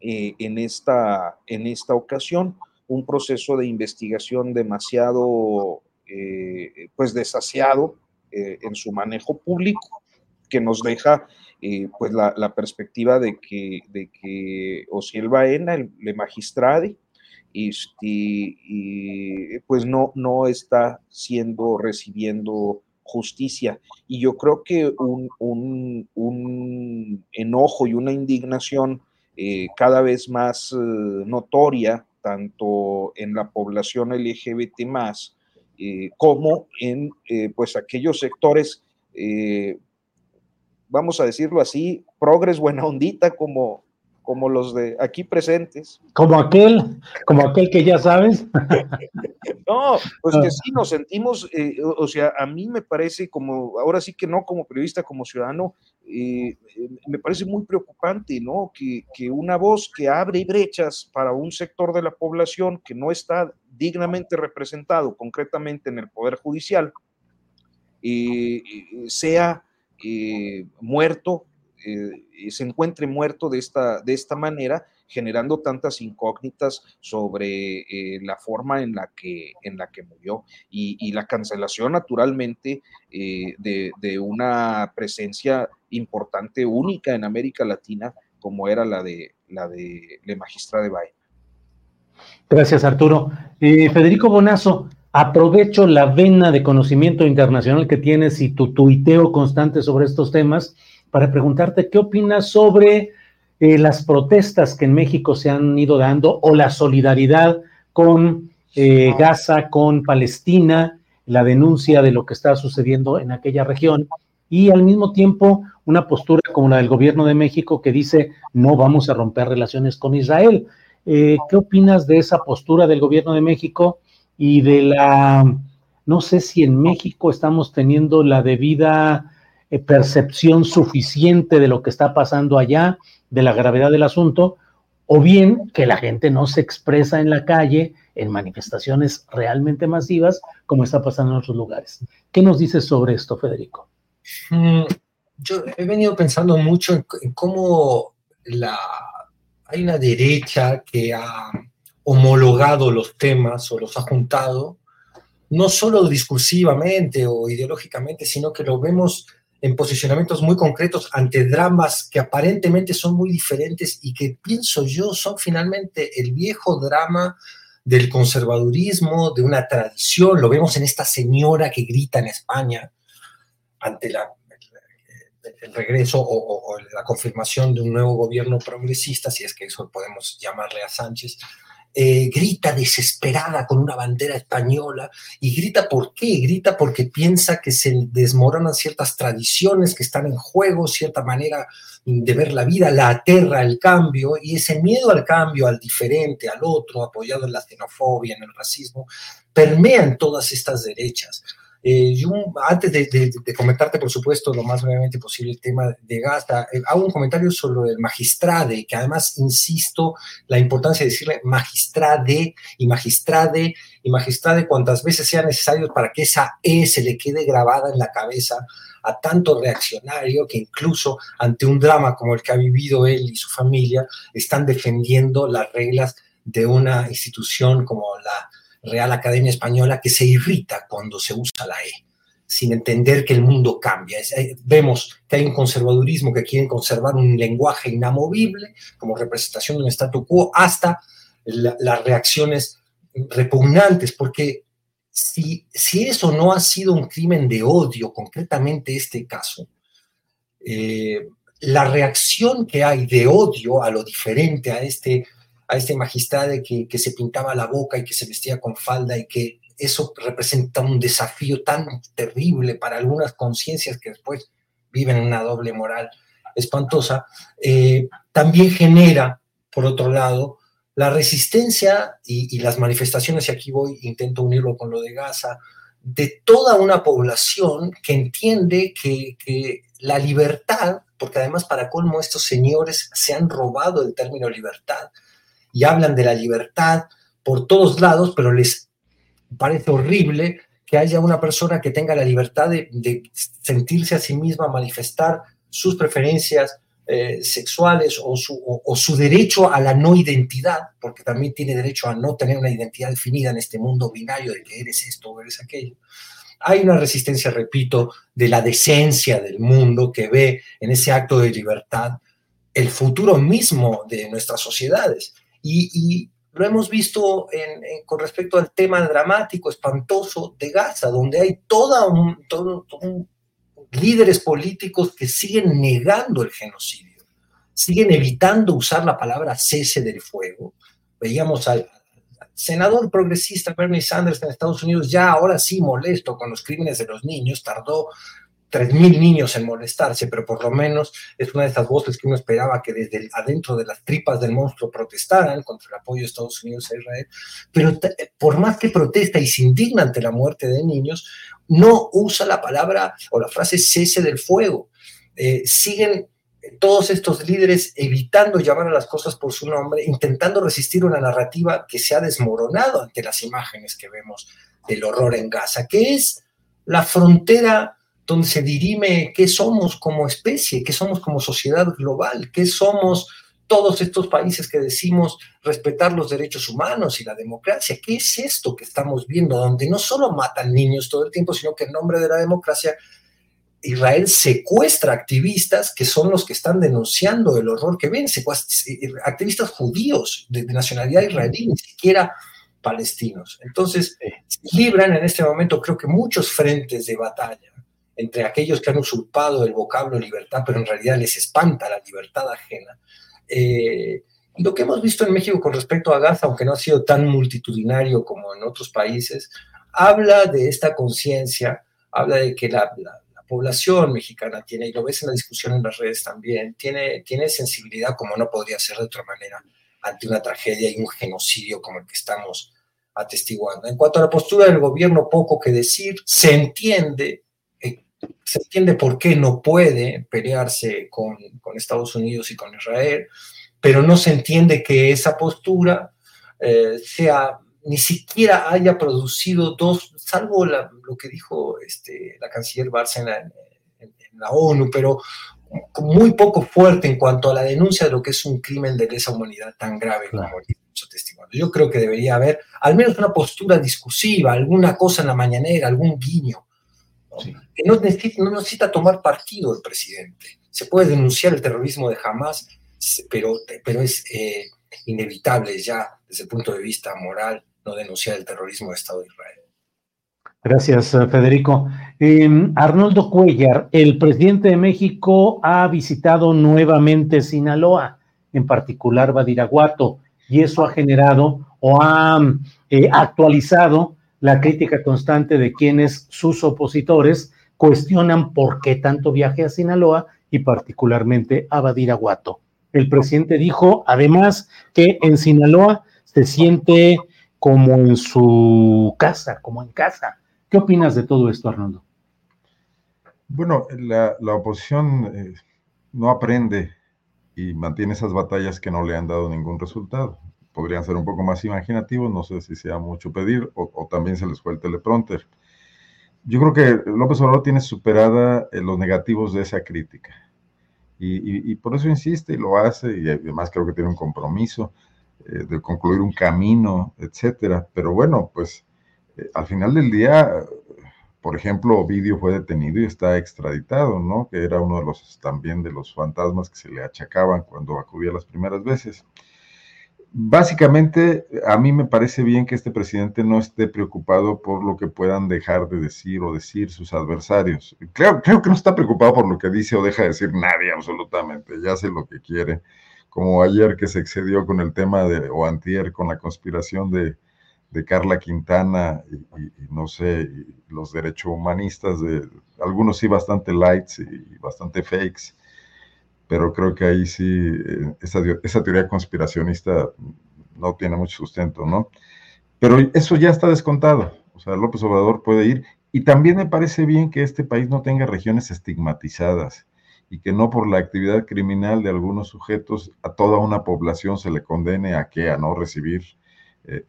en, esta, en esta ocasión. Un proceso de investigación demasiado pues desasiado en su manejo público que nos deja pues la, perspectiva de que, de que Osiel Baena, el, el magistrade, este, y pues no, no está siendo, recibiendo justicia. Y yo creo que un, un, enojo y una indignación eh, cada vez más eh, notoria, tanto en la población LGBT más, eh, como en pues aquellos sectores, vamos a decirlo así, progres buena ondita, como, como los de aquí presentes. Como aquel, como aquel que ya sabes. no, pues que ah. sí nos sentimos, eh, o, sea, a mí me parece como, ahora sí que no como periodista, como ciudadano, eh, me parece muy preocupante, ¿no? Que, que, una voz que abre brechas para un sector de la población que no está dignamente representado concretamente en el Poder Judicial, eh, sea muerto eh, se encuentre muerto de esta, de esta manera, generando tantas incógnitas sobre eh, la forma en la que, en la que murió y, la cancelación naturalmente eh, de, una presencia importante, única en América Latina, como era la de la de la magistrada de Bay. Gracias, Arturo. Federico Bonazo, aprovecho la vena de conocimiento internacional que tienes y tu tuiteo constante sobre estos temas para preguntarte qué opinas sobre eh, las protestas que en México se han ido dando o la solidaridad con eh, Gaza, con Palestina, la denuncia de lo que está sucediendo en aquella región y al mismo tiempo una postura como la del gobierno de México que dice no vamos a romper relaciones con Israel. Eh, ¿Qué opinas de esa postura del gobierno de México y de la, no sé si en México estamos teniendo la debida eh, percepción suficiente de lo que está pasando allá, de la gravedad del asunto, o bien que la gente no se expresa en la calle en manifestaciones realmente masivas, como está pasando en otros lugares. ¿Qué nos dices sobre esto, Federico? Mm, yo he venido pensando mucho en, cómo la, hay una derecha que ha homologado los temas o los ha juntado, no solo discursivamente o ideológicamente, sino que lo vemos en posicionamientos muy concretos ante dramas que aparentemente son muy diferentes y que pienso yo son finalmente el viejo drama del conservadurismo, de una tradición. Lo vemos en esta señora que grita en España ante la, el regreso o, o, la confirmación de un nuevo gobierno progresista, si es que eso podemos llamarle a Sánchez, eh, grita desesperada con una bandera española y grita por qué, grita porque piensa que se desmoronan ciertas tradiciones que están en juego, cierta manera de ver la vida, la aterra el cambio y ese miedo al cambio, al diferente, al otro, apoyado en la xenofobia, en el racismo, permea en todas estas derechas. Eh, antes de, comentarte, por supuesto, lo más brevemente posible el tema de Gaza, eh, hago un comentario sobre el magistrade, que además insisto la importancia de decirle magistrade y magistrade y magistrade cuantas veces sea necesario para que esa E se le quede grabada en la cabeza a tanto reaccionario que incluso ante un drama como el que ha vivido él y su familia, están defendiendo las reglas de una institución como la Real Academia Española que se irrita cuando se usa la E, sin entender que el mundo cambia. Eh, vemos que hay un conservadurismo que quiere conservar un lenguaje inamovible como representación de un statu quo hasta las reacciones repugnantes, porque si, si, eso no ha sido un crimen de odio, concretamente este caso, eh, la reacción que hay de odio a lo diferente, a este a este magistrado que, que se pintaba la boca y que se vestía con falda y que eso representa un desafío tan terrible para algunas conciencias que después viven una doble moral espantosa, eh, también genera, por otro lado, la resistencia y, las manifestaciones, y aquí voy, intento unirlo con lo de Gaza, de toda una población que entiende que, que la libertad, porque además para colmo estos señores se han robado el término libertad, y hablan de la libertad por todos lados, pero les parece horrible que haya una persona que tenga la libertad de, sentirse a sí misma, manifestar sus preferencias eh, sexuales o su, o su, derecho a la no identidad, porque también tiene derecho a no tener una identidad definida en este mundo binario de que eres esto o eres aquello. Hay una resistencia, repito, de la decencia del mundo que ve en ese acto de libertad el futuro mismo de nuestras sociedades. Y, lo hemos visto con respecto al tema dramático, espantoso de Gaza, donde hay toda un, todo, un líderes políticos que siguen negando el genocidio, siguen evitando usar la palabra cese del fuego. Veíamos al, senador progresista Bernie Sanders en Estados Unidos ya ahora sí molesto con los crímenes de los niños, tardó 3.000 niños en molestarse, pero por lo menos es una de esas voces que uno esperaba que desde adentro de las tripas del monstruo protestaran contra el apoyo de Estados Unidos a Israel. Pero por más que protesta y se indigna ante la muerte de niños, no usa la palabra o la frase cese del fuego. Eh, siguen todos estos líderes evitando llamar a las cosas por su nombre, intentando resistir una narrativa que se ha desmoronado ante las imágenes que vemos del horror en Gaza, que es la frontera donde se dirime qué somos como especie, qué somos como sociedad global, qué somos todos estos países que decimos respetar los derechos humanos y la democracia. ¿Qué es esto que estamos viendo? Donde no solo matan niños todo el tiempo, sino que en nombre de la democracia Israel secuestra activistas que son los que están denunciando el horror que ven, activistas judíos de, nacionalidad israelí, ni siquiera palestinos. Entonces, libran en este momento creo que muchos frentes de batalla entre aquellos que han usurpado el vocablo libertad, pero en realidad les espanta la libertad ajena. Eh, lo que hemos visto en México con respecto a Gaza, aunque no ha sido tan multitudinario como en otros países, habla de esta conciencia, habla de que la, población mexicana tiene, y lo ves en la discusión en las redes también, tiene, tiene sensibilidad como no podría ser de otra manera ante una tragedia y un genocidio como el que estamos atestiguando. En cuanto a la postura del gobierno, poco que decir, se entiende se entiende por qué no puede pelearse con, Estados Unidos y con Israel, pero no se entiende que esa postura eh, sea ni siquiera haya producido dos, salvo lo que dijo este, la canciller Barça en la, ONU, pero muy poco fuerte en cuanto a la denuncia de lo que es un crimen de lesa humanidad tan grave como el testimonio. Yo creo que debería haber al menos una postura discursiva, alguna cosa en la mañanera, algún guiño que no necesita, no necesita tomar partido el presidente. Se puede denunciar el terrorismo de Hamas, pero, pero es eh, inevitable ya desde el punto de vista moral no denunciar el terrorismo de Estado de Israel. Gracias, eh, Federico. Em, Arnoldo Cuellar, el presidente de México ha visitado nuevamente Sinaloa, en particular Badiraguato, y eso ha generado o ha eh, actualizado la crítica constante de quienes sus opositores cuestionan por qué tanto viaje a Sinaloa y particularmente a Badiraguato. El presidente dijo además que en Sinaloa se siente como en su casa, como en casa. ¿Qué opinas de todo esto, Arnoldo? Bueno, la, oposición eh, no aprende y mantiene esas batallas que no le han dado ningún resultado podrían ser un poco más imaginativos, no sé si sea mucho pedir, o, también se les fue el teleprompter. Yo creo que López Obrador tiene superada eh, los negativos de esa crítica. Y, por eso insiste y lo hace, y además creo que tiene un compromiso eh, de concluir un camino, etcétera. Pero bueno, pues eh, al final del día, por ejemplo, Ovidio fue detenido y está extraditado, ¿no? Que era uno de los también de los fantasmas que se le achacaban cuando acudía las primeras veces básicamente, a mí me parece bien que este presidente no esté preocupado por lo que puedan dejar de decir o decir sus adversarios. Creo, que no está preocupado por lo que dice o deja de decir nadie absolutamente, ya hace lo que quiere. Como ayer que se excedió con el tema de, o antier con la conspiración de, Carla Quintana y, no sé, los derechos humanistas, de algunos sí bastante lights y bastante fakes pero creo que ahí sí, eh, esa, teoría conspiracionista no tiene mucho sustento, ¿no? Pero eso ya está descontado, o sea, López Obrador puede ir, y también me parece bien que este país no tenga regiones estigmatizadas y que no por la actividad criminal de algunos sujetos a toda una población se le condene a que a no recibir eh,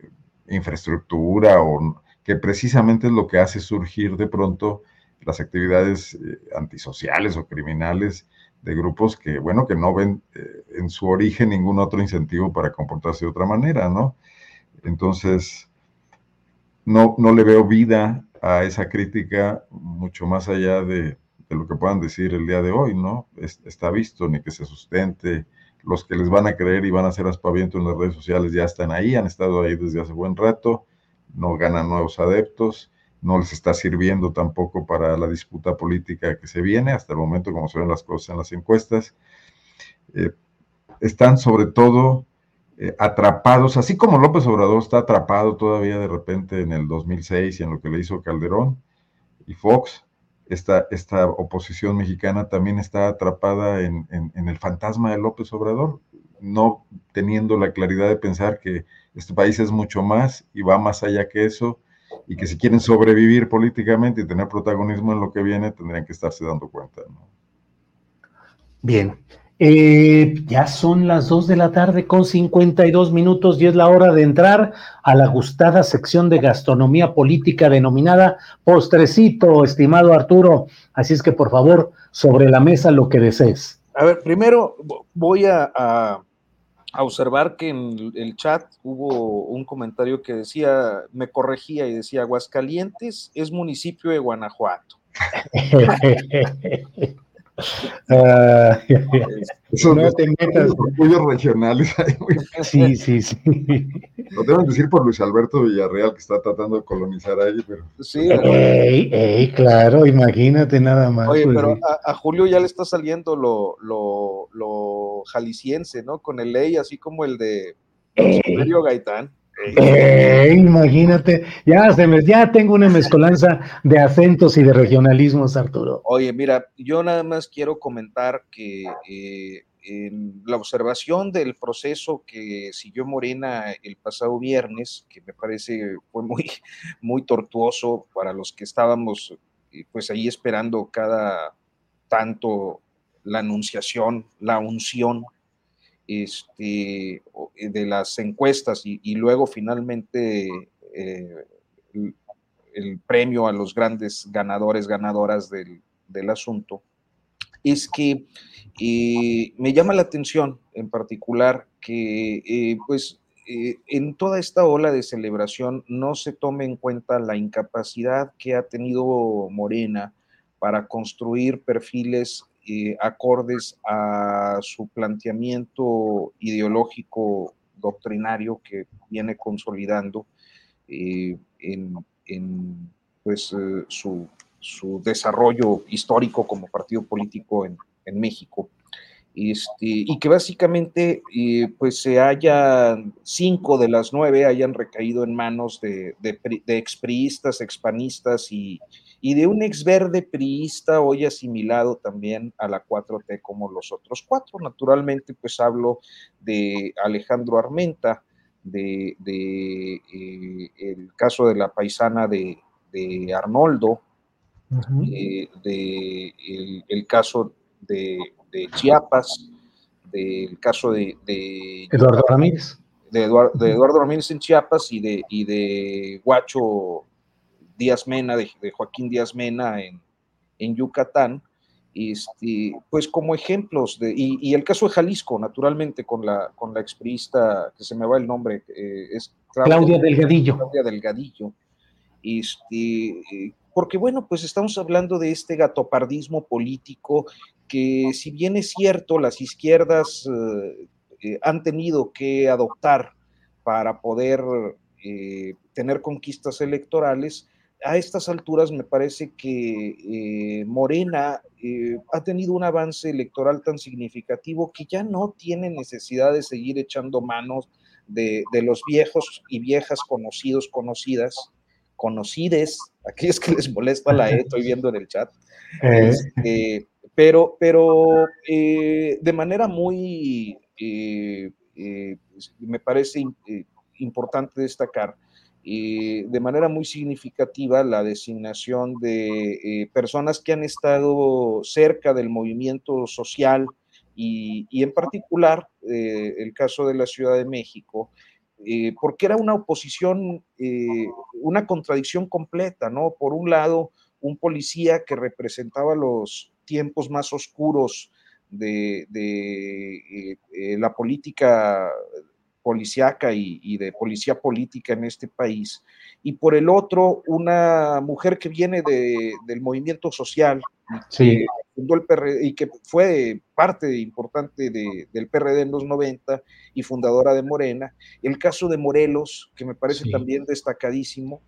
infraestructura o que precisamente es lo que hace surgir de pronto las actividades eh, antisociales o criminales de grupos que, bueno, que no ven eh, en su origen ningún otro incentivo para comportarse de otra manera, ¿no? Entonces, no, no le veo vida a esa crítica mucho más allá de, lo que puedan decir el día de hoy, ¿no? está visto, ni que se sustente. Los que les van a creer y van a hacer aspaviento en las redes sociales ya están ahí, han estado ahí desde hace buen rato, no ganan nuevos adeptos no les está sirviendo tampoco para la disputa política que se viene, hasta el momento como se ven las cosas en las encuestas. Eh, están sobre todo eh, atrapados, así como López Obrador está atrapado todavía de repente en el 2006 y en lo que le hizo Calderón y Fox, esta, esta oposición mexicana también está atrapada en, en el fantasma de López Obrador, no teniendo la claridad de pensar que este país es mucho más y va más allá que eso y que si quieren sobrevivir políticamente y tener protagonismo en lo que viene, tendrían que estarse dando cuenta. Bien, eh, ya son las 2 de la tarde con 52 minutos y es la hora de entrar a la gustada sección de gastronomía política denominada Postrecito, estimado Arturo. Así es que por favor, sobre la mesa lo que desees. A ver, primero voy a a observar que en el chat hubo un comentario que decía, me corregía y decía, Aguascalientes es municipio de Guanajuato. Eso no te metas. Orgullos regionales. sí, sí, sí. Lo deben decir por Luis Alberto Villarreal, que está tratando de colonizar ahí, pero. Sí, ey, ey, claro, imagínate nada más. Oye, pues, pero a, Julio ya le está saliendo lo, lo, lo jalisciense, ¿no? Con el ley, así como el de Mario Gaitán. Imagínate, ya, se me, tengo una mezcolanza de acentos y de regionalismos, Arturo. Oye, mira, yo nada más quiero comentar que eh, la observación del proceso que siguió Morena el pasado viernes, que me parece fue muy, muy tortuoso para los que estábamos eh, pues ahí esperando cada tanto la anunciación, la unción este, eh, de las encuestas y, luego finalmente eh, el, premio a los grandes ganadores, ganadoras del, asunto, es que eh, me llama la atención en particular que pues en toda esta ola de celebración no se tome en cuenta la incapacidad que ha tenido Morena para construir perfiles eh, acordes a su planteamiento ideológico doctrinario que viene consolidando eh, en, pues, eh, su, desarrollo histórico como partido político en, México. Este, y que básicamente pues se hayan cinco de las nueve hayan recaído en manos de, de, de expriistas, expanistas y, y de un ex verde priista hoy asimilado también a la 4T como los otros cuatro. Naturalmente, pues hablo de Alejandro Armenta, de, eh, el caso de la paisana de, Arnoldo, eh, de el, caso de, Chiapas, del caso de, Eduardo Ramírez. De Eduardo, Ramírez en Chiapas y de, y de Guacho Díaz Mena, de, Joaquín Díaz Mena en, en Yucatán, este, pues como ejemplos, de, y, el caso de Jalisco, naturalmente, con la, con la expriista, que se me va el nombre, eh, es Claudia, Delgadillo. Claudia Delgadillo. Este, porque bueno, pues estamos hablando de este gatopardismo político que si bien es cierto, las izquierdas eh, eh, han tenido que adoptar para poder tener conquistas electorales, a estas alturas me parece que eh, Morena eh, ha tenido un avance electoral tan significativo que ya no tiene necesidad de seguir echando manos de, los viejos y viejas conocidos, conocidas, conocides, aquellos que les molesta la E, estoy viendo en el chat, eh. Este, pero, pero de manera muy, me parece importante destacar, de manera muy significativa la designación de eh, personas que han estado cerca del movimiento social y, en particular eh, el caso de la Ciudad de México, eh, porque era una oposición, una contradicción completa, ¿no? Por un lado, un policía que representaba los tiempos más oscuros de, la política policiaca y, de policía política en este país, y por el otro, una mujer que viene del movimiento social, sí. el y que fue parte importante del PRD en los 90 y fundadora de Morena. El caso de Morelos, que me parece también destacadísimo,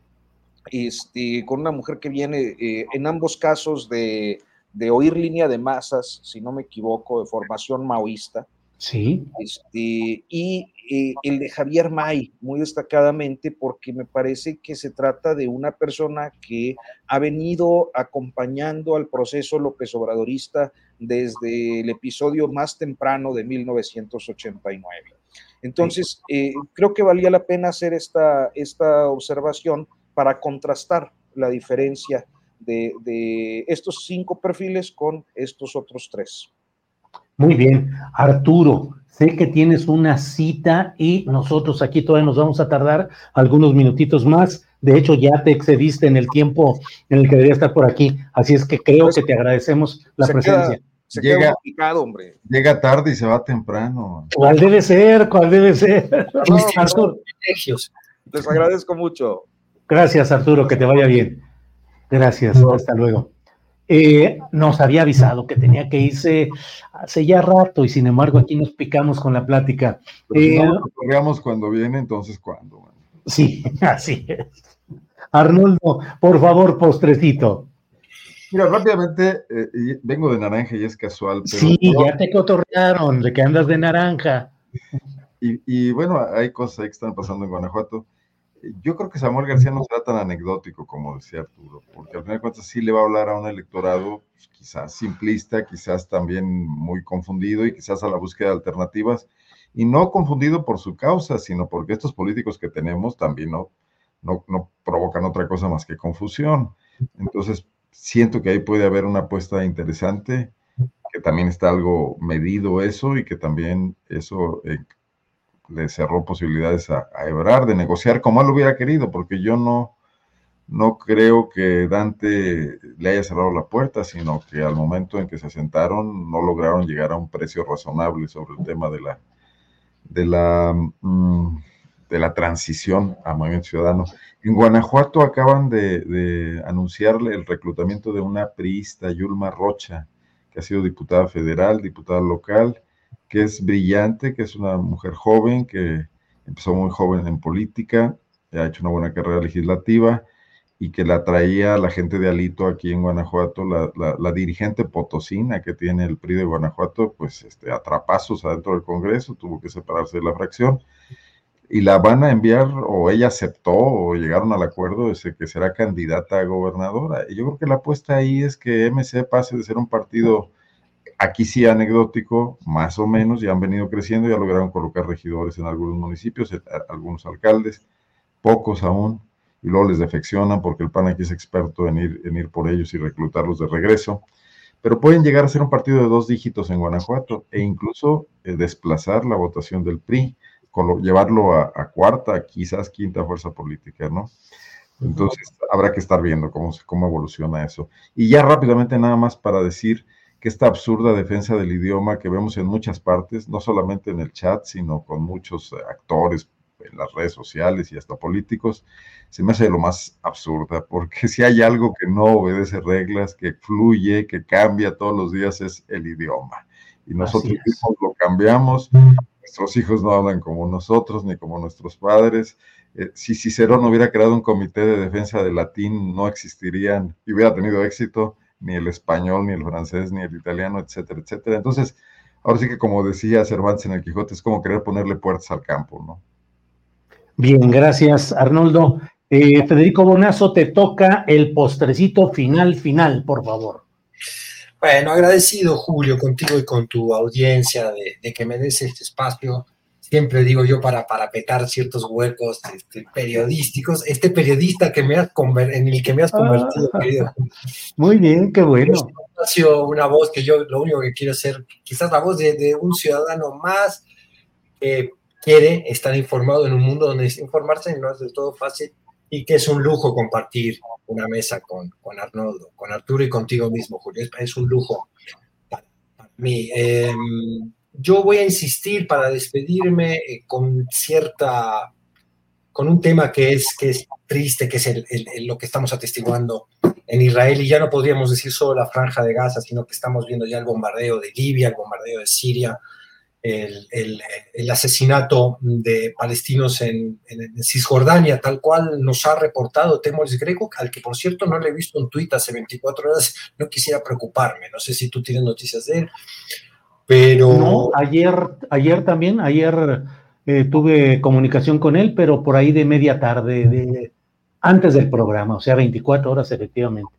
este, con una mujer que viene eh, en ambos casos de, de, oír línea de masas, si no me equivoco, de formación maoísta. Sí. Este, y eh, el de Javier May, muy destacadamente, porque me parece que se trata de una persona que ha venido acompañando al proceso López Obradorista desde el episodio más temprano de 1989. Entonces, eh, creo que valía la pena hacer esta, esta observación para contrastar la diferencia de, de estos cinco perfiles con estos otros tres. Muy bien, Arturo, sé que tienes una cita y nosotros aquí todavía nos vamos a tardar algunos minutitos más. De hecho, ya te excediste en el tiempo en el que debería estar por aquí, así es que creo que te agradecemos la presencia. se llega, queda hombre. llega tarde y se va temprano. ¿Cuál debe ser? ¿Cuál debe ser? Arturo. Les agradezco mucho. Gracias, Arturo, que te vaya bien. Gracias, hasta luego. Eh, nos había avisado que tenía que irse hace ya rato y sin embargo aquí nos picamos con la plática. Eh, veamos cuando viene, entonces cuándo. Sí, así es. Arnoldo, por favor, postrecito. Mira, rápidamente, eh, vengo de naranja y es casual. sí, ya te cotorrearon de que andas de naranja. Y, y, bueno, hay cosas que están pasando en Guanajuato yo creo que Samuel García no será tan anecdótico como decía Arturo, porque al final de cuentas sí le va a hablar a un electorado pues, quizás simplista, quizás también muy confundido y quizás a la búsqueda de alternativas, y no confundido por su causa, sino porque estos políticos que tenemos también no, no, no provocan otra cosa más que confusión. Entonces, siento que ahí puede haber una apuesta interesante, que también está algo medido eso y que también eso eh, le cerró posibilidades a, a, de negociar como él hubiera querido, porque yo no, no creo que Dante le haya cerrado la puerta, sino que al momento en que se sentaron no lograron llegar a un precio razonable sobre el tema de la, de la, mm, de la transición a Movimiento Ciudadano. En Guanajuato acaban de, de anunciarle el reclutamiento de una priista, Yulma Rocha, que ha sido diputada federal, diputada local, que es brillante, que es una mujer joven, que empezó muy joven en política, ha hecho una buena carrera legislativa y que la traía la gente de Alito aquí en Guanajuato, la, dirigente potosina que tiene el PRI de Guanajuato, pues este, atrapazos adentro del Congreso, tuvo que separarse de la fracción y la van a enviar, o ella aceptó, o llegaron al acuerdo de que será candidata a gobernadora. Y yo creo que la apuesta ahí es que MC pase de ser un partido Aquí sí anecdótico, más o menos, ya han venido creciendo, ya lograron colocar regidores en algunos municipios, algunos alcaldes, pocos aún, y luego les defeccionan porque el PAN aquí es experto en ir, en ir por ellos y reclutarlos de regreso. Pero pueden llegar a ser un partido de dos dígitos en Guanajuato e incluso eh, desplazar la votación del PRI, llevarlo a, a, cuarta, quizás quinta fuerza política, ¿no? Entonces habrá que estar viendo cómo, cómo evoluciona eso. Y ya rápidamente nada más para decir que esta absurda defensa del idioma que vemos en muchas partes, no solamente en el chat, sino con muchos eh, actores en las redes sociales y hasta políticos, se me hace lo más absurda, porque si hay algo que no obedece reglas, que fluye, que cambia todos los días, es el idioma. Y nosotros mismos lo cambiamos, nuestros hijos no hablan como nosotros, ni como nuestros padres. Eh, si Cicerón hubiera creado un comité de defensa del latín, no existirían y hubiera tenido éxito ni el español, ni el francés, ni el italiano, etcétera, etcétera. Entonces, ahora sí que como decía Cervantes en el Quijote, es como querer ponerle puertas al campo, ¿no? Bien, gracias, Arnoldo. Eh, Federico Bonazo, te toca el postrecito final, final, por favor. Bueno, agradecido, Julio, contigo y con tu audiencia de, de que me des este espacio siempre digo yo, para parapetar ciertos huecos este, periodísticos, este periodista que me has en el que me has convertido, ah, querido. Muy bien, qué bueno. Una voz que yo lo único que quiero ser, quizás la voz de, un ciudadano más que quiere estar informado en un mundo donde informarse no es del todo fácil y que es un lujo compartir una mesa con, con Arnoldo, con Arturo y contigo mismo, Julio. Es, un lujo para, mí. Em, yo voy a insistir para despedirme eh, con cierta, con un tema que es, que es triste, que es lo que estamos atestiguando en Israel, y ya no podríamos decir solo la franja de Gaza, sino que estamos viendo ya el bombardeo de Libia, el bombardeo de Siria, el, el, asesinato de palestinos en, Cisjordania, tal cual nos ha reportado Temoris Greco, al que por cierto no le he visto un tuit hace 24 horas, no quisiera preocuparme, no sé si tú tienes noticias de él, pero... No, ayer, ayer también, ayer eh, tuve comunicación con él, pero por ahí de media tarde, de, antes del programa, o sea, 24 horas efectivamente.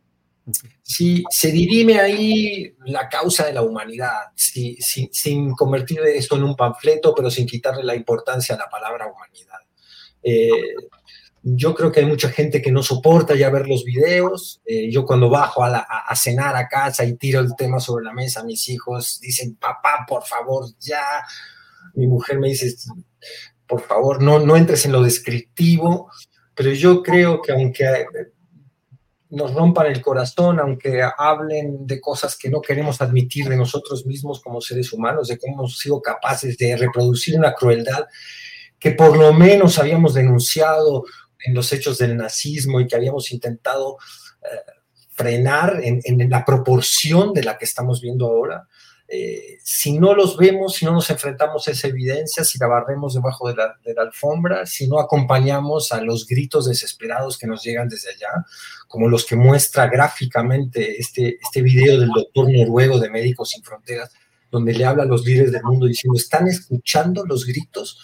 Si se dirime ahí la causa de la humanidad, sin convertir esto en un panfleto, pero sin quitarle la importancia a la palabra humanidad. Eh, yo creo que hay mucha gente que no soporta ya ver los videos. Eh, yo cuando bajo a, a, cenar a casa y tiro el tema sobre la mesa, mis hijos dicen, papá, por favor, ya. Mi mujer me dice, por favor, no, no entres en lo descriptivo. Pero yo creo que aunque nos rompan el corazón, aunque hablen de cosas que no queremos admitir de nosotros mismos como seres humanos, de cómo hemos sido capaces de reproducir una crueldad que por lo menos habíamos denunciado en los hechos del nazismo y que habíamos intentado eh, frenar en, la proporción de la que estamos viendo ahora. Eh, si no los vemos, si no nos enfrentamos a esa evidencia, si la barremos debajo de la, alfombra, si no acompañamos a los gritos desesperados que nos llegan desde allá, como los que muestra gráficamente este, este video del doctor noruego de Médicos Sin Fronteras, donde le habla a los líderes del mundo diciendo, ¿están escuchando los gritos?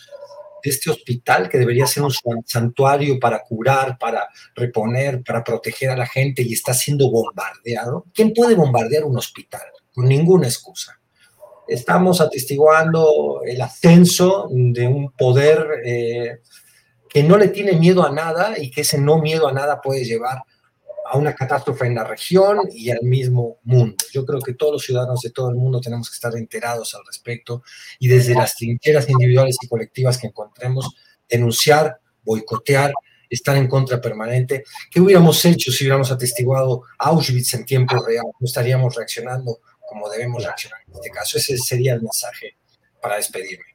De este hospital que debería ser un santuario para curar, para reponer, para proteger a la gente y está siendo bombardeado. ¿Quién puede bombardear un hospital? Con ninguna excusa estamos atestiguando el ascenso de un poder eh, que no le tiene miedo a nada y que ese no miedo a nada puede llevar a una catástrofe en la región y al mismo mundo. Yo creo que todos los ciudadanos de todo el mundo tenemos que estar enterados al respecto y desde las trincheras individuales y colectivas que encontremos, denunciar, boicotear, estar en contra permanente. ¿Qué hubiéramos hecho si hubiéramos atestiguado Auschwitz en tiempo real? No estaríamos reaccionando como debemos reaccionar en este caso. Ese sería el mensaje para despedirme.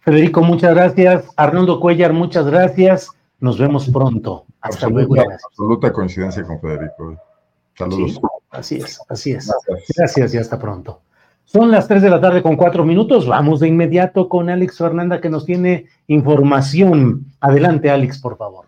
Federico, muchas gracias. Arnoldo Cuellar, muchas gracias. Nos vemos pronto. Hasta luego. Absoluta coincidencia con Federico. Saludos. así es, así es. Gracias. y hasta pronto. Son las 3 de la tarde con cuatro minutos. Vamos de inmediato con Alex Fernanda que nos tiene información. Adelante, Alex, por favor.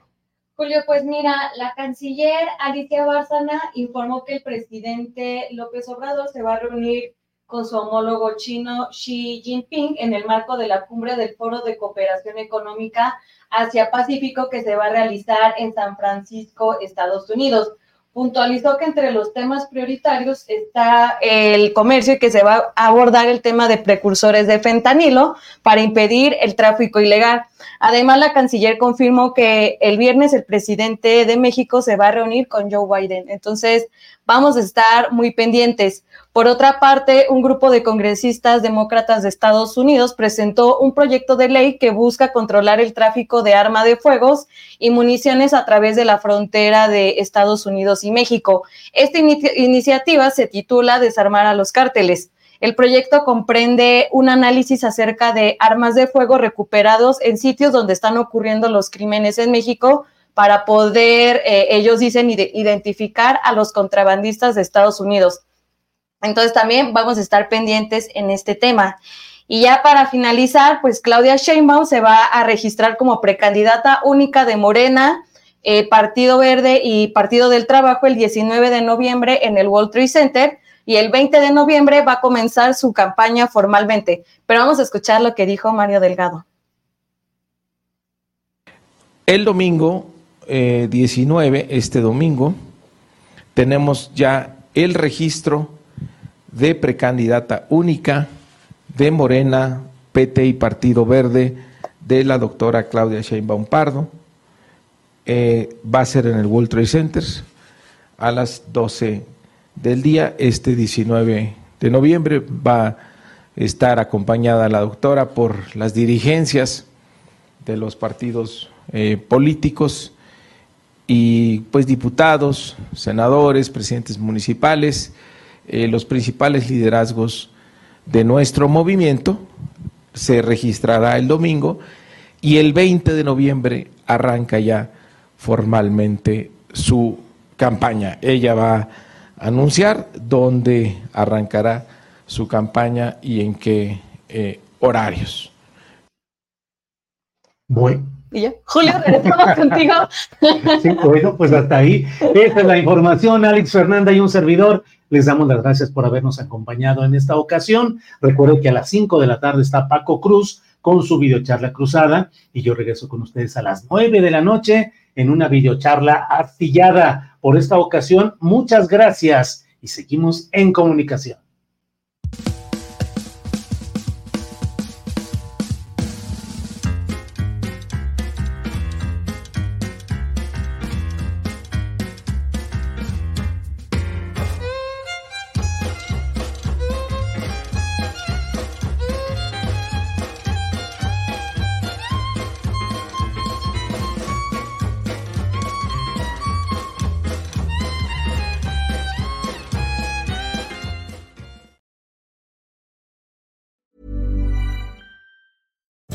Julio, pues mira, la canciller Alicia Bárcena informó que el presidente López Obrador se va a reunir con su homólogo chino Xi Jinping en el marco de la cumbre del Foro de Cooperación Económica Asia-Pacífico que se va a realizar en San Francisco, Estados Unidos puntualizó que entre los temas prioritarios está el comercio y que se va a abordar el tema de precursores de fentanilo para impedir el tráfico ilegal. Además, la canciller confirmó que el viernes el presidente de México se va a reunir con Joe Biden. Entonces, vamos a estar muy pendientes. Por otra parte, un grupo de congresistas demócratas de Estados Unidos presentó un proyecto de ley que busca controlar el tráfico de arma de fuegos y municiones a través de la frontera de Estados Unidos y México. Esta iniciativa se titula Desarmar a los cárteles. El proyecto comprende un análisis acerca de armas de fuego recuperados en sitios donde están ocurriendo los crímenes en México para poder, eh, ellos dicen, identificar a los contrabandistas de Estados Unidos. Entonces también vamos a estar pendientes en este tema. Y ya para finalizar, pues Claudia Sheinbaum se va a registrar como precandidata única de Morena, eh, Partido Verde y Partido del Trabajo el 19 de noviembre en el World Trade Center y el 20 de noviembre va a comenzar su campaña formalmente. Pero vamos a escuchar lo que dijo Mario Delgado. El domingo 19, eh, este domingo, tenemos ya el registro de precandidata única de Morena, PT y Partido Verde de la doctora Claudia Sheinbaum Pardo. Eh, va a ser en el World Trade Center a las 12 del día. Este 19 de noviembre va a estar acompañada la doctora por las dirigencias de los partidos eh, políticos y pues diputados, senadores, presidentes municipales, eh, los principales liderazgos de nuestro movimiento. Se registrará el domingo y el 20 de noviembre arranca ya formalmente su campaña. Ella va a anunciar dónde arrancará su campaña y en qué eh, horarios. Bueno. Y ya, Julio, regresamos contigo. Sí, bueno, pues hasta ahí. Esa es la información. Alex Fernanda y un servidor. Les damos las gracias por habernos acompañado en esta ocasión. Recuerden que a las 5 de la tarde está Paco Cruz con su videocharla cruzada y yo regreso con ustedes a las 9 de la noche en una videocharla artillada. Por esta ocasión, muchas gracias y seguimos en comunicación.